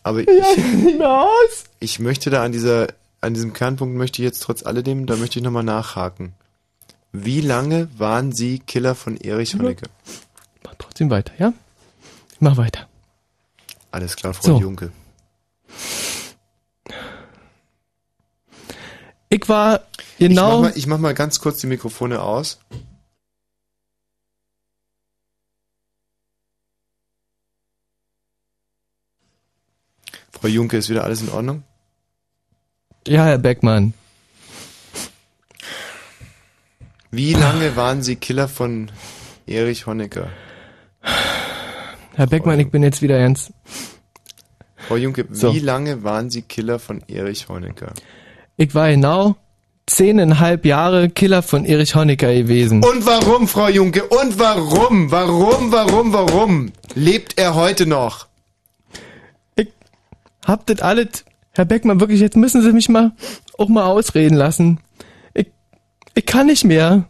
Aber ich, Ich nicht mehr aus. ich möchte da an dieser, an diesem Kernpunkt möchte ich jetzt trotz alledem, da möchte ich nochmal nachhaken. Wie lange waren Sie Killer von Erich Honecker? Mach trotzdem weiter, ja? Mach weiter. Alles klar, Frau So. Junke. Ich war Ich mach, genau. mal, ich mach mal ganz kurz die Mikrofone aus. Frau Junke, ist wieder alles in Ordnung? Ja, Herr Beckmann. Wie lange waren Sie Killer von Erich Honecker? Herr Beckmann, ich bin jetzt wieder ernst. Frau Junke, So. wie lange waren Sie Killer von Erich Honecker? Ich war genau zehneinhalb Jahre Killer von Erich Honecker gewesen. Und warum, Frau Junke? Und warum? Warum, warum, warum? Lebt er heute noch? Habt das alles, Herr Beckmann, wirklich, jetzt müssen Sie mich mal auch mal ausreden lassen. Ich, ich kann nicht mehr.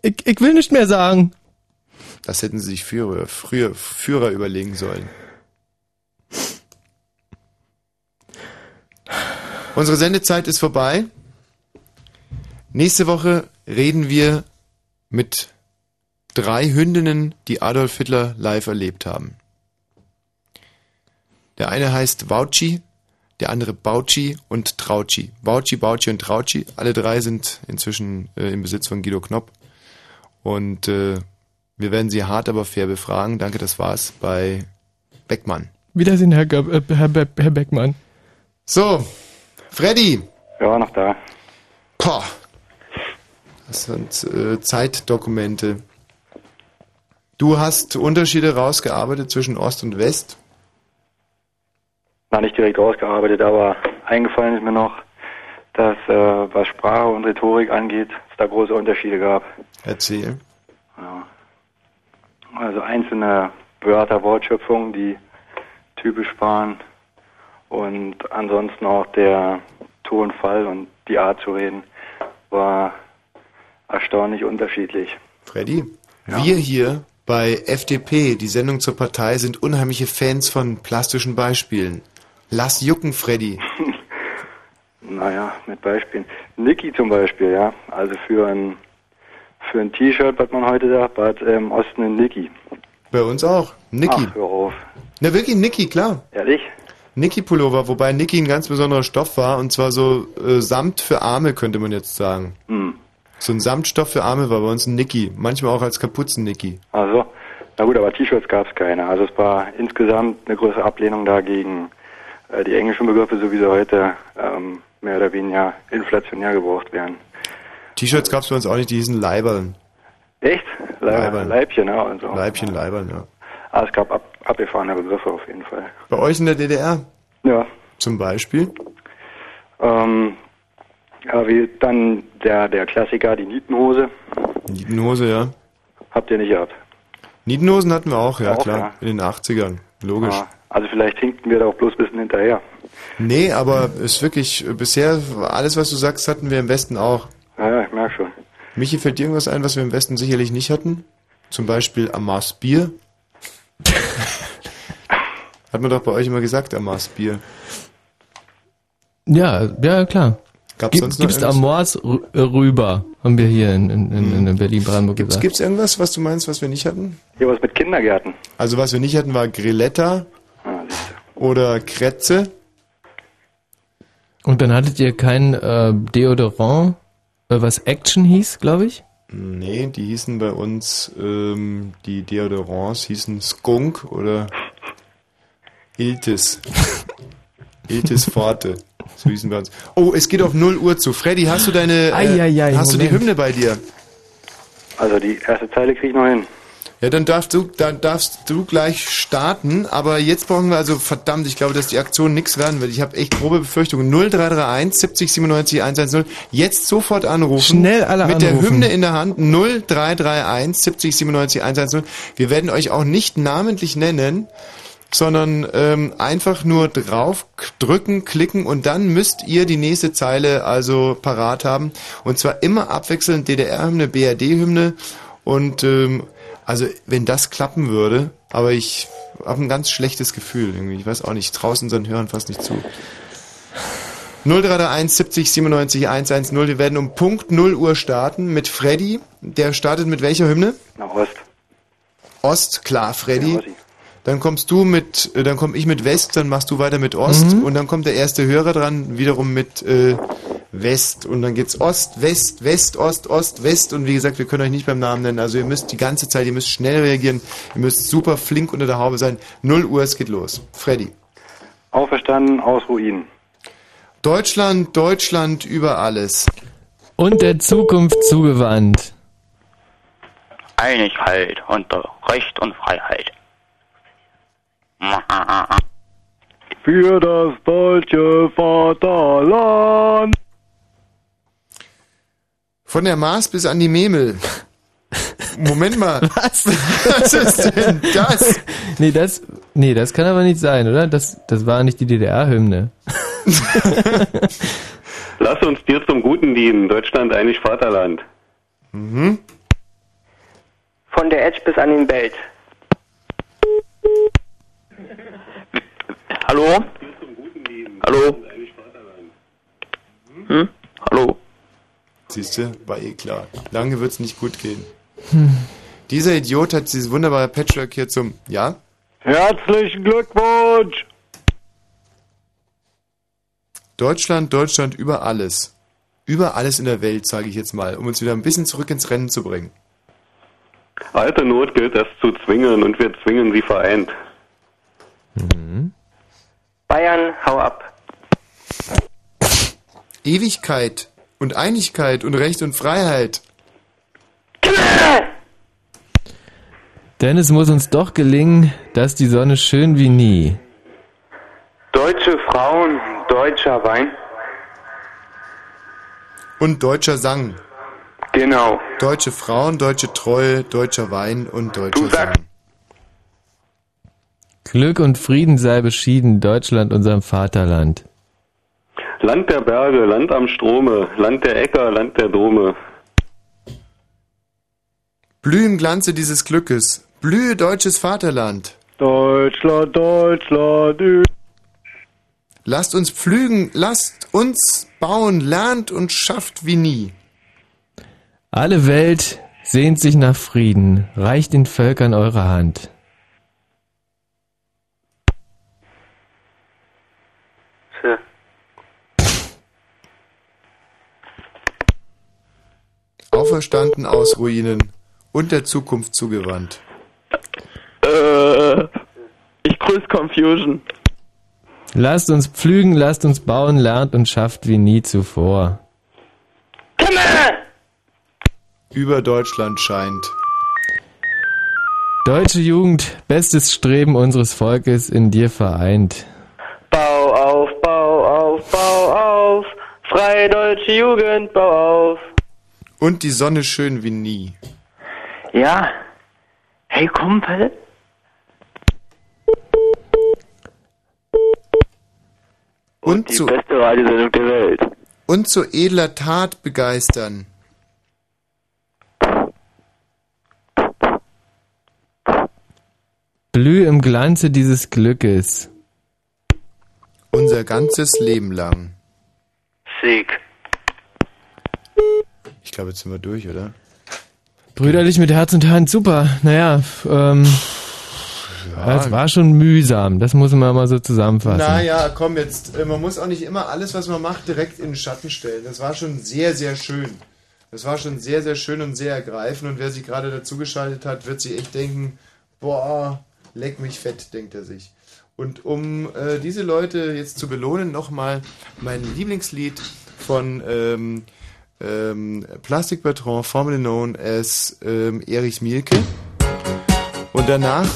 Ich, ich will nicht mehr sagen. Das hätten Sie sich früher, früher Führer überlegen sollen. Unsere Sendezeit ist vorbei. Nächste Woche reden wir mit drei Hündinnen, die Adolf Hitler live erlebt haben. Der eine heißt Vauci, der andere Bauci und Trauci. Vauci, Bauci und Trauci. Alle drei sind inzwischen äh, im Besitz von Guido Knopp. Und äh, wir werden sie hart, aber fair befragen. Danke, das war's bei Beckmann. Wiedersehen, Herr, Ge- äh, Herr, Be Herr Beckmann. So, Freddy. Ja, noch da. Poh. Das sind äh, Zeitdokumente. Du hast Unterschiede rausgearbeitet zwischen Ost und West. Na, nicht direkt rausgearbeitet, aber eingefallen ist mir noch, dass, äh, was Sprache und Rhetorik angeht, es da große Unterschiede gab. Erzähl. Ja. Also einzelne Wörter, Wortschöpfungen, die typisch waren und ansonsten auch der Tonfall und die Art zu reden war erstaunlich unterschiedlich. Freddy, wir hier bei FDP, die Sendung zur Partei, sind unheimliche Fans von plastischen Beispielen. Lass jucken, Freddy. Naja, mit Beispielen. Niki zum Beispiel, ja. Also für ein für ein T-Shirt, was man heute sagt, hat im Osten ein Niki. Bei uns auch. Niki. Ach, hör auf. Na wirklich, Niki, klar. Ehrlich? Niki-Pullover, wobei Niki ein ganz besonderer Stoff war und zwar so äh, Samt für Arme, könnte man jetzt sagen. Hm. So ein Samtstoff für Arme war bei uns ein Niki, manchmal auch als Kapuzen-Niki. Also, na gut, aber T-Shirts gab es keine. Also es war insgesamt eine größere Ablehnung dagegen äh, die englischen Begriffe, so wie sie heute ähm, mehr oder weniger inflationär gebraucht werden. T-Shirts gab es bei uns auch nicht, die hießen Leibern. Echt? Le Leibern. Leibchen, ja. Und so. Leibchen, Leibern, ja. Ah, es gab ab abgefahrene Begriffe auf jeden Fall. Bei euch in der DDR? Ja. Zum Beispiel? Ähm, ja, wie dann der, der Klassiker, die Nietenhose. Nietenhose, ja. Habt ihr nicht gehabt? Nietenhosen hatten wir auch, ja Auch, klar. ja. In den 80ern. Logisch. Ah, also vielleicht hinkten wir da auch bloß ein bisschen hinterher. Nee, aber ist wirklich, bisher, alles was du sagst, hatten wir im Westen auch. Ja, ja, ich merke schon. Michi, fällt dir irgendwas ein, was wir im Westen sicherlich nicht hatten? Zum Beispiel Amas Bier? Hat man doch bei euch immer gesagt, Amas Bier. Ja, ja, klar. Gab's Gib, sonst noch gibst irgendwas? Amors äh, rüber, haben wir hier in, in, in, in Berlin-Brandenburg Gibt's, gesagt. gibt's irgendwas, was du meinst, was wir nicht hatten? Hier was mit Kindergärten. Also was wir nicht hatten, war Grilletta Ah, oder Kretze. Und dann hattet ihr kein äh, Deodorant, was Action hieß, glaube ich? Nee, die hießen bei uns, ähm, die Deodorants hießen Skunk oder Iltis. Iltis Forte. So hießen bei uns. Oh, es geht auf 0 Uhr zu. Freddy, hast du deine, äh, Eieiei, hast du die Moment. Hymne bei dir? Also die erste Zeile kriege ich noch hin. Ja, dann darfst du, dann darfst du gleich starten, aber jetzt brauchen wir also, verdammt, ich glaube, dass die Aktion nichts werden wird. Ich habe echt grobe Befürchtungen. 0331 70 97 110. Jetzt sofort anrufen. Schnell alle Mit der anrufen. Hymne in der Hand. 0331 70 97 110. Wir werden euch auch nicht namentlich nennen, sondern ähm, einfach nur drauf drücken, klicken und dann müsst ihr die nächste Zeile also parat haben. Und zwar immer abwechselnd DDR-Hymne, BRD-Hymne und ähm, also wenn das klappen würde, aber ich habe ein ganz schlechtes Gefühl irgendwie. Ich weiß auch nicht, draußen unseren Hörern fast nicht zu. 0331 70 97 110. Wir werden um Punkt 0 Uhr starten mit Freddy. Der startet mit welcher Hymne? Nach Ost. Ost, klar, Freddy. Dann kommst du mit, äh, dann komme ich mit West, dann machst du weiter mit Ost und dann kommt der erste Hörer dran, wiederum mit äh, West und dann geht's Ost, West, West, Ost, Ost, West und wie gesagt, wir können euch nicht beim Namen nennen, also ihr müsst die ganze Zeit, ihr müsst schnell reagieren, ihr müsst super flink unter der Haube sein. 0 Uhr, es geht los. Freddy. Auferstanden aus Ruinen. Deutschland, Deutschland über alles. Und der Zukunft zugewandt. Einigkeit unter Recht und Freiheit. Für das deutsche Vaterland. Von der Mars bis an die Memel. Moment mal. Was? Was ist denn das? Nee, das, nee, das kann aber nicht sein, oder? Das, das war nicht die DDR-Hymne. Lass uns dir zum Guten dienen. Deutschland eigentlich Vaterland. Mhm. Von der Edge bis an den Belt. Hallo? Hallo? Hm? Hallo? Siehst du, war eh klar. Lange wird's nicht gut gehen. Hm. Dieser Idiot hat dieses wunderbare Patchwork hier zum, ja? Herzlichen Glückwunsch! Deutschland, Deutschland über alles. Über alles in der Welt, sage ich jetzt mal, um uns wieder ein bisschen zurück ins Rennen zu bringen. Alte Not gilt es zu zwingen und wir zwingen sie vereint. Bayern, hau ab. Ewigkeit und Einigkeit und Recht und Freiheit. Denn es muss uns doch gelingen, dass die Sonne schön wie nie. Deutsche Frauen, deutscher Wein. Und deutscher Sang. Genau. Deutsche Frauen, deutsche Treue, deutscher Wein und deutscher Sang. Glück und Frieden sei beschieden, Deutschland unserem Vaterland. Land der Berge, Land am Strome, Land der Äcker, Land der Dome. Blüh im Glanze dieses Glückes. Blühe deutsches Vaterland. Deutschland, Deutschland. ü- Lasst uns pflügen, lasst uns bauen, lernt und schafft wie nie. Alle Welt sehnt sich nach Frieden, reicht den Völkern eure Hand. Auferstanden aus Ruinen und der Zukunft zugewandt. Äh, ich grüß Confusion. Lasst uns pflügen, lasst uns bauen, lernt und schafft wie nie zuvor. Über Deutschland scheint. Deutsche Jugend, bestes Streben unseres Volkes in dir vereint. Bau auf, bau auf, bau auf. Freie deutsche Jugend, bau auf. Und die Sonne schön wie nie. Ja. Hey Kumpel. Und, die zu, beste Radiosendung der Welt. und zu edler Tat begeistern. Blüh im Glanze dieses Glückes. Unser ganzes Leben lang. Sieg. Ich glaube, jetzt sind wir durch, oder? Brüderlich mit Herz und Hand, super. Naja, ähm, das war schon mühsam, das muss man mal so zusammenfassen. Naja, komm jetzt. äh, Man muss auch nicht immer alles, was man macht, direkt in den Schatten stellen. Das war schon sehr, sehr schön. Das war schon sehr, sehr schön und sehr ergreifend. Und wer sich gerade dazugeschaltet hat, wird sich echt denken, boah, leck mich fett, denkt er sich. Und um äh, diese Leute jetzt zu belohnen, nochmal mein Lieblingslied von ähm, ähm, Plastic Bertrand, formerly known as ähm, Erich Mielke. Und danach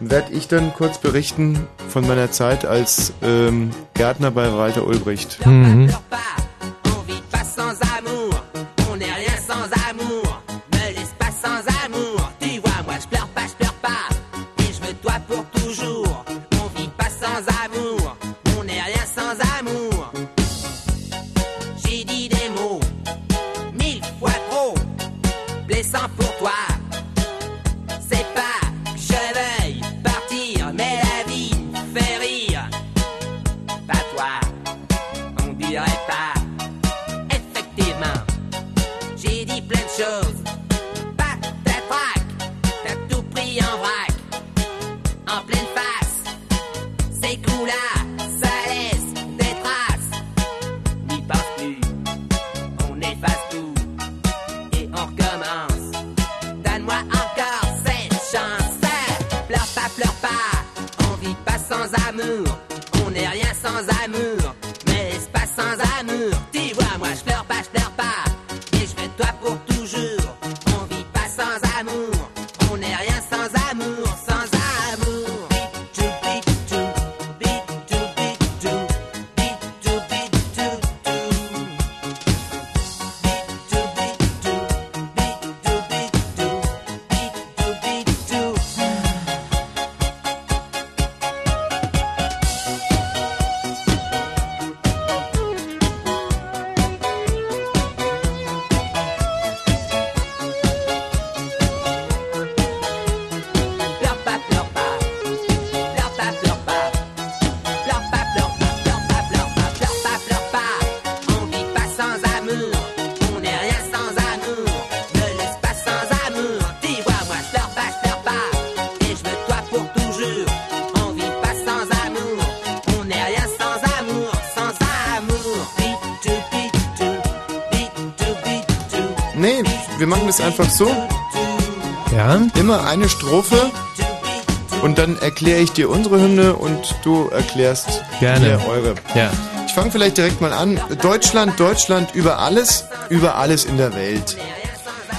werde ich dann kurz berichten von meiner Zeit als ähm, Gärtner bei Walter Ulbricht. Mhm. Einfach so. Ja. Immer eine Strophe und dann erkläre ich dir unsere Hymne und du erklärst Gerne. mir eure. Ja. Ich fange vielleicht direkt mal an. Deutschland, Deutschland über alles, über alles in der Welt.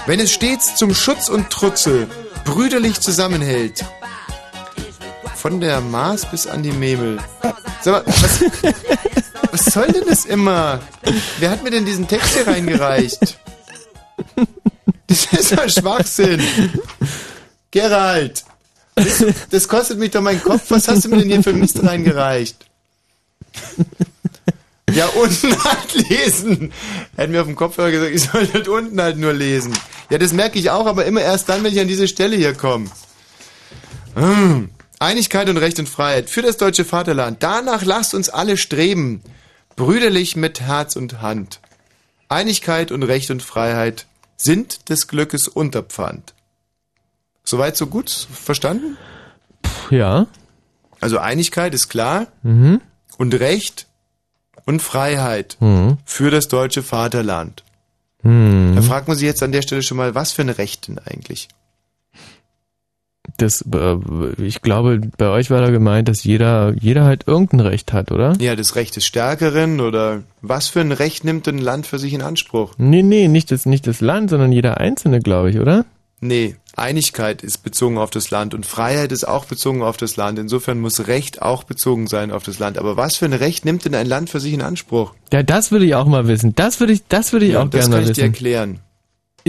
Wenn es stets zum Schutz und Trutze brüderlich zusammenhält. Von der Maas bis an die Memel. Sag mal, was, was soll denn das immer? Wer hat mir denn diesen Text hier reingereicht? Das ist ja Schwachsinn. Gerald, das, das kostet mich doch meinen Kopf. Was hast du mir denn hier für Mist reingereicht? Ja, unten halt lesen. Hat mir auf dem Kopfhörer gesagt, ich soll halt unten halt nur lesen. Ja, das merke ich auch, aber immer erst dann, wenn ich an diese Stelle hier komme. Hm. Einigkeit und Recht und Freiheit für das deutsche Vaterland. Danach lasst uns alle streben. Brüderlich mit Herz und Hand. Einigkeit und Recht und Freiheit sind des Glückes Unterpfand. Soweit so gut verstanden? Ja. Also Einigkeit ist klar Mhm. und Recht und Freiheit Mhm. für das deutsche Vaterland. Mhm. Da fragt man sich jetzt an der Stelle schon mal, was für ein Recht denn eigentlich? Das, äh, ich glaube, bei euch war da gemeint, dass jeder, jeder halt irgendein Recht hat, oder? Ja, das Recht des Stärkeren oder was für ein Recht nimmt ein Land für sich in Anspruch? Nee, nee, nicht das, nicht das Land, sondern jeder Einzelne, glaube ich, oder? Nee, Einigkeit ist bezogen auf das Land und Freiheit ist auch bezogen auf das Land. Insofern muss Recht auch bezogen sein auf das Land. Aber was für ein Recht nimmt denn ein Land für sich in Anspruch? Ja, das würde ich auch mal wissen. Das würde ich, das würde ich Ja, auch das gerne kann mal ich dir wissen. erklären.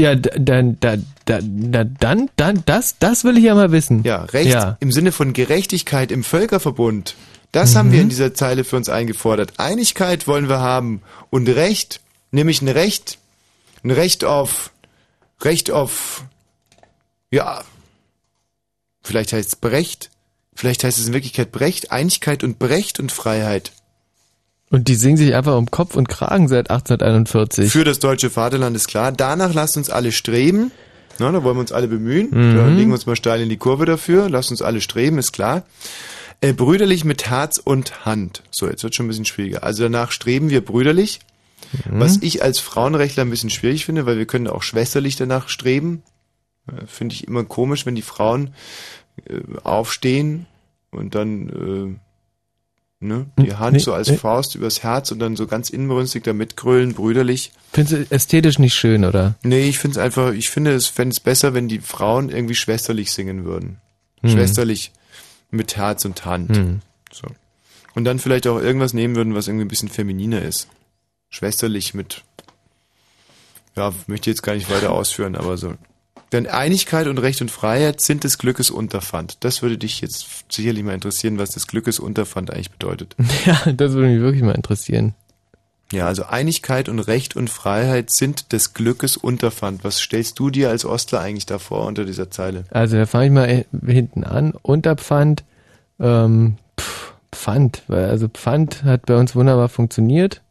Ja, dann, da, da, da, dann, dann, das, das will ich ja mal wissen. Ja, Recht Ja. im Sinne von Gerechtigkeit im Völkerverbund. Das haben Mhm. wir in dieser Zeile für uns eingefordert. Einigkeit wollen wir haben und Recht, nämlich ein Recht, ein Recht auf, Recht auf, ja, vielleicht heißt es Brecht, vielleicht heißt es in Wirklichkeit Brecht, Einigkeit und Brecht und Freiheit. Und die singen sich einfach um Kopf und Kragen seit 1841. Für das deutsche Vaterland ist klar. Danach lasst uns alle streben. Na, da wollen wir uns alle bemühen. Mhm. Da legen wir uns mal steil in die Kurve dafür. Lasst uns alle streben, ist klar. Äh, brüderlich mit Herz und Hand. So, jetzt wird schon ein bisschen schwieriger. Also danach streben wir brüderlich. Mhm. Was ich als Frauenrechtler ein bisschen schwierig finde, weil wir können auch schwesterlich danach streben. Äh, Finde ich immer komisch, wenn die Frauen äh, aufstehen und dann äh, ne, die Hand nee, so als nee. Faust übers Herz und dann so ganz inbrünstig da mitgrölen, brüderlich. Findest du ästhetisch nicht schön, oder? Nee, ich finde es einfach, ich finde es fände es besser, wenn die Frauen irgendwie schwesterlich singen würden. Hm. Schwesterlich mit Herz und Hand. Hm. So. Und dann vielleicht auch irgendwas nehmen würden, was irgendwie ein bisschen femininer ist. Schwesterlich mit, ja, möchte ich jetzt gar nicht weiter ausführen, aber so. Denn Einigkeit und Recht und Freiheit sind des Glückes Unterpfand. Das würde dich jetzt sicherlich mal interessieren, was das Glückes Unterpfand eigentlich bedeutet. Ja, das würde mich wirklich mal interessieren. Ja, also Einigkeit und Recht und Freiheit sind des Glückes Unterpfand. Was stellst du dir als Ostler eigentlich davor unter dieser Zeile? Also da fange ich mal hinten an. Unterpfand, ähm, Pfand. Weil Also Pfand hat bei uns wunderbar funktioniert.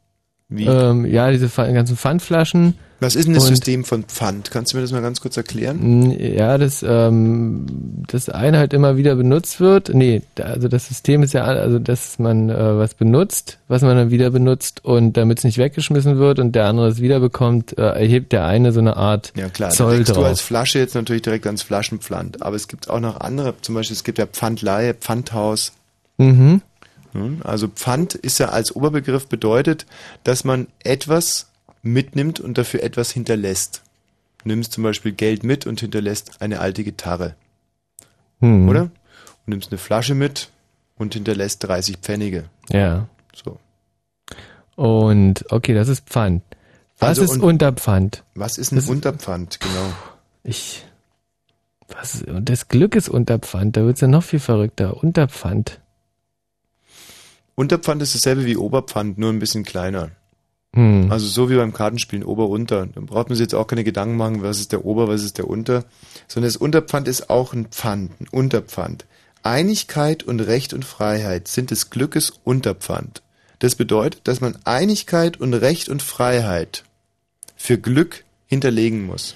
Wie? Ähm, ja, diese ganzen Pfandflaschen. Was ist denn das Und- System von Pfand? Kannst du mir das mal ganz kurz erklären? Ja, das, ähm, das eine halt immer wieder benutzt wird. Nee, da- also das System ist ja, also dass man äh, was benutzt, was man dann wieder benutzt und damit es nicht weggeschmissen wird und der andere es wiederbekommt, äh, erhebt der eine so eine Art Ja klar, da Zoll denkst du als drauf. Flasche jetzt natürlich direkt ans Flaschenpfand. Aber es gibt auch noch andere, zum Beispiel es gibt ja Pfandleihe, Pfandhaus. Mhm. Also Pfand ist ja als Oberbegriff bedeutet, dass man etwas mitnimmt und dafür etwas hinterlässt. Du nimmst zum Beispiel Geld mit und hinterlässt eine alte Gitarre, Hm. oder? Und nimmst eine Flasche mit und hinterlässt 30 Pfennige. Ja. So. Und okay, das ist Pfand. Was Also ist Unterpfand? Was ist ein Das- Unterpfand, genau? Ich. Was? Und das Glück ist Unterpfand. Da wird's ja noch viel verrückter. Unterpfand. Unterpfand ist dasselbe wie Oberpfand, nur ein bisschen kleiner. Hm. Also so wie beim Kartenspielen Ober-Unter. Da braucht man sich jetzt auch keine Gedanken machen, was ist der Ober, was ist der Unter. Sondern das Unterpfand ist auch ein Pfand, ein Unterpfand. Einigkeit und Recht und Freiheit sind des Glückes Unterpfand. Das bedeutet, dass man Einigkeit und Recht und Freiheit für Glück hinterlegen muss.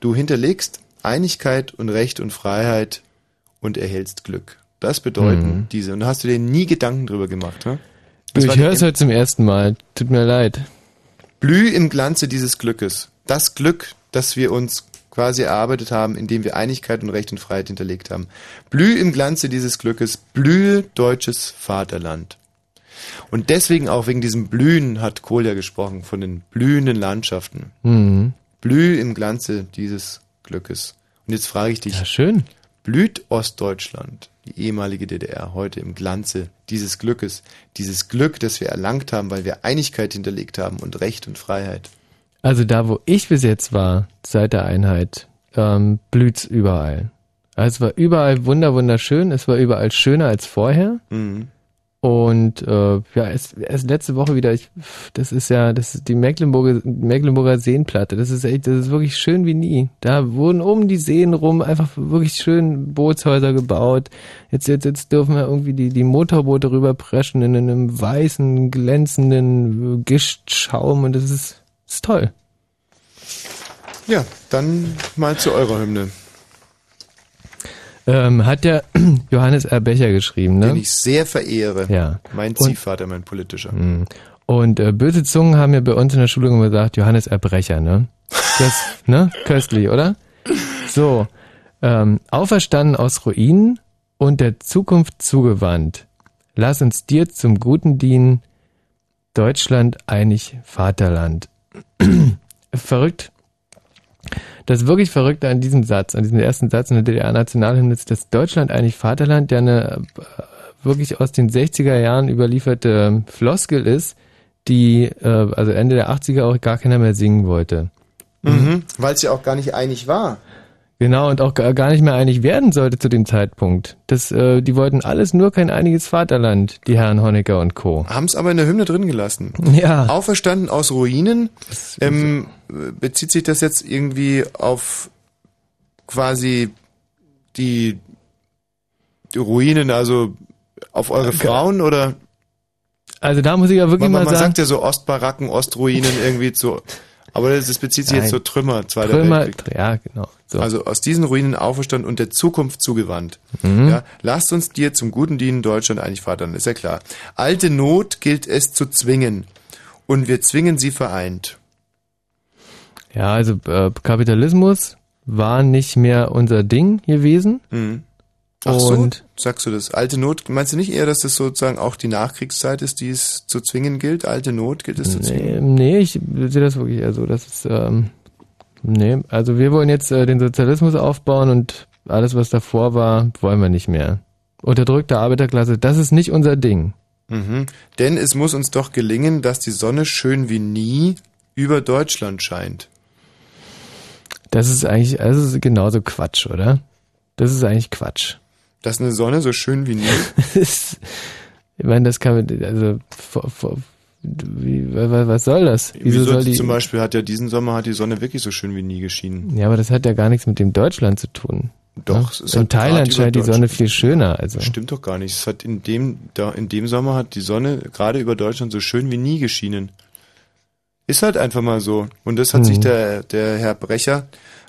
Du hinterlegst Einigkeit und Recht und Freiheit und erhältst Glück. Das bedeuten Mhm. diese. Und da hast du dir nie Gedanken drüber gemacht, ne? Das ich höre es heute zum ersten Mal. Tut mir leid. Blüh im Glanze dieses Glückes. Das Glück, das wir uns quasi erarbeitet haben, indem wir Einigkeit und Recht und Freiheit hinterlegt haben. Blüh im Glanze dieses Glückes, blühe deutsches Vaterland. Und deswegen auch wegen diesem Blühen hat Kohl ja gesprochen, von den blühenden Landschaften. Mhm. Blüh im Glanze dieses Glückes. Und jetzt frage ich dich. Ja, schön. Blüht Ostdeutschland, die ehemalige DDR, heute im Glanze dieses Glückes, dieses Glück, das wir erlangt haben, weil wir Einigkeit hinterlegt haben und Recht und Freiheit. Also da, wo ich bis jetzt war, seit der Einheit, ähm, blüht's überall. Also es war überall wunder wunderschön, es war überall schöner als vorher. Mhm. Und äh, ja, es, erst letzte Woche wieder, ich, das ist ja, das ist die Mecklenburger, Mecklenburger Seenplatte. Das ist echt, das ist wirklich schön wie nie. Da wurden um die Seen rum einfach wirklich schön Bootshäuser gebaut. Jetzt, jetzt, jetzt dürfen wir irgendwie die, die Motorboote rüberpreschen in einem weißen, glänzenden äh, Gishtschaum und das ist, ist toll. Ja, dann mal zu eurer Hymne, Ähm, hat der Johannes R. Becher geschrieben, ne? den ich sehr verehre. Ja. Mein Ziehvater, mein politischer. Mhm. Und äh, böse Zungen haben ja bei uns in der Schule immer gesagt, Johannes Erbrecher, ne? Das, ne? Köstlich, oder? So, ähm, auferstanden aus Ruinen und der Zukunft zugewandt. Lass uns dir zum Guten dienen, Deutschland einig Vaterland. Verrückt. Das wirklich Verrückte an diesem Satz, an diesem ersten Satz in der DDR-Nationalhymne ist, dass Deutschland eigentlich Vaterland, der eine äh, wirklich aus den 60er Jahren überlieferte ähm, Floskel ist, die äh, also Ende der 80er auch gar keiner mehr singen wollte. Mhm. Weil es ja auch gar nicht einig war. Genau, und auch gar nicht mehr einig werden sollte zu dem Zeitpunkt. Das, äh, die wollten alles nur kein einiges Vaterland, die Herren Honecker und Co. Haben es aber in der Hymne drin gelassen. Ja. Auferstanden aus Ruinen. Ähm, bezieht sich das jetzt irgendwie auf quasi die, die Ruinen, also auf eure Frauen oder? Also da muss ich ja wirklich man, mal man sagen, sagt ja so Ostbaracken, Ostruinen irgendwie so. Aber das, das bezieht sich jetzt Nein. so Trümmer, Zweiter Trümmer, Weltkrieg. ja, genau. So. Also aus diesen Ruinen auferstanden und der Zukunft zugewandt. Mhm. Ja, lasst uns dir zum Guten dienen, Deutschland eigentlich Vaterland, ist ja klar. Alte Not gilt es zu zwingen und wir zwingen sie vereint. Ja, also äh, Kapitalismus war nicht mehr unser Ding gewesen. Mhm. Ach Und- so, sagst du das? Alte Not, meinst du nicht eher, dass das sozusagen auch die Nachkriegszeit ist, die es zu zwingen gilt? Alte Not gilt es zu zwingen? Nee, nee, ich sehe das wirklich eher so. Das ist, ähm, nee, also wir wollen jetzt äh, den Sozialismus aufbauen und alles, was davor war, wollen wir nicht mehr. Unterdrückte Arbeiterklasse, das ist nicht unser Ding. Mhm. Denn es muss uns doch gelingen, dass die Sonne schön wie nie über Deutschland scheint. Das ist eigentlich, also genauso Quatsch, oder? Das ist eigentlich Quatsch. Dass eine Sonne so schön wie nie. Ich meine, das kann man, also, vor, vor, wie, wa- was soll das? Wieso Wieso soll die, zum Beispiel hat ja diesen Sommer hat die Sonne wirklich so schön wie nie geschienen. ja, aber das hat ja gar nichts mit dem Deutschland zu tun. Doch, Ja? es ist In Thailand scheint die Sonne viel schöner, also. Stimmt doch gar nicht. Es hat in dem, da, in dem Sommer hat die Sonne gerade über Deutschland so schön wie nie geschienen. Ist halt einfach mal so. Und das hat Mhm. sich der, der Herr Brecher,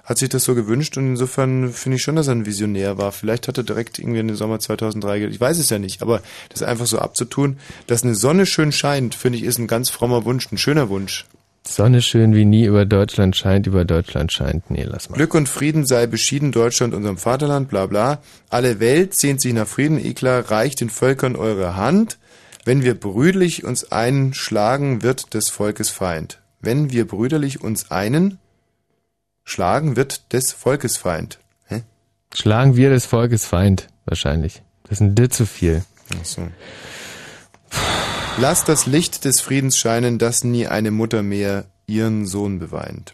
hat sich das so gewünscht und insofern finde ich schon, dass er ein Visionär war. Vielleicht hat er direkt irgendwie in den Sommer 2003, ge- ich weiß es ja nicht, aber das einfach so abzutun, dass eine Sonne schön scheint, finde ich, ist ein ganz frommer Wunsch, ein schöner Wunsch. Sonne schön wie nie über Deutschland scheint, über Deutschland scheint. Nee, lass mal. Glück und Frieden sei beschieden Deutschland, unserem Vaterland, bla bla. Alle Welt sehnt sich nach Frieden, Eklar, reicht den Völkern eure Hand. Wenn wir brüderlich uns einen schlagen, wird des Volkes Feind. Wenn wir brüderlich uns einen schlagen, wird des Volkes Feind. Hä? Schlagen wir des Volkes Feind, wahrscheinlich. Das ist ein D zu viel. Ach so. Lass das Licht des Friedens scheinen, dass nie eine Mutter mehr ihren Sohn beweint.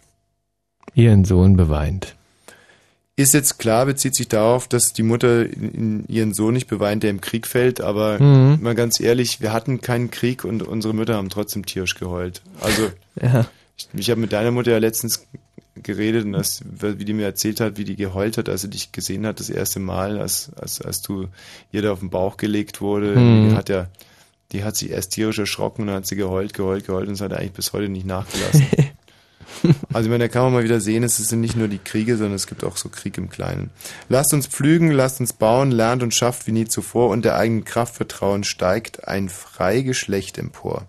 Ihren Sohn beweint. Ist jetzt klar, bezieht sich darauf, dass die Mutter ihren Sohn nicht beweint, der im Krieg fällt, aber Mhm. mal ganz ehrlich, wir hatten keinen Krieg und unsere Mütter haben trotzdem tierisch geheult. Also, Ja. ich, ich habe mit deiner Mutter ja letztens geredet und das, wie die mir erzählt hat, wie die geheult hat, als sie dich gesehen hat, das erste Mal, als, als, als du ihr da auf den Bauch gelegt wurde. Mhm. Die hat ja, die hat sich erst tierisch erschrocken und dann hat sie geheult, geheult, geheult und es hat eigentlich bis heute nicht nachgelassen. Also ich meine, da kann man mal wieder sehen, es sind nicht nur die Kriege, sondern es gibt auch so Krieg im Kleinen. Lasst uns pflügen, lasst uns bauen, lernt und schafft wie nie zuvor und der eigenen Kraft vertrauen steigt ein Freigeschlecht empor.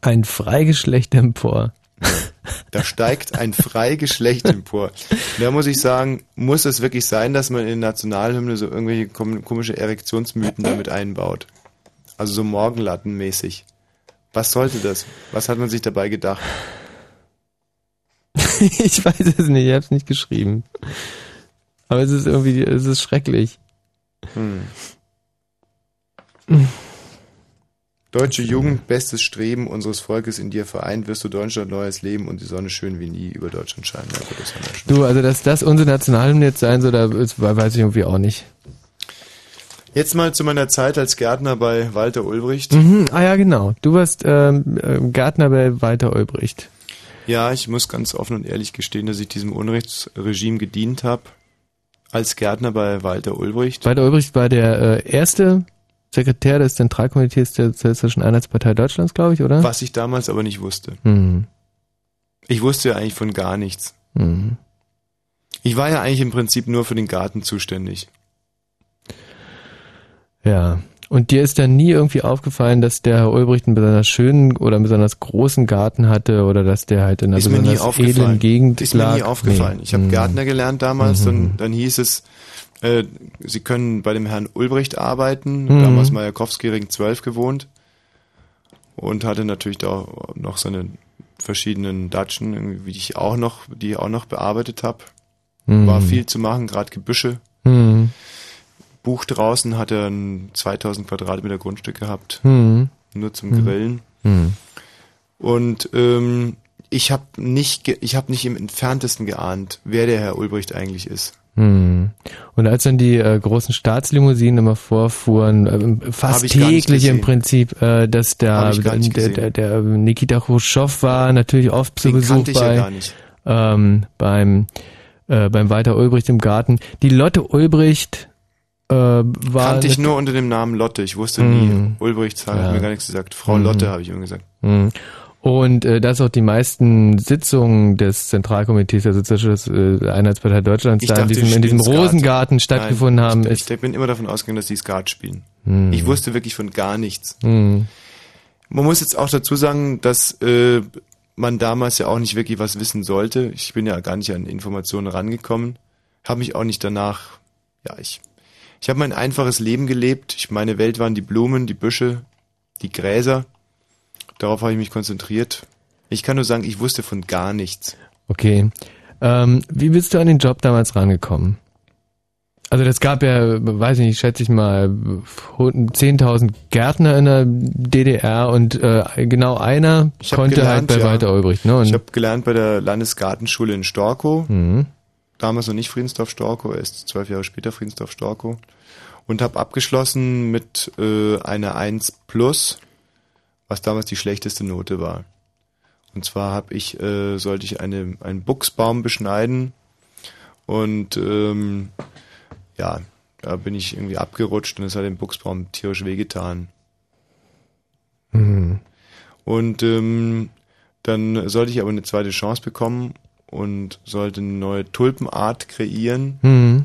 Ein Freigeschlecht empor. Da steigt ein Freigeschlecht empor. Und Da muss ich sagen, muss es wirklich sein, dass man in den Nationalhymne so irgendwelche kom- komische Erektionsmythen damit einbaut? Also so Morgenlattenmäßig. Was sollte das? Was hat man sich dabei gedacht? ich weiß es nicht, ich hab's nicht geschrieben. Aber es ist irgendwie, es ist schrecklich. Hm. Deutsche Jugend, bestes Streben unseres Volkes in dir vereint, wirst du Deutschland neues Leben und die Sonne schön wie nie über Deutschland scheinen. Also. Du, also dass das unsere Nationalhymne jetzt sein soll, da weiß ich irgendwie auch nicht. Jetzt mal zu meiner Zeit als Gärtner bei Walter Ulbricht. Mhm, ah ja, genau. Du warst ähm, ähm, Gärtner bei Walter Ulbricht. Ja, ich muss ganz offen und ehrlich gestehen, dass ich diesem Unrechtsregime gedient habe. Als Gärtner bei Walter Ulbricht. Walter Ulbricht war der äh, erste Sekretär des Zentralkomitees der Sozialistischen Einheitspartei Deutschlands, glaube ich, oder? Was ich damals aber nicht wusste. Mhm. Ich wusste ja eigentlich von gar nichts. Mhm. Ich war ja eigentlich im Prinzip nur für den Garten zuständig. Ja. Und dir ist dann nie irgendwie aufgefallen, dass der Herr Ulbricht einen besonders schönen oder einen besonders großen Garten hatte oder dass der halt in einer Ist mir besonders edlen. Gegend Ist mir lag? nie aufgefallen. Nee. Ich habe Mhm. Gärtner gelernt damals, Mhm. dann, dann hieß es, äh, Sie können bei dem Herrn Ulbricht arbeiten. Mhm. Damals Majakowski Ring 12 gewohnt. Und hatte natürlich da auch noch seine verschiedenen Datschen, die ich auch noch, die ich auch noch bearbeitet habe. Mhm. War viel zu machen, gerade Gebüsche. Mhm. Buch draußen hat er ein 2000 Quadratmeter Grundstück gehabt. Mhm. Nur zum Mhm. Grillen. Mhm. Und ähm, ich habe nicht, ich habe nicht im entferntesten geahnt, wer der Herr Ulbricht eigentlich ist. Hm. Und als dann die äh, großen Staatslimousinen immer vorfuhren, äh, fast täglich im. Prinzip, äh, dass der, gar nicht der, der, der Nikita Khrushchev war natürlich oft zu Den Besuch ja bei. Ähm, beim, äh, beim Walter Ulbricht im Garten. Die Lotte Ulbricht äh, war Kannte ich nur unter dem Namen Lotte. Ich wusste nie. Ulbricht hat Ja. mir gar nichts gesagt. Frau Mhm. Lotte habe ich immer gesagt. Mhm. Und äh, dass auch die meisten Sitzungen des Zentralkomitees der Sozialistischen äh, Einheitspartei Deutschlands Ich da in diesem, die in diesem. Rosengarten stattgefunden Nein, haben, ich, ist Ich bin immer davon ausgegangen, dass die Skat spielen. Mhm. Ich wusste wirklich von gar nichts. Mhm. Man muss jetzt auch dazu sagen, dass äh, man damals ja auch nicht wirklich was wissen sollte. Ich bin ja gar nicht an Informationen rangekommen. Habe mich auch nicht danach, ja, ich, ich habe mein einfaches Leben gelebt. Ich, meine Welt waren die Blumen, die Büsche, die Gräser. Darauf habe ich mich konzentriert. Ich kann nur sagen, ich wusste von gar nichts. Okay. Ähm, wie bist du an den Job damals rangekommen? Also das gab ja, weiß ich nicht, schätze ich mal, 10.000 Gärtner in der DDR und äh, genau einer Ich hab konnte halt bei ja. Walter Ulbricht. Ne? Und, ich habe gelernt bei der Landesgartenschule in Storkow. Mhm. Damals noch nicht Friedensdorf Storkow, erst zwölf Jahre später Friedensdorf Storkow. und habe abgeschlossen mit äh, einer 1 plus, was damals die schlechteste Note war. Und zwar habe ich äh, sollte ich eine einen Buchsbaum beschneiden und ähm, ja, da bin ich irgendwie abgerutscht und es hat dem Buchsbaum tierisch wehgetan. Mhm. Und ähm, dann sollte ich aber eine zweite Chance bekommen und sollte eine neue Tulpenart kreieren Mhm.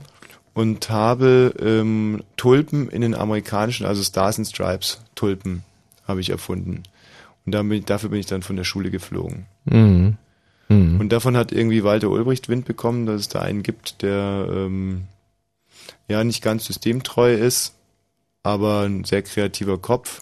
und habe ähm, Tulpen in den amerikanischen, also Stars and Stripes Tulpen, habe ich erfunden. Und ich, dafür bin ich dann von der Schule geflogen. Mhm. Mhm. Und davon hat irgendwie Walter Ulbricht Wind bekommen, dass es da einen gibt, der ähm, ja nicht ganz systemtreu ist, aber ein sehr kreativer Kopf.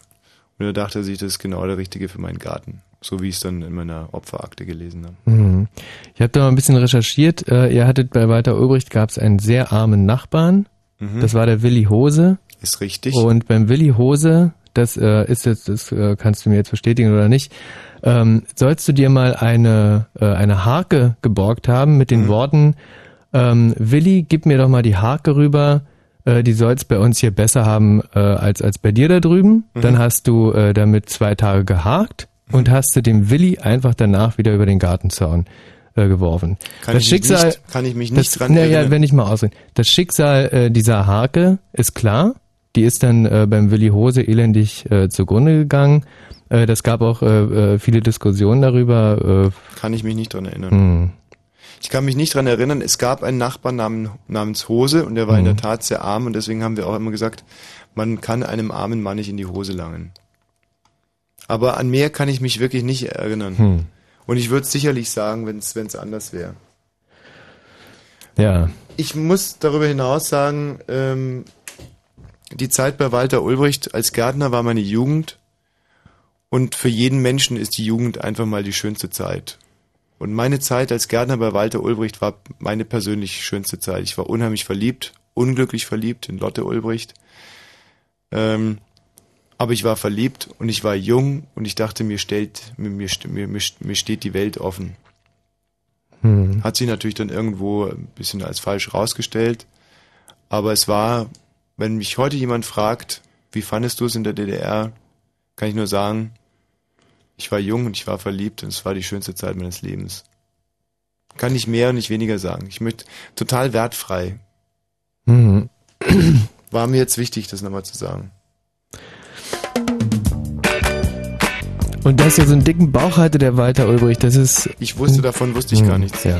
Und er dachte sich, das ist genau der Richtige für meinen Garten. So wie ich es dann in meiner Opferakte gelesen habe. Mhm. Ich habe da mal ein bisschen recherchiert. Äh, ihr hattet bei Walter Ulbricht gab es einen sehr armen Nachbarn. Mhm. Das war der Willi Hose. Ist richtig. Und beim Willi Hose, das äh, ist jetzt, das äh, kannst du mir jetzt bestätigen oder nicht, ähm, sollst du dir mal eine, äh, eine Harke geborgt haben mit den Worten, ähm, Willi, gib mir doch mal die Harke rüber, äh, die soll's bei uns hier besser haben äh, als, als bei dir da drüben. Mhm. Dann hast du äh, damit zwei Tage gehakt und hast du dem Willi einfach danach wieder über den Gartenzaun äh, geworfen. Kann das ich mich Schicksal, nicht- kann ich mich nicht das, dran erinnern. wenn ich mal ausreden. Das Schicksal äh, dieser Harke ist klar. Die ist dann äh, beim Willi Hose elendig äh, zugrunde gegangen. Äh, das gab auch äh, äh, viele Diskussionen darüber. Äh, Kann ich mich nicht dran erinnern. hm. Ich kann mich nicht dran erinnern, es gab einen Nachbarn namen, namens Hose und der war in Mhm. der Tat sehr arm und deswegen haben wir auch immer gesagt, man kann einem armen Mann nicht in die Hose langen. Aber an mehr kann ich mich wirklich nicht erinnern. Hm. Und ich würde sicherlich sagen, wenn es anders wäre. Ja. Ich muss darüber hinaus sagen, ähm, die Zeit bei Walter Ulbricht als Gärtner war meine Jugend und für jeden Menschen ist die Jugend einfach mal die schönste Zeit. Und meine Zeit als Gärtner bei Walter Ulbricht war meine persönlich schönste Zeit. Ich war unheimlich verliebt, unglücklich verliebt in Lotte Ulbricht. Ähm, aber ich war verliebt und ich war jung und ich dachte, mir, stellt, mir, mir, mir, mir, steht die Welt offen. Hm. Hat sich natürlich dann irgendwo ein bisschen als falsch rausgestellt. Aber es war, wenn mich heute jemand fragt, wie fandest du es in der DDR, kann ich nur sagen, ich war jung und ich war verliebt und es war die schönste Zeit meines Lebens. Kann nicht mehr und nicht weniger sagen. Ich möchte total wertfrei. Mhm. War mir jetzt wichtig, das nochmal zu sagen. Und dass er so einen dicken Bauch hatte, der Walter Ulbricht, das ist. Ich wusste davon, wusste ich gar nichts. Ja.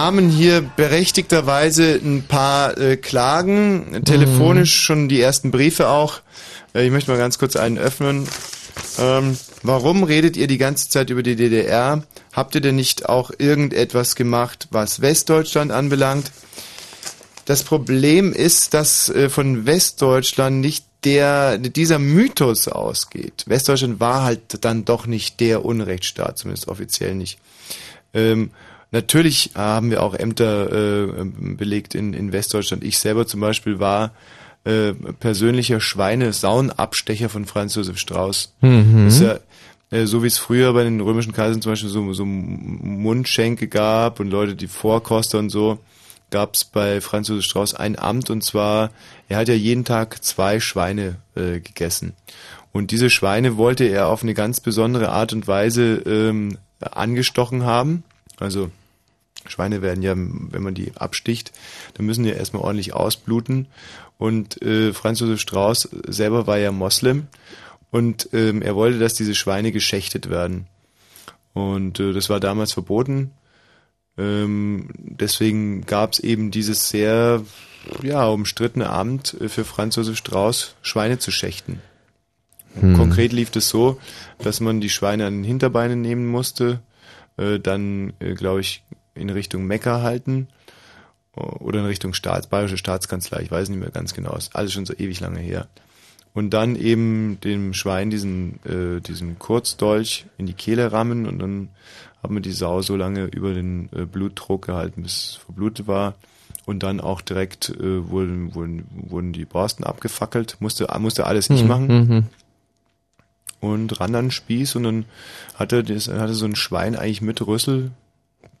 Kamen hier berechtigterweise ein paar äh, Klagen, telefonisch schon die ersten Briefe auch. Äh, ich möchte mal ganz kurz einen öffnen. Ähm, warum redet ihr die ganze Zeit über die DDR? Habt ihr denn nicht auch irgendetwas gemacht, was Westdeutschland anbelangt? Das Problem ist, dass äh, von Westdeutschland nicht der dieser Mythos ausgeht. Westdeutschland war halt dann doch nicht der Unrechtsstaat, zumindest offiziell nicht. Ähm, natürlich haben wir auch Ämter äh, belegt in, in Westdeutschland. Ich selber zum Beispiel war äh, persönlicher Schweine-Saunabstecher von Franz Josef Strauß. Mhm. Das ist ja äh, so wie es früher bei den römischen Kaisern zum Beispiel so, so Mundschenke gab und Leute, die Vorkoster und so, gab es bei Franz Josef Strauß ein Amt und zwar, er hat ja jeden Tag zwei Schweine äh, gegessen. Und diese Schweine wollte er auf eine ganz besondere Art und Weise ähm, angestochen haben. Also Schweine werden ja, wenn man die absticht, dann müssen die erstmal ordentlich ausbluten. Und äh, Franz Josef Strauß selber war ja Moslem und ähm, er wollte, dass diese Schweine geschächtet werden. Und äh, das war damals verboten. Ähm, deswegen gab es eben dieses sehr ja, umstrittene Amt äh, für Franz Josef Strauß, Schweine zu schächten. Hm. Konkret lief es so, dass man die Schweine an den Hinterbeinen nehmen musste, äh, dann, äh, glaube ich, in Richtung Mekka halten äh, oder in Richtung Staats, Bayerische Staatskanzlei, ich weiß nicht mehr ganz genau, ist alles schon so ewig lange her. Und dann eben dem Schwein diesen, äh, diesen Kurzdolch in die Kehle rammen und dann hat man die Sau so lange über den äh, Blutdruck gehalten, bis es verblutet war. Und dann auch direkt äh, wurden, wurden, wurden die Borsten abgefackelt, musste, musste alles nicht Mhm, machen mhm. und ran an den Spieß und dann hatte das hatte so ein Schwein eigentlich mit Rüssel,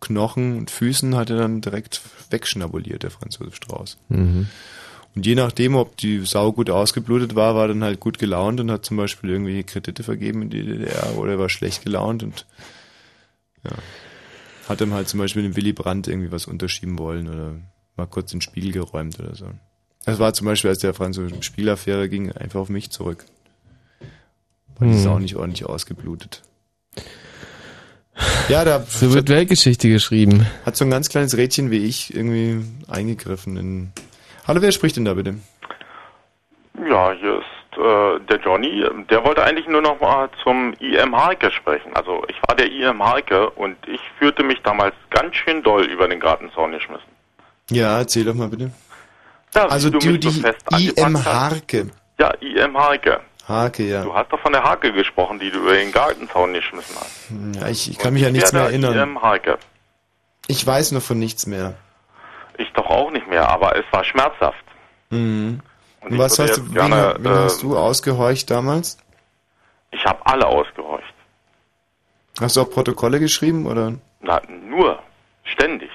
Knochen und Füßen hat er dann direkt wegschnabuliert, der Franz Josef Strauß. Mhm. Und je nachdem, ob die Sau gut ausgeblutet war, war dann halt gut gelaunt und hat zum Beispiel irgendwelche Kredite vergeben in die DDR oder war schlecht gelaunt und ja, hat ihm halt zum Beispiel dem Willy Brandt irgendwie was unterschieben wollen oder mal kurz den Spiegel geräumt oder so. Das war zum Beispiel, als der Franz Josef Spielaffäre ging, einfach auf mich zurück. War die Hm. Sau nicht ordentlich ausgeblutet. Ja, da So wird Weltgeschichte geschrieben. hat so ein ganz kleines Rädchen wie ich irgendwie eingegriffen in. Hallo, wer spricht denn da bitte? Ja, hier ist äh, der Johnny. Der wollte eigentlich nur noch mal zum IM Harke sprechen. Also ich war der IM Harke und ich fühlte mich damals ganz schön doll über den Gartenzaun geschmissen. Ja, erzähl doch mal bitte. Ja, also du du, mich so die fest IM. Harke. Ja, IM Harke. Harke, ja. Du hast doch von der Harke gesprochen, die du über den Gartenzaun geschmissen hast. ja ich, ich kann mich ja nichts mehr erinnern. IM Harke. Ich weiß noch von nichts mehr. Ich doch auch nicht mehr, aber es war schmerzhaft. Mhm. Und was hast du, jetzt wen, gerne, wen äh, hast du ausgehorcht damals? Ich habe alle ausgehorcht. Hast du auch Protokolle geschrieben oder? Na, nur. Ständig.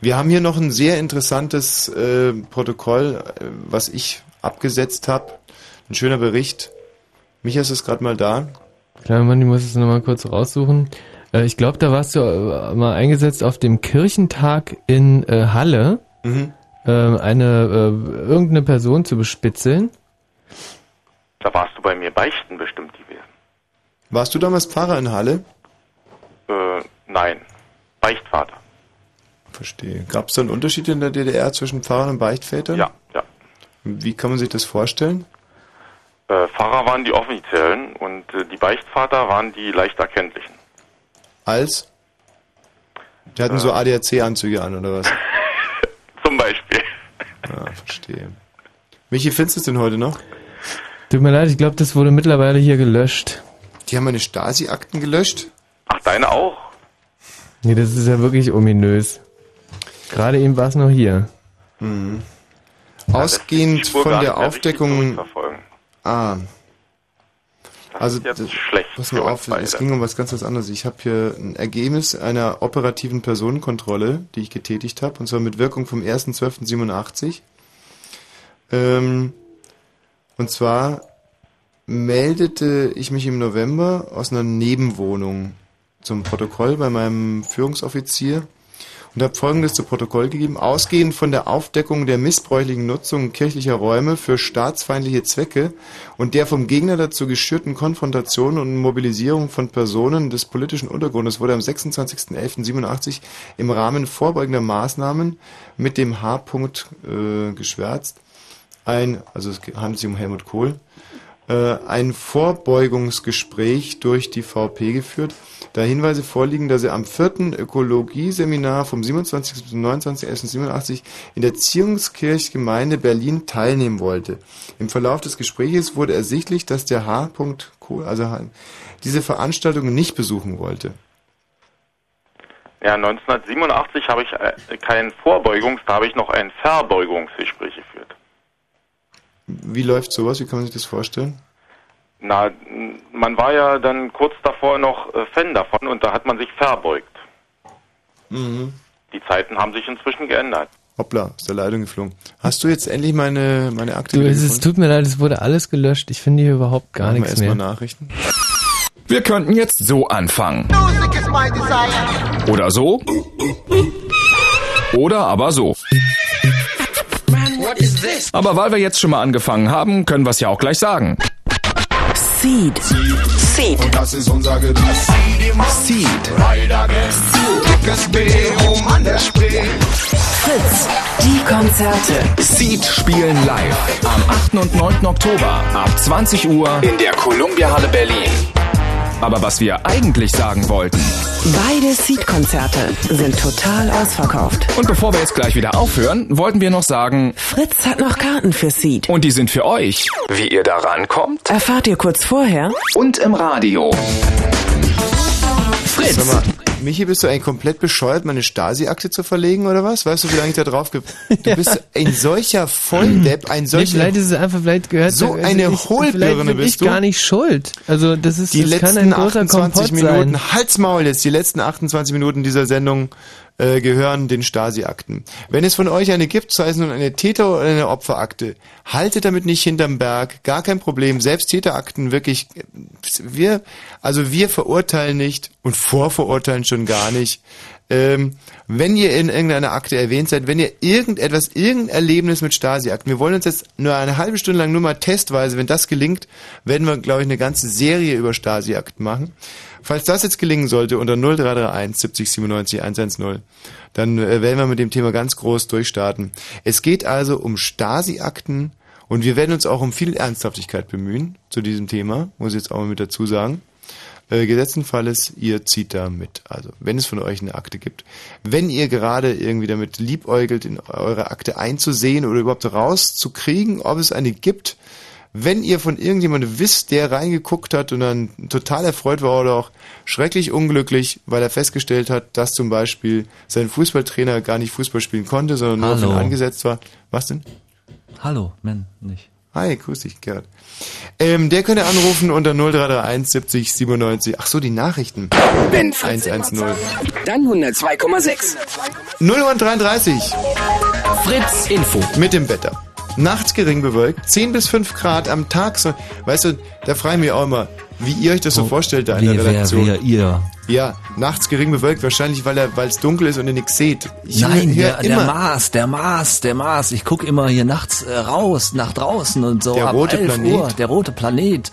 Wir haben hier noch ein sehr interessantes äh, Protokoll, äh, was ich abgesetzt habe. Ein schöner Bericht. Micha, ist es gerade mal da? Kleiner Mann, ich muss es nochmal kurz raussuchen. Äh, ich glaube, da warst du äh, mal eingesetzt auf dem Kirchentag in äh, Halle, Mhm. äh, eine äh, irgendeine Person zu bespitzeln. Da warst du bei mir beichten bestimmt gewesen. Warst du damals Pfarrer in Halle? Äh, nein. Beichtvater. Verstehe. Gab es da einen Unterschied in der DDR zwischen Pfarrern und Beichtvätern? Ja, ja. Wie kann man sich das vorstellen? Äh, Pfarrer waren die offiziellen und äh, die Beichtvater waren die leicht erkenntlichen. Als? Die hatten so ADAC-Anzüge an, oder was? Zum Beispiel. Ja, verstehe. Michi, findest du es denn heute noch? Tut mir leid, ich glaube, das wurde mittlerweile hier gelöscht. Die haben meine Stasi-Akten gelöscht? Ach, deine auch? Nee, das ist ja wirklich ominös. Gerade eben war es noch hier. Mhm. Ausgehend Spur von der Aufdeckung. Ah. Also, ist jetzt das, schlecht pass mal auf, es ging um was ganz was anderes. Ich habe hier ein Ergebnis einer operativen Personenkontrolle, die ich getätigt habe, und zwar mit Wirkung vom 1.12.87. Ähm, und zwar meldete ich mich im November aus einer Nebenwohnung zum Protokoll bei meinem Führungsoffizier und habe Folgendes zu Protokoll gegeben. Ausgehend von der Aufdeckung der missbräuchlichen Nutzung kirchlicher Räume für staatsfeindliche Zwecke und der vom Gegner dazu geschürten Konfrontation und Mobilisierung von Personen des politischen Untergrundes wurde am 26.11.87 im Rahmen vorbeugender Maßnahmen mit dem H-Punkt äh, geschwärzt ein, also es handelt sich um Helmut Kohl, ein Vorbeugungsgespräch durch die VP geführt, da Hinweise vorliegen, dass er am vierten Ökologieseminar vom 27. bis 29.11.87 in der Ziehungskirchgemeinde Berlin teilnehmen wollte. Im Verlauf des Gespräches wurde ersichtlich, dass der H. Kohl, also diese Veranstaltung nicht besuchen wollte. Ja, 1987 habe ich äh, kein Vorbeugungs, da habe ich noch ein Verbeugungsgespräch geführt. Wie läuft sowas? Wie kann man sich das vorstellen? Na, man war ja dann kurz davor noch äh, Fan davon und da hat man sich verbeugt. Mhm. Die Zeiten haben sich inzwischen geändert. Hoppla, ist der Leitung geflogen. Hast du jetzt endlich meine, meine Akte Du, es, es tut mir leid, es wurde alles gelöscht. Ich finde hier überhaupt gar Machen wir nichts erstmal mehr. Nachrichten. Wir könnten jetzt so anfangen. Music is my desire. Oder so. Oder aber so. What is this? Aber weil wir jetzt schon mal angefangen haben, können wir es ja auch gleich sagen. Seed. Seed. Und das ist unser Gebiss. Seed. Dickes B oben an der Spree. Fritz, die Konzerte. Seed spielen live am 8. und 9. Oktober ab 20 Uhr in der Columbia Halle Berlin. Aber was wir eigentlich sagen wollten. Beide Seed-Konzerte sind total ausverkauft. Und bevor wir jetzt gleich wieder aufhören, wollten wir noch sagen. Fritz hat noch Karten für Seed. Und die sind für euch. Wie ihr da rankommt? Erfahrt ihr kurz vorher? Und im Radio. Fritz. Sag mal, Michi, bist du eigentlich komplett bescheuert, meine Stasi-Akte zu verlegen oder was? Weißt du, wie lange ich da drauf ge Du bist ein solcher Volldepp, ein Nee, solcher... vielleicht ist es einfach, vielleicht gehört So also eine ich, Hohlbirne bist ich du. gar nicht schuld. Also das ist die das kann letzten ein großer 28 Kompott Minuten, sein. Halsmaul jetzt, die letzten 28 Minuten dieser Sendung äh, gehören den Stasi-Akten. Wenn es von euch eine gibt, sei es nun eine Täter- oder eine Opferakte, haltet damit nicht hinterm Berg, gar kein Problem. Selbst Täterakten wirklich, wir, also wir verurteilen nicht und vorverurteilen schon gar nicht. Ähm, wenn ihr in irgendeiner Akte erwähnt seid, wenn ihr irgendetwas, irgendein Erlebnis mit Stasi-Akten, wir wollen uns jetzt nur eine halbe Stunde lang nur mal testweise, wenn das gelingt, werden wir, glaube ich, eine ganze Serie über Stasi-Akten machen. Falls das jetzt gelingen sollte, unter 0331 70 97 110, dann äh, werden wir mit dem Thema ganz groß durchstarten. Es geht also um Stasi-Akten und wir werden uns auch um viel Ernsthaftigkeit bemühen zu diesem Thema, muss ich jetzt auch mal mit dazu sagen. Äh, gesetzten Falles, ihr zieht da mit. Also, wenn es von euch eine Akte gibt. Wenn ihr gerade irgendwie damit liebäugelt, in eure Akte einzusehen oder überhaupt rauszukriegen, ob es eine gibt, wenn ihr von irgendjemandem wisst, der reingeguckt hat und dann total erfreut war oder auch schrecklich unglücklich, weil er festgestellt hat, dass zum Beispiel sein Fußballtrainer gar nicht Fußball spielen konnte, sondern nur auf ihn Hallo. angesetzt war. Was denn? Hallo, Men, nicht. Hi, grüß dich, Gerhard. Ähm, der könnte anrufen unter 0331 70 97. Ach so, die Nachrichten. Fritz 110. Dann 102,6. 0 Uhr 33. Fritz Info. Mit dem Wetter. Nachts gering bewölkt, 10 bis 5 Grad am Tag. So, weißt du, da frage ich mich auch immer, wie ihr euch das so vorstellt da in der wer, Redaktion. wer, ihr? Ja, nachts gering bewölkt, wahrscheinlich weil er, weil es dunkel ist und ihr nichts seht. Ich Nein, der, der Mars, der Mars, der Mars. Ich guck immer hier nachts äh, raus, nach draußen und so Der ab rote 11 Planet. Uhr. Der rote Planet.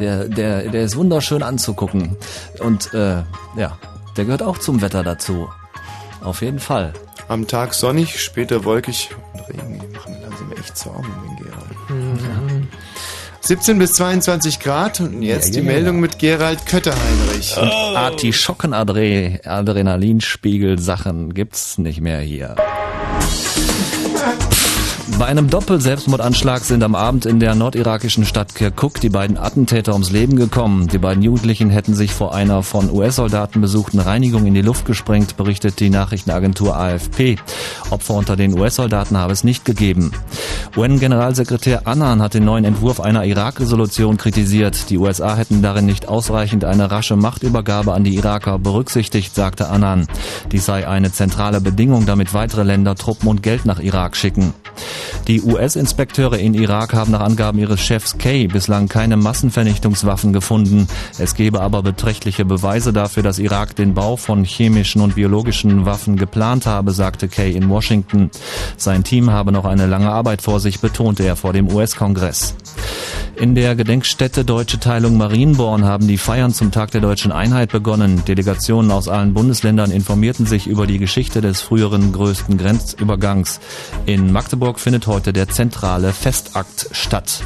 Der, der, der ist wunderschön anzugucken. Und äh, ja, der gehört auch zum Wetter dazu. Auf jeden Fall. Am Tag sonnig, später wolkig und Regen. Die machen mir langsam echt Sorgen, wenn Gerald. 17 bis 22 Grad und jetzt Ja, die ja, Meldung mit Gerald Kötterheinrich. Und Artischockenadrenalinspiegel-Sachen gibt's nicht mehr hier. Bei einem Doppel-Selbstmordanschlag sind am Abend in der nordirakischen Stadt Kirkuk die beiden Attentäter ums Leben gekommen. Die beiden Jugendlichen hätten sich vor einer von US-Soldaten besuchten Reinigung in die Luft gesprengt, berichtet die Nachrichtenagentur AFP. Opfer unter den US-Soldaten habe es nicht gegeben. UN-Generalsekretär Annan hat den neuen Entwurf einer Irak-Resolution kritisiert. Die USA hätten darin nicht ausreichend eine rasche Machtübergabe an die Iraker berücksichtigt, sagte Annan. Dies sei eine zentrale Bedingung, damit weitere Länder Truppen und Geld nach Irak schicken. Die US-Inspekteure in Irak haben nach Angaben ihres Chefs Kay bislang keine Massenvernichtungswaffen gefunden. Es gebe aber beträchtliche Beweise dafür, dass Irak den Bau von chemischen und biologischen Waffen geplant habe, sagte Kay in Washington. Sein Team habe noch eine lange Arbeit vor sich, betonte er vor dem US-Kongress. In der Gedenkstätte Deutsche Teilung Marienborn haben die Feiern zum Tag der deutschen Einheit begonnen. Delegationen aus allen Bundesländern informierten sich über die Geschichte des früheren größten Grenzübergangs. In Magdeburg findet heute der zentrale Festakt statt.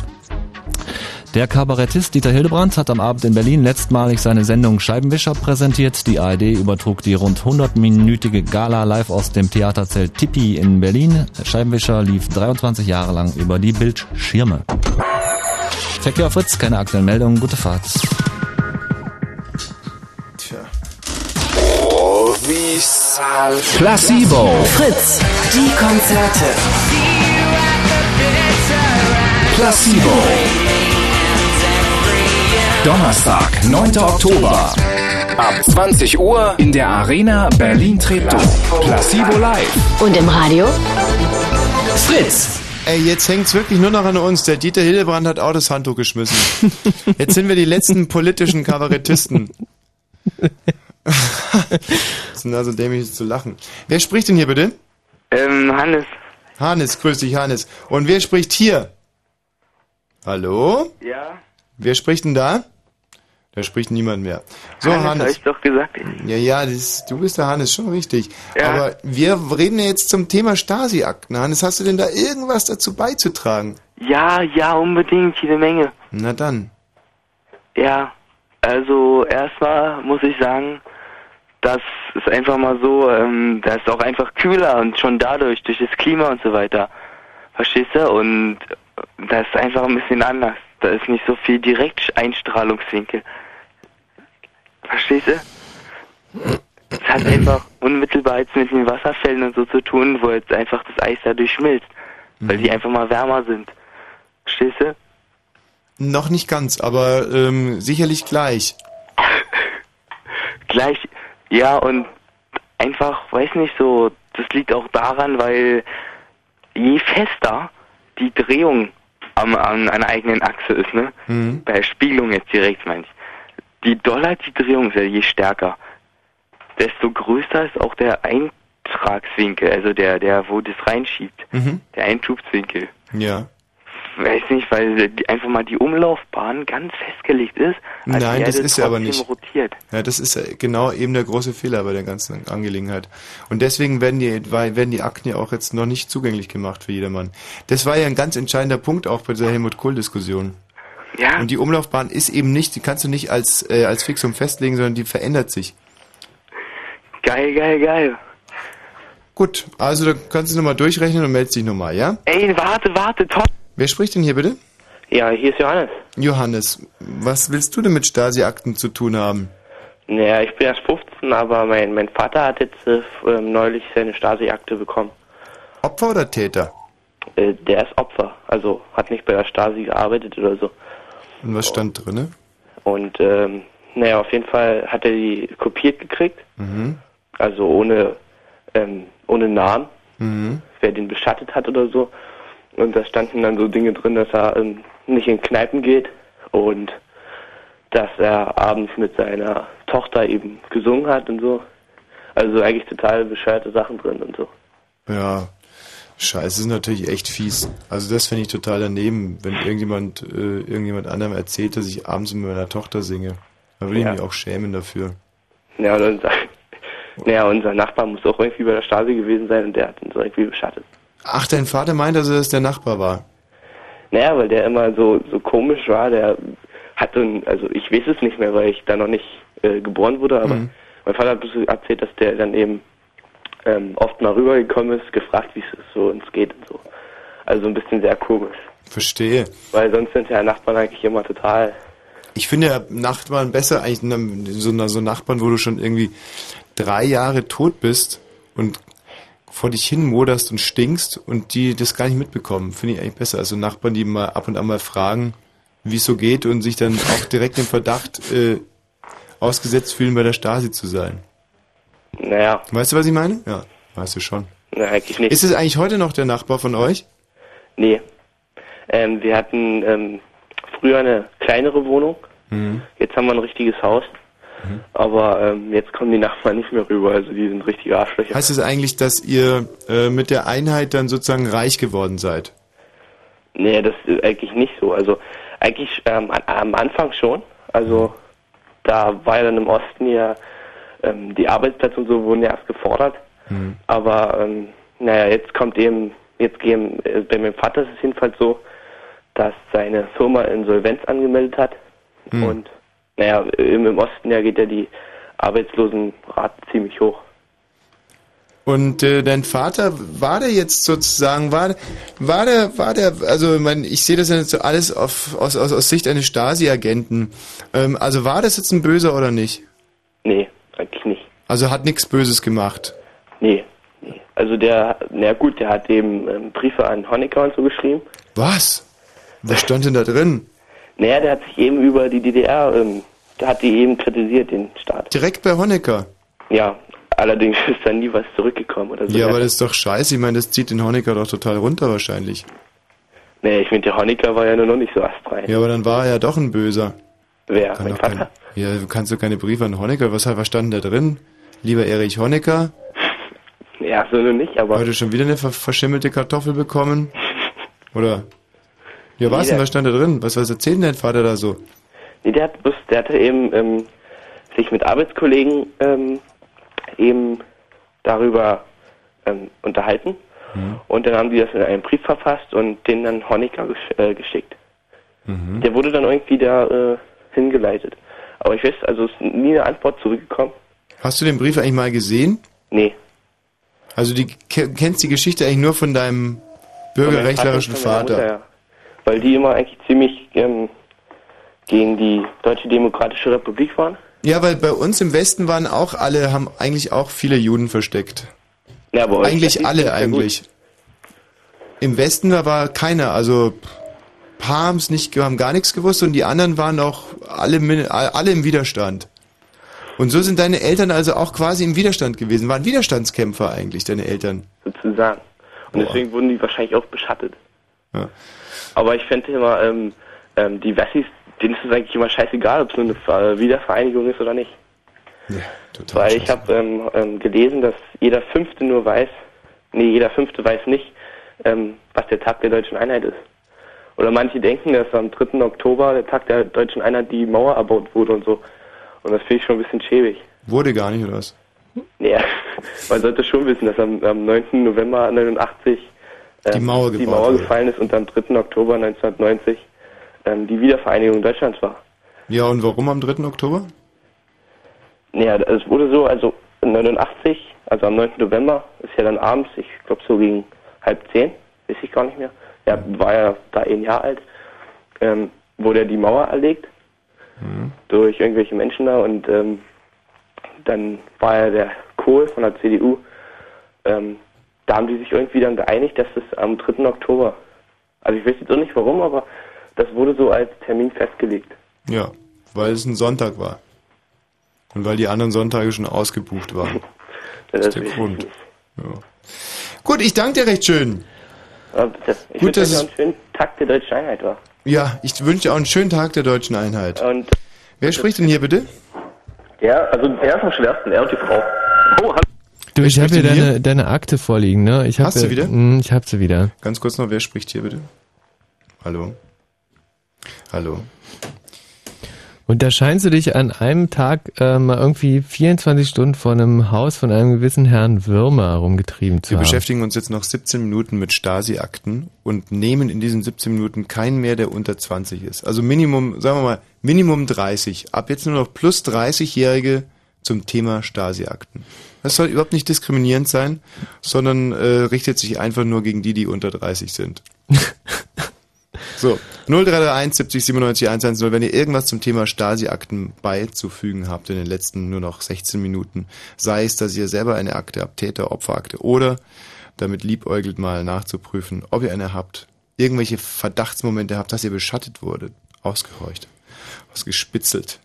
Der Kabarettist Dieter Hildebrandt hat am Abend in Berlin letztmalig seine Sendung Scheibenwischer präsentiert. Die ARD übertrug die rund 100-minütige Gala live aus dem Theaterzelt Tippi in Berlin. Scheibenwischer lief 23 Jahre lang über die Bildschirme. Verkehr Fritz, keine aktuellen Meldungen, gute Fahrt. Placebo. Fritz, die Konzerte. Placebo. Donnerstag, 9. Oktober. Ab 20 Uhr in der Arena Berlin-Treptow. Placebo live. Und im Radio? Fritz. Ey, jetzt hängt's wirklich nur noch an uns. Der Dieter Hildebrand hat auch das Handtuch geschmissen. Jetzt sind wir die letzten politischen Kabarettisten. das sind also dämlich zu lachen. Wer spricht denn hier bitte? Ähm, Hannes. Hannes, grüß dich Hannes. Und wer spricht hier? Hallo? Ja. Wer spricht denn da? Da spricht niemand mehr. So, Hannes, Hannes. hab ich doch gesagt. Ja, ja, das, du bist der Hannes, schon richtig. Ja. Aber wir reden ja jetzt zum Thema Stasi-Akten. Hannes, hast du denn da irgendwas dazu beizutragen? Ja, ja, unbedingt, jede Menge. Na dann. Ja, also erstmal muss ich sagen, das ist einfach mal so, ähm, da ist auch einfach kühler und schon dadurch, durch das Klima und so weiter. Verstehst du? Und da ist einfach ein bisschen anders. Da ist nicht so viel Direkteinstrahlungswinkel. Verstehst du? Es hat einfach unmittelbar jetzt mit den Wasserfällen und so zu tun, wo jetzt einfach das Eis dadurch schmilzt. Weil die einfach mal wärmer sind. Verstehst du? Noch nicht ganz, aber ähm, sicherlich gleich. Gleich, ja, und einfach, weiß nicht so, das liegt auch daran, weil je fester die Drehung am, an einer eigenen Achse ist, ne? Mhm. Bei Spiegelung jetzt direkt, meine ich. Die doller die Drehung ist, je stärker, desto größer ist auch der Eintragswinkel, also der, der, wo das reinschiebt, Mhm. der Einschubswinkel. Ja. Weiß nicht, weil einfach mal die Umlaufbahn ganz festgelegt ist. als Nein, das ist ja aber nicht. rotiert. Ja, das ist genau eben der große Fehler bei der ganzen Angelegenheit. Und deswegen werden die, werden die Akten ja auch jetzt noch nicht zugänglich gemacht für jedermann. Das war ja ein ganz entscheidender Punkt auch bei dieser Helmut Kohl-Diskussion. Ja. Und die Umlaufbahn ist eben nicht, die kannst du nicht als, äh, als Fixum festlegen, sondern die verändert sich. Geil, geil, geil. Gut, also da kannst du nochmal durchrechnen und meldest dich nochmal, ja? Ey, warte, warte, top. Wer spricht denn hier bitte? Ja, hier ist Johannes. Johannes, was willst du denn mit Stasi-Akten zu tun haben? Naja, ich bin erst 15, aber mein, mein Vater hat jetzt äh, ähm, neulich seine Stasi-Akte bekommen. Opfer oder Täter? Äh, der ist Opfer, also hat nicht bei der Stasi gearbeitet oder so. Und was stand drinne? Und ähm, naja, auf jeden Fall hat er die kopiert gekriegt, Mhm. also ohne, ähm, ohne Namen, Mhm. wer den beschattet hat oder so. Und da standen dann so Dinge drin, dass er ähm, nicht in Kneipen geht und dass er abends mit seiner Tochter eben gesungen hat und so. Also eigentlich total bescheuerte Sachen drin und so. Ja, scheiße, ist natürlich echt fies. Also das finde ich total daneben, wenn irgendjemand, äh, irgendjemand anderem erzählt, dass ich abends mit meiner Tochter singe. Da würde ich Ja. mich auch schämen dafür. Ja, und unser, naja, unser Nachbar muss auch irgendwie bei der Stasi gewesen sein und der hat uns irgendwie beschattet. Ach, dein Vater meint dass der Nachbar war. Naja, weil der immer so, so komisch war, der hat ein, also ich weiß es nicht mehr, weil ich da noch nicht äh, geboren wurde, aber Mhm. mein Vater hat so erzählt, dass der dann eben ähm, oft mal rübergekommen ist, gefragt, wie es so uns geht und so. Also ein bisschen sehr komisch. Verstehe. Weil sonst sind ja Nachbarn eigentlich immer total Ich finde ja Nachbarn besser, eigentlich na- so, so Nachbarn, wo du schon irgendwie drei Jahre tot bist und vor dich hin moderst und stinkst und die das gar nicht mitbekommen. Finde ich eigentlich besser. Also Nachbarn, die mal ab und an mal fragen, wie es so geht und sich dann auch direkt im Verdacht äh, ausgesetzt fühlen, bei der Stasi zu sein. Naja. Weißt du, was ich meine? Ja, weißt du schon. Na, eigentlich nicht. Ist es eigentlich heute noch der Nachbar von euch? Nee. Ähm, wir hatten ähm, früher eine kleinere Wohnung. Mhm. Jetzt haben wir ein richtiges Haus. Aber ähm, jetzt kommen die Nachbarn nicht mehr rüber. Also die sind richtige Arschlöcher. Heißt es eigentlich, dass ihr äh, mit der Einheit dann sozusagen reich geworden seid? Nee, das ist eigentlich nicht so. Also eigentlich ähm, an, am Anfang schon. Also da war ja dann im Osten ja ähm, die Arbeitsplätze und so wurden ja erst gefordert. Mhm. Aber ähm, naja, jetzt kommt eben, jetzt gehen, äh, bei meinem Vater ist es jedenfalls so, dass seine Firma Insolvenz angemeldet hat. Mhm. Und naja, im, im Osten ja geht ja die Arbeitslosenrate ziemlich hoch. Und äh, dein Vater, war der jetzt sozusagen, war, war der, war der, also ich, mein, ich sehe das ja jetzt so alles auf, aus, aus, aus Sicht eines Stasi-Agenten. Ähm, also war das jetzt ein Böser oder nicht? Nee, eigentlich nicht. Also hat nichts Böses gemacht. Nee, nee. Also der, na gut, der hat eben ähm, Briefe an Honecker und so geschrieben. Was? Was stand denn da drin? Naja, der hat sich eben über die DDR, ähm, der hat die eben kritisiert, den Staat. Direkt bei Honecker. Ja, allerdings ist da nie was zurückgekommen oder so. Ja, aber das ist doch scheiße. Ich meine, das zieht den Honecker doch total runter wahrscheinlich. Nee, ich finde, der Honecker war ja nur noch nicht so astrein. Ja, aber dann war er ja doch ein Böser. Wer? Kann mein Vater? kein, ja, du kannst doch keine Briefe an Honecker. Was, was stand da drin? Lieber Erich Honecker, Ja, so nur nicht, aber. heute schon wieder eine ver verschimmelte Kartoffel bekommen? Oder? Ja, was Nee, denn? Was stand da drin? Was, was erzählt denn dein Vater da so? Nee, der hat bloß, der hatte eben ähm, sich mit Arbeitskollegen ähm, eben darüber ähm, unterhalten und dann haben die das in einem Brief verfasst und den dann Honecker gesch äh, geschickt. Mhm. Der wurde dann irgendwie da äh, hingeleitet. Aber ich weiß, also ist nie eine Antwort zurückgekommen. Hast du den Brief eigentlich mal gesehen? Nee. Also die ke- kennst die Geschichte eigentlich nur von deinem bürgerrechtlerischen Von Vater. Mutter, ja. Weil die immer eigentlich ziemlich ähm, gegen die Deutsche Demokratische Republik waren. Ja, weil bei uns im Westen waren auch alle, haben eigentlich auch viele Juden versteckt. Ja, aber euch- eigentlich alle, eigentlich. Im Westen da war keiner, also paar haben es nicht, haben gar nichts gewusst und die anderen waren auch alle, alle im Widerstand. Und so sind deine Eltern also auch quasi im Widerstand gewesen, waren Widerstandskämpfer eigentlich, deine Eltern. sozusagen. Und Boah. deswegen wurden die wahrscheinlich auch beschattet. Ja. Aber ich fände immer, ähm, ähm, die Wessis, denen ist es eigentlich immer scheißegal, ob es nur eine Ver- Wiedervereinigung ist oder nicht. Weil ich habe ähm, ähm, gelesen, dass jeder Fünfte nur weiß, nee, jeder Fünfte weiß nicht, ähm, was der Tag der deutschen Einheit ist. Oder manche denken, dass am 3. Oktober, der Tag der deutschen Einheit, die Mauer erbaut wurde und so. Und das finde ich schon ein bisschen schäbig. Wurde gar nicht, oder was? Ja, man sollte schon wissen, dass am, am 9. November 89 ähm, Die Mauer die Mauer gefallen ist und am 3. Oktober 1990 ähm, die Wiedervereinigung Deutschlands war. Ja, und warum am 3. Oktober? Naja, es wurde so, also 89, also am 9. November, ist ja dann abends, ich glaube so gegen halb zehn, weiß ich gar nicht mehr. Ja, war ja da ein Jahr alt, ähm, wurde ja die Mauer erlegt durch irgendwelche Menschen da und ähm, dann war ja der Kohl von der CDU, ähm, da haben die sich irgendwie dann geeinigt, dass es am 3. Oktober, also ich weiß jetzt auch nicht warum, aber das wurde so als Termin festgelegt. Ja, weil es ein Sonntag war. Und weil die anderen Sonntage schon ausgebucht waren. Das ist der Grund. Ja. Gut, ich danke dir recht schön. Ja, bitte. Ich Gut, wünsche dass noch einen schönen Tag der deutschen Einheit war. Ja, ich wünsche dir auch einen schönen Tag der deutschen Einheit. Und Wer spricht denn hier bitte? Ja, also der ist am schwersten, er und die Frau. Oh, hallo. Du, ich habe hier deine, deine Akte vorliegen, ne? Ich hab Hast du wieder? Mm, ich hab sie wieder. Ganz kurz noch, wer spricht hier bitte? Hallo? Hallo? Und da scheinst du dich an einem Tag äh, mal irgendwie 24 Stunden vor einem Haus von einem gewissen Herrn Würmer rumgetrieben zu Wir haben. beschäftigen uns jetzt noch 17 Minuten mit Stasi-Akten und nehmen in diesen 17 Minuten keinen mehr, der unter 20 ist. Also Minimum, sagen wir mal, Minimum 30. Ab jetzt nur noch plus 30-Jährige zum Thema Stasi-Akten. Das soll überhaupt nicht diskriminierend sein, sondern äh, richtet sich einfach nur gegen die, die unter 30 sind. So, 0331 70 97 110, wenn ihr irgendwas zum Thema Stasi-Akten beizufügen habt in den letzten nur noch 16 Minuten, sei es, dass ihr selber eine Akte habt, Täter, Opferakte, oder damit liebäugelt mal nachzuprüfen, ob ihr eine habt, irgendwelche Verdachtsmomente habt, dass ihr beschattet wurdet, ausgehorcht, ausgespitzelt.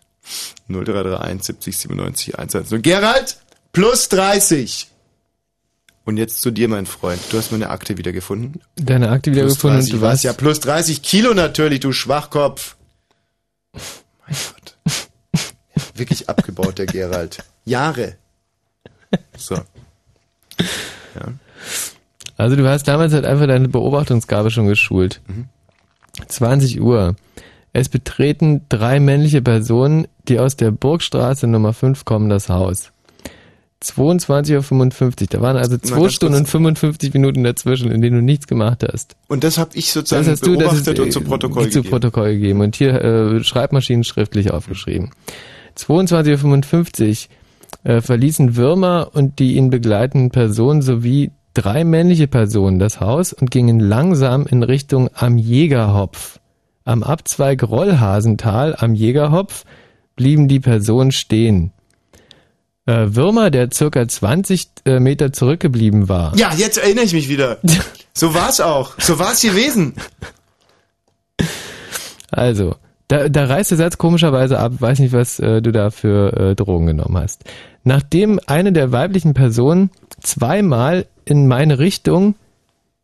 0331 70 97 110. Gerald, plus 30. Und jetzt zu dir, mein Freund. Du hast meine Akte wiedergefunden. Deine Akte wiedergefunden 30 und du war's. warst Ja, plus 30 Kilo natürlich, du Schwachkopf. Mein Gott. Wirklich abgebaut, der Gerald. Jahre. So. Ja. Also du hast damals halt einfach deine Beobachtungsgabe schon geschult. 20 Uhr. Es betreten drei männliche Personen, die aus der Burgstraße Nummer 5 kommen, das Haus. 22.55 Uhr. Da waren also Mal 2 ganz Stunden und 55 Minuten dazwischen, in denen du nichts gemacht hast. Und das habe ich sozusagen Das hast du, das beobachtet ist, und zu Protokoll zu gegeben. Protokoll gegeben. Und hier äh, Schreibmaschinen schriftlich aufgeschrieben. 22.55 Uhr äh, verließen Würmer und die ihn begleitenden Personen sowie drei männliche Personen das Haus und gingen langsam in Richtung am Jägerhopf. Am Abzweig Rollhasental am Jägerhopf blieben die Personen stehen. Äh, Würmer, der circa 20 äh, Meter zurückgeblieben war. Ja, jetzt erinnere ich mich wieder. So war's auch. So war's gewesen. Also, da, da reißt der Satz komischerweise ab, weiß nicht, was äh, du da für äh, Drogen genommen hast. Nachdem eine der weiblichen Personen zweimal in meine Richtung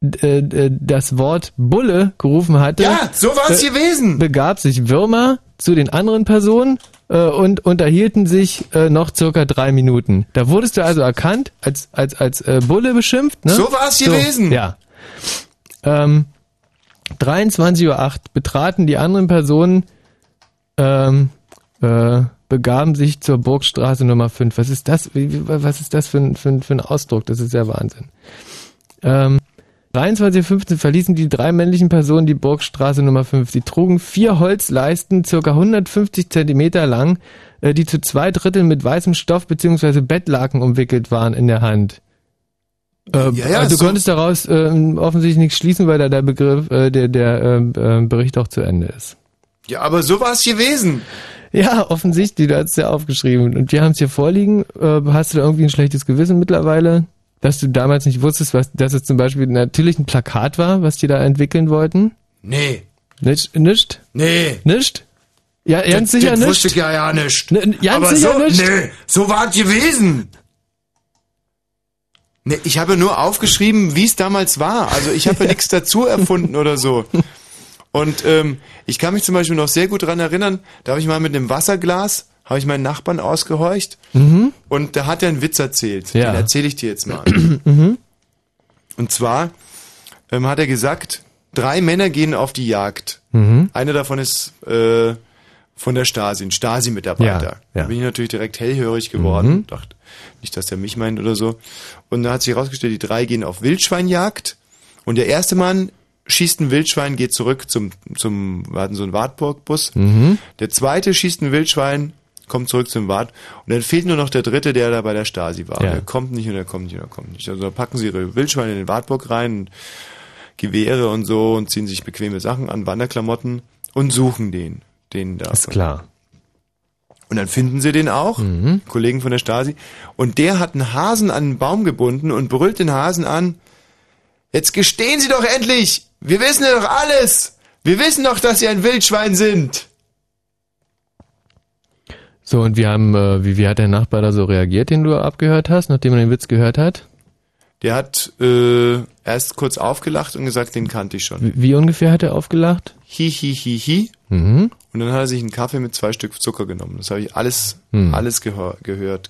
äh, das Wort Bulle gerufen hatte, Ja, so war's gewesen. begab sich Würmer zu den anderen Personen und unterhielten sich äh, noch circa drei Minuten. Da wurdest du also erkannt, als, als, als äh, Bulle beschimpft. Ne? So war's gewesen. Ja. Ähm, 23.08 Uhr betraten die anderen Personen, ähm, äh, begaben sich zur Burgstraße Nummer 5. Was ist das? Was ist das für ein, für, ein, für ein Ausdruck? Das ist ja Wahnsinn. Ähm, 23.15 Uhr verließen die drei männlichen Personen die Burgstraße Nummer 5. Sie trugen vier Holzleisten, circa 150 Zentimeter lang, äh, die zu zwei Dritteln mit weißem Stoff bzw. Bettlaken umwickelt waren in der Hand. Äh, Ja, ja, also du so- konntest daraus äh, offensichtlich nichts schließen, weil da der Begriff, äh, der, der äh, äh, Bericht auch zu Ende ist. Ja, aber so war's gewesen. Ja, offensichtlich, du hast es ja aufgeschrieben. Und wir haben es hier vorliegen. Äh, hast du da irgendwie ein schlechtes Gewissen mittlerweile? Dass du damals nicht wusstest, was, dass es zum Beispiel natürlich ein Plakat war, was die da entwickeln wollten? Nee. Nicht? Nicht? Nee. Nicht? Ja, ganz sicher das nicht. wusste ich ja ja nicht. N- n- ganz aber sicher so, nicht. Nee, so war's gewesen. Nee, ich habe nur aufgeschrieben, wie es damals war. Also ich habe ja nichts dazu erfunden oder so. Und ähm, ich kann mich zum Beispiel noch sehr gut dran erinnern, da habe ich mal mit einem Wasserglas, habe ich meinen Nachbarn ausgehorcht Mhm. und da hat er einen Witz erzählt. Ja. Den erzähle ich dir jetzt mal. Mhm. Und zwar ähm, hat er gesagt, drei Männer gehen auf die Jagd. Mhm. Einer davon ist äh, von der Stasi, ein Stasi-Mitarbeiter. Ja, ja. Da bin ich natürlich direkt hellhörig geworden. Mhm. Dachte, nicht, dass der mich meint oder so. Und da hat sich herausgestellt, die drei gehen auf Wildschweinjagd. Und der erste Mann schießt ein Wildschwein, geht zurück zum, zum, wir hatten so einen Wartburg-Bus. Mhm. Der zweite schießt ein Wildschwein, kommt zurück zum Wart. Und dann fehlt nur noch der dritte, der da bei der Stasi war. Ja. Der kommt nicht und der kommt nicht und der kommt nicht. Also da packen sie ihre Wildschweine in den Wartburg rein, und Gewehre und so und ziehen sich bequeme Sachen an, Wanderklamotten und suchen den. Den da. Ist klar. Und dann finden sie den auch, Mhm. Kollegen von der Stasi. Und der hat einen Hasen an einen Baum gebunden und brüllt den Hasen an. Jetzt gestehen Sie doch endlich! Wir wissen ja doch alles! Wir wissen doch, dass Sie ein Wildschwein sind! So, und wir haben, äh, wie, wie hat der Nachbar da so reagiert, den du abgehört hast, nachdem er den Witz gehört hat? Der hat äh, erst kurz aufgelacht und gesagt, den kannte ich schon. Wie, wie ungefähr hat er aufgelacht? Hi, hi, hi, hi. Mhm. Und dann hat er sich einen Kaffee mit zwei Stück Zucker genommen. Das habe ich alles, Hm. alles gehör, gehört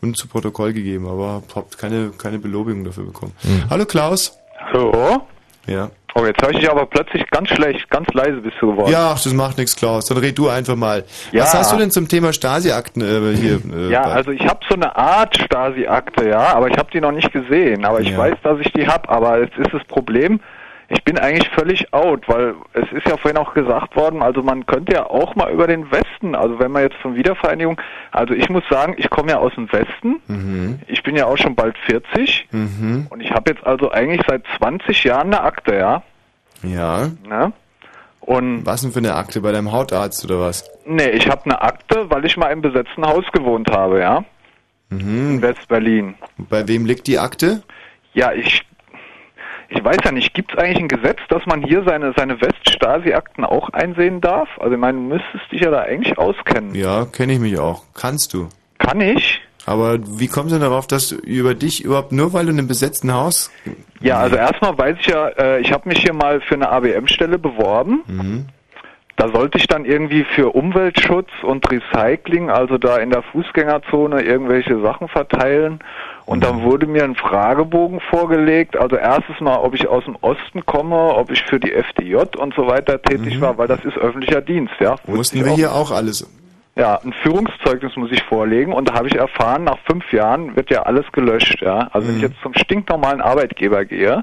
und zu Protokoll gegeben, aber hab keine, keine Belobigung dafür bekommen. Hm. Hallo Klaus. Hallo? Ja. Oh, jetzt höre ich dich aber plötzlich ganz schlecht, ganz leise bist du geworden. Ja, ach, das macht nichts, Klaus. Dann red du einfach mal. Ja. Was hast du denn zum Thema Stasi-Akten äh, hier? Äh, Ja, bei- also ich habe so eine Art Stasi-Akte, ja, aber ich habe die noch nicht gesehen. Aber ich Ja. weiß, dass ich die habe. Aber jetzt ist das Problem, ich bin eigentlich völlig out, weil es ist ja vorhin auch gesagt worden, also man könnte ja auch mal über den Westen, also wenn man jetzt von Wiedervereinigung, also ich muss sagen, ich komme ja aus dem Westen, Mhm. ich bin ja auch schon bald 40 Mhm. und ich habe jetzt also eigentlich seit 20 Jahren eine Akte, ja. Ja. Ne? Und was denn für eine Akte bei deinem Hautarzt oder was? Nee, ich habe eine Akte, weil ich mal im besetzten Haus gewohnt habe, ja. Mhm. In West-Berlin. Bei wem liegt die Akte? Ja, ich ich weiß ja nicht, gibt es eigentlich ein Gesetz, dass man hier seine seine West-Stasi-Akten auch einsehen darf? Also ich meine, du müsstest dich ja da eigentlich auskennen. Ja, kenne ich mich auch. Kannst du? Kann ich? Aber wie kommst du denn darauf, dass über dich überhaupt nur, weil du in einem besetzten Haus... Ja, also erstmal weiß ich ja, äh, ich habe mich hier mal für eine ABM-Stelle beworben. Mhm. Da sollte ich dann irgendwie für Umweltschutz und Recycling, also da in der Fußgängerzone irgendwelche Sachen verteilen. Und dann wurde mir ein Fragebogen vorgelegt. Also erstes Mal, ob ich aus dem Osten komme, ob ich für die FDJ und so weiter tätig war, weil das ist öffentlicher Dienst, ja. Mussten wir auch. hier auch alles... Ja, ein Führungszeugnis muss ich vorlegen und da habe ich erfahren, nach fünf Jahren wird ja alles gelöscht, ja. Also wenn ich jetzt zum stinknormalen Arbeitgeber gehe,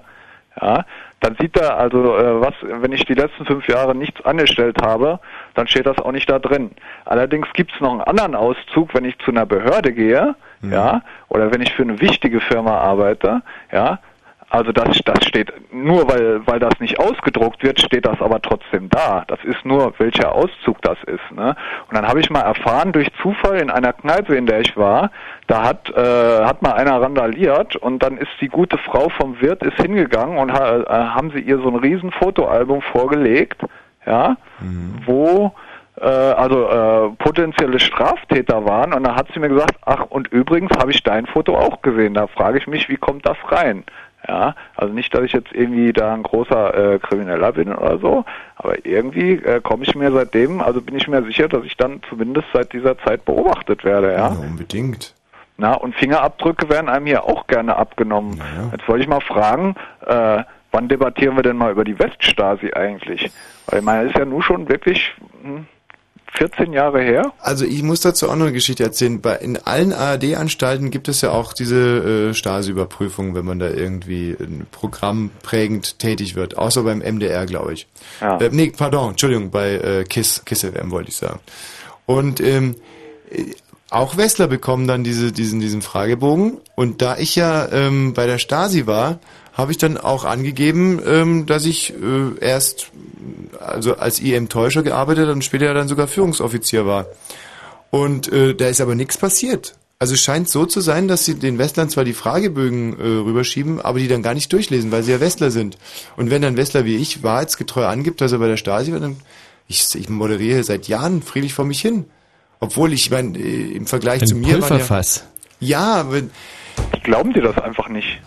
ja, dann sieht er also, äh, was, wenn ich die letzten fünf Jahre nichts angestellt habe, dann steht das auch nicht da drin. Allerdings gibt es noch einen anderen Auszug, wenn ich zu einer Behörde gehe, ja, oder wenn ich für eine wichtige Firma arbeite, ja, also das, das steht nur, weil, weil das nicht ausgedruckt wird, steht das aber trotzdem da. Das ist nur, welcher Auszug das ist. Ne? Und dann habe ich mal erfahren durch Zufall in einer Kneipe, in der ich war, da hat, äh, hat mal einer randaliert und dann ist die gute Frau vom Wirt ist hingegangen und ha, äh, haben sie ihr so ein riesen Fotoalbum vorgelegt, ja, wo äh, also äh, potenzielle Straftäter waren und da hat sie mir gesagt, ach und übrigens habe ich dein Foto auch gesehen. Da frage ich mich, wie kommt das rein? Ja, also nicht, dass ich jetzt irgendwie da ein großer äh, Krimineller bin oder so, aber irgendwie äh, komme ich mir seitdem, also bin ich mir sicher, dass ich dann zumindest seit dieser Zeit beobachtet werde, ja. unbedingt. Na, und Fingerabdrücke werden einem hier auch gerne abgenommen. Jetzt wollte ich mal fragen, äh, wann debattieren wir denn mal über die Weststasi eigentlich? Weil ich meine, ist ja nun schon wirklich hm, 14 Jahre her. Also ich muss dazu auch noch eine Geschichte erzählen. Bei, in allen ARD-Anstalten gibt es ja auch diese äh, Stasi-Überprüfung, wenn man da irgendwie ein Programm prägend tätig wird. Außer beim MDR, glaube ich. Ja. Äh, nee, pardon, Entschuldigung, bei äh, KISS, KISS FM wollte ich sagen. Und ähm, äh, auch Westler bekommen dann diese, diesen, diesen Fragebogen. Und da ich ja ähm, bei der Stasi war, habe ich dann auch angegeben, ähm, dass ich äh, erst also als IM-Täuscher gearbeitet und später dann sogar Führungsoffizier war. Und äh, da ist aber nichts passiert. Also es scheint so zu sein, dass sie den Westlern zwar die Fragebögen äh, rüberschieben, aber die dann gar nicht durchlesen, weil sie ja Westler sind. Und wenn dann Westler wie ich wahrheitsgetreu angibt, dass er bei der Stasi war, dann ich, ich moderiere seit Jahren friedlich vor mich hin. Obwohl ich, ich meine, äh, im Vergleich Ein zu mir waren Pulverfass. Ja, ja aber Die glauben dir das einfach nicht.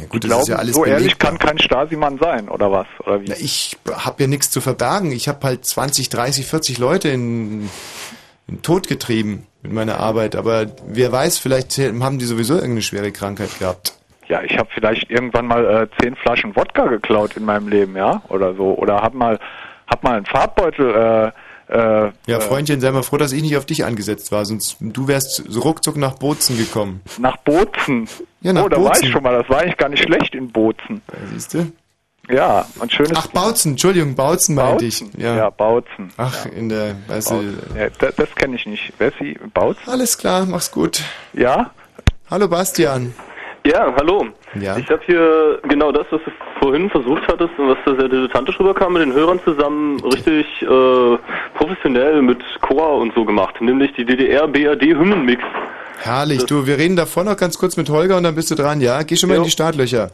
Ja gut, Die glauben, ja alles so ehrlich kann kein Stasi-Mann sein, oder was? Oder? Na, ich habe ja nichts zu verbergen. Ich habe halt 20, 30, 40 Leute in, in Tod getrieben mit meiner Arbeit. Aber wer weiß, vielleicht haben die sowieso irgendeine schwere Krankheit gehabt. Ja, ich habe vielleicht irgendwann mal äh, zehn Flaschen Wodka geklaut in meinem Leben, ja, oder so. Oder hab mal, hab mal einen Farbbeutel. Äh, äh, Ja, äh, Freundchen, sei mal froh, dass ich nicht auf dich angesetzt war, sonst du wärst so ruckzuck nach Bozen gekommen. Nach Bozen. Ja, nach oh, da war Bozen. ich schon mal. Das war eigentlich gar nicht schlecht in Bozen. Siehst du? Ja, ein schönes. Ach, Bautzen, Entschuldigung, Bautzen meinte ich. Ja. Ja, Bautzen. Ach, in der, weißt Bautzen. du, Ja, das das kenne ich nicht. Wer ist sie? Bautzen? Alles klar, mach's gut. Ja? Hallo Bastian. Ja, hallo. Ja. Ich habe hier genau das, was du vorhin versucht hattest und was da sehr dilettantisch rüberkam, mit den Hörern zusammen richtig äh, professionell mit Chor und so gemacht, nämlich die DDR-BRD-Hymnenmix. Herrlich, du, wir reden davor noch ganz kurz mit Holger und dann bist du dran, ja? Geh schon mal in die Startlöcher.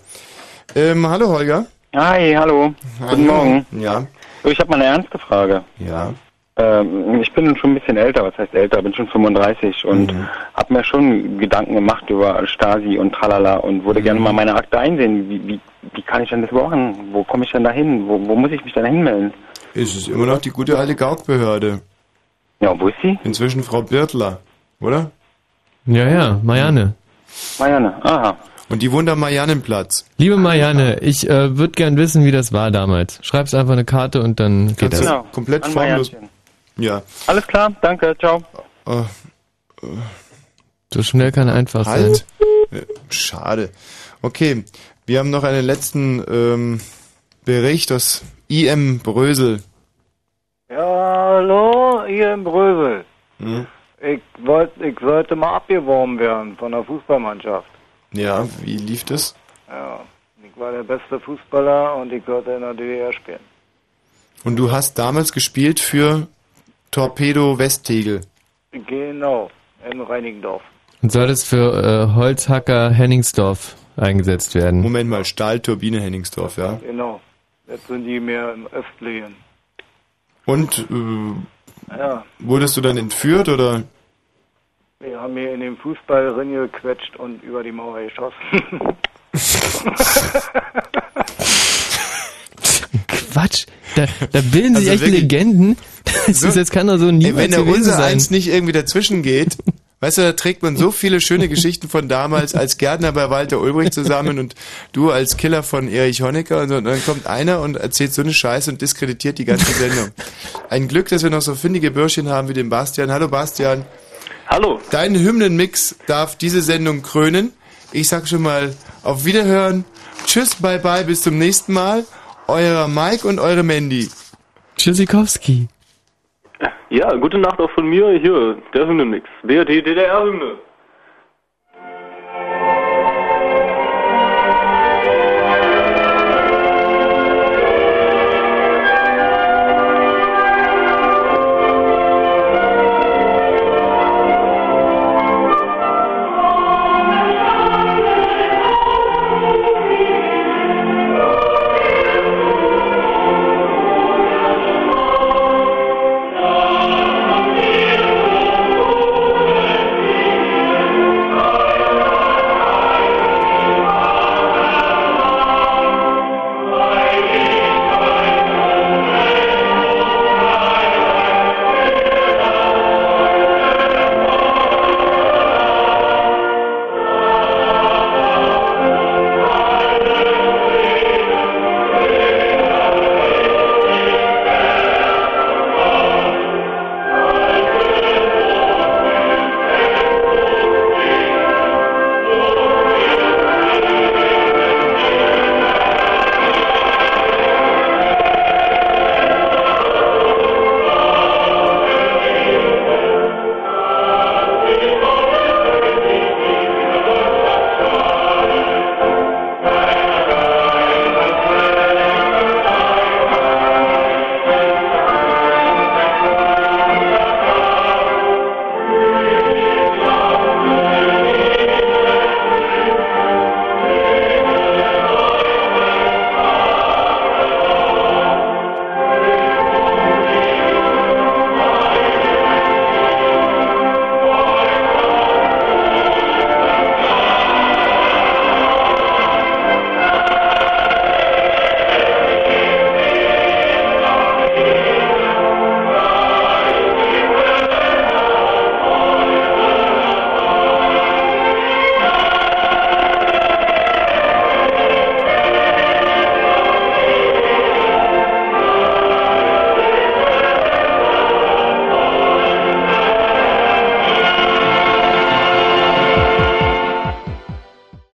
Ähm, hallo Holger. Hi, hallo. Guten Morgen. Ja. Ich habe mal eine ernste Frage. Ja. Ähm, ich bin schon ein bisschen älter, was heißt älter, bin schon 35 und Mhm. habe mir schon Gedanken gemacht über Stasi und tralala und würde gerne Mhm. mal meine Akte einsehen. Wie, wie, wie kann ich denn das machen? Wo komme ich denn da hin? Wo, wo muss ich mich denn hinmelden? Es ist immer noch die gute alte Gaukbehörde. Ja, wo ist sie? Inzwischen Frau Birtler, oder? Ja, ja, Marianne. Marianne, aha. Und die wohnt am Mariannenplatz. Liebe Marianne, ich äh, würde gern wissen, wie das war damals. Schreib's einfach eine Karte und dann geht Kannst das. du komplett An formlos. Ja. Alles klar, danke, ciao. Äh, So schnell kann einfach halt. sein. Äh, Schade. Okay, wir haben noch einen letzten ähm, Bericht aus IM Brösel. Ja, hallo, hier im Brösel. Hm? Ich, wollt, ich sollte mal abgeworben werden von der Fußballmannschaft. Ja, wie lief das? Ja, ich war der beste Fußballer und ich sollte in der DDR spielen. Und du hast damals gespielt für Torpedo Westtegel. Genau, in Reinigendorf. Und soll das für äh, Holzhacker Henningsdorf eingesetzt werden? Moment mal, Stahlturbine Henningsdorf, ja. Genau. Jetzt sind die mehr im Östlichen. Und äh, Ja, wurdest du dann entführt oder? Wir haben mir in den Fußballring gequetscht und über die Mauer geschossen. Quatsch. Da, da bilden sich Also echt wirklich- Legenden. Das, ist, das kann doch so nie wenn der unser sein. eins nicht irgendwie dazwischen geht, weißt du, da trägt man so viele schöne Geschichten von damals als Gärtner bei Walter Ulbricht zusammen und du als Killer von Erich Honecker und, so, und dann kommt einer und erzählt so eine Scheiße und diskreditiert die ganze Sendung. Ein Glück, dass wir noch so findige Bürschchen haben wie den Bastian. Hallo Bastian. Hallo. Dein Hymnenmix darf diese Sendung krönen. Ich sag schon mal auf Wiederhören. Tschüss, bye bye, bis zum nächsten Mal. Euer Mike und eure Mandy. Tschüssikowski. Ja, gute Nacht auch von mir. Hier, der Hymnenmix. BRT DDR-Hymne.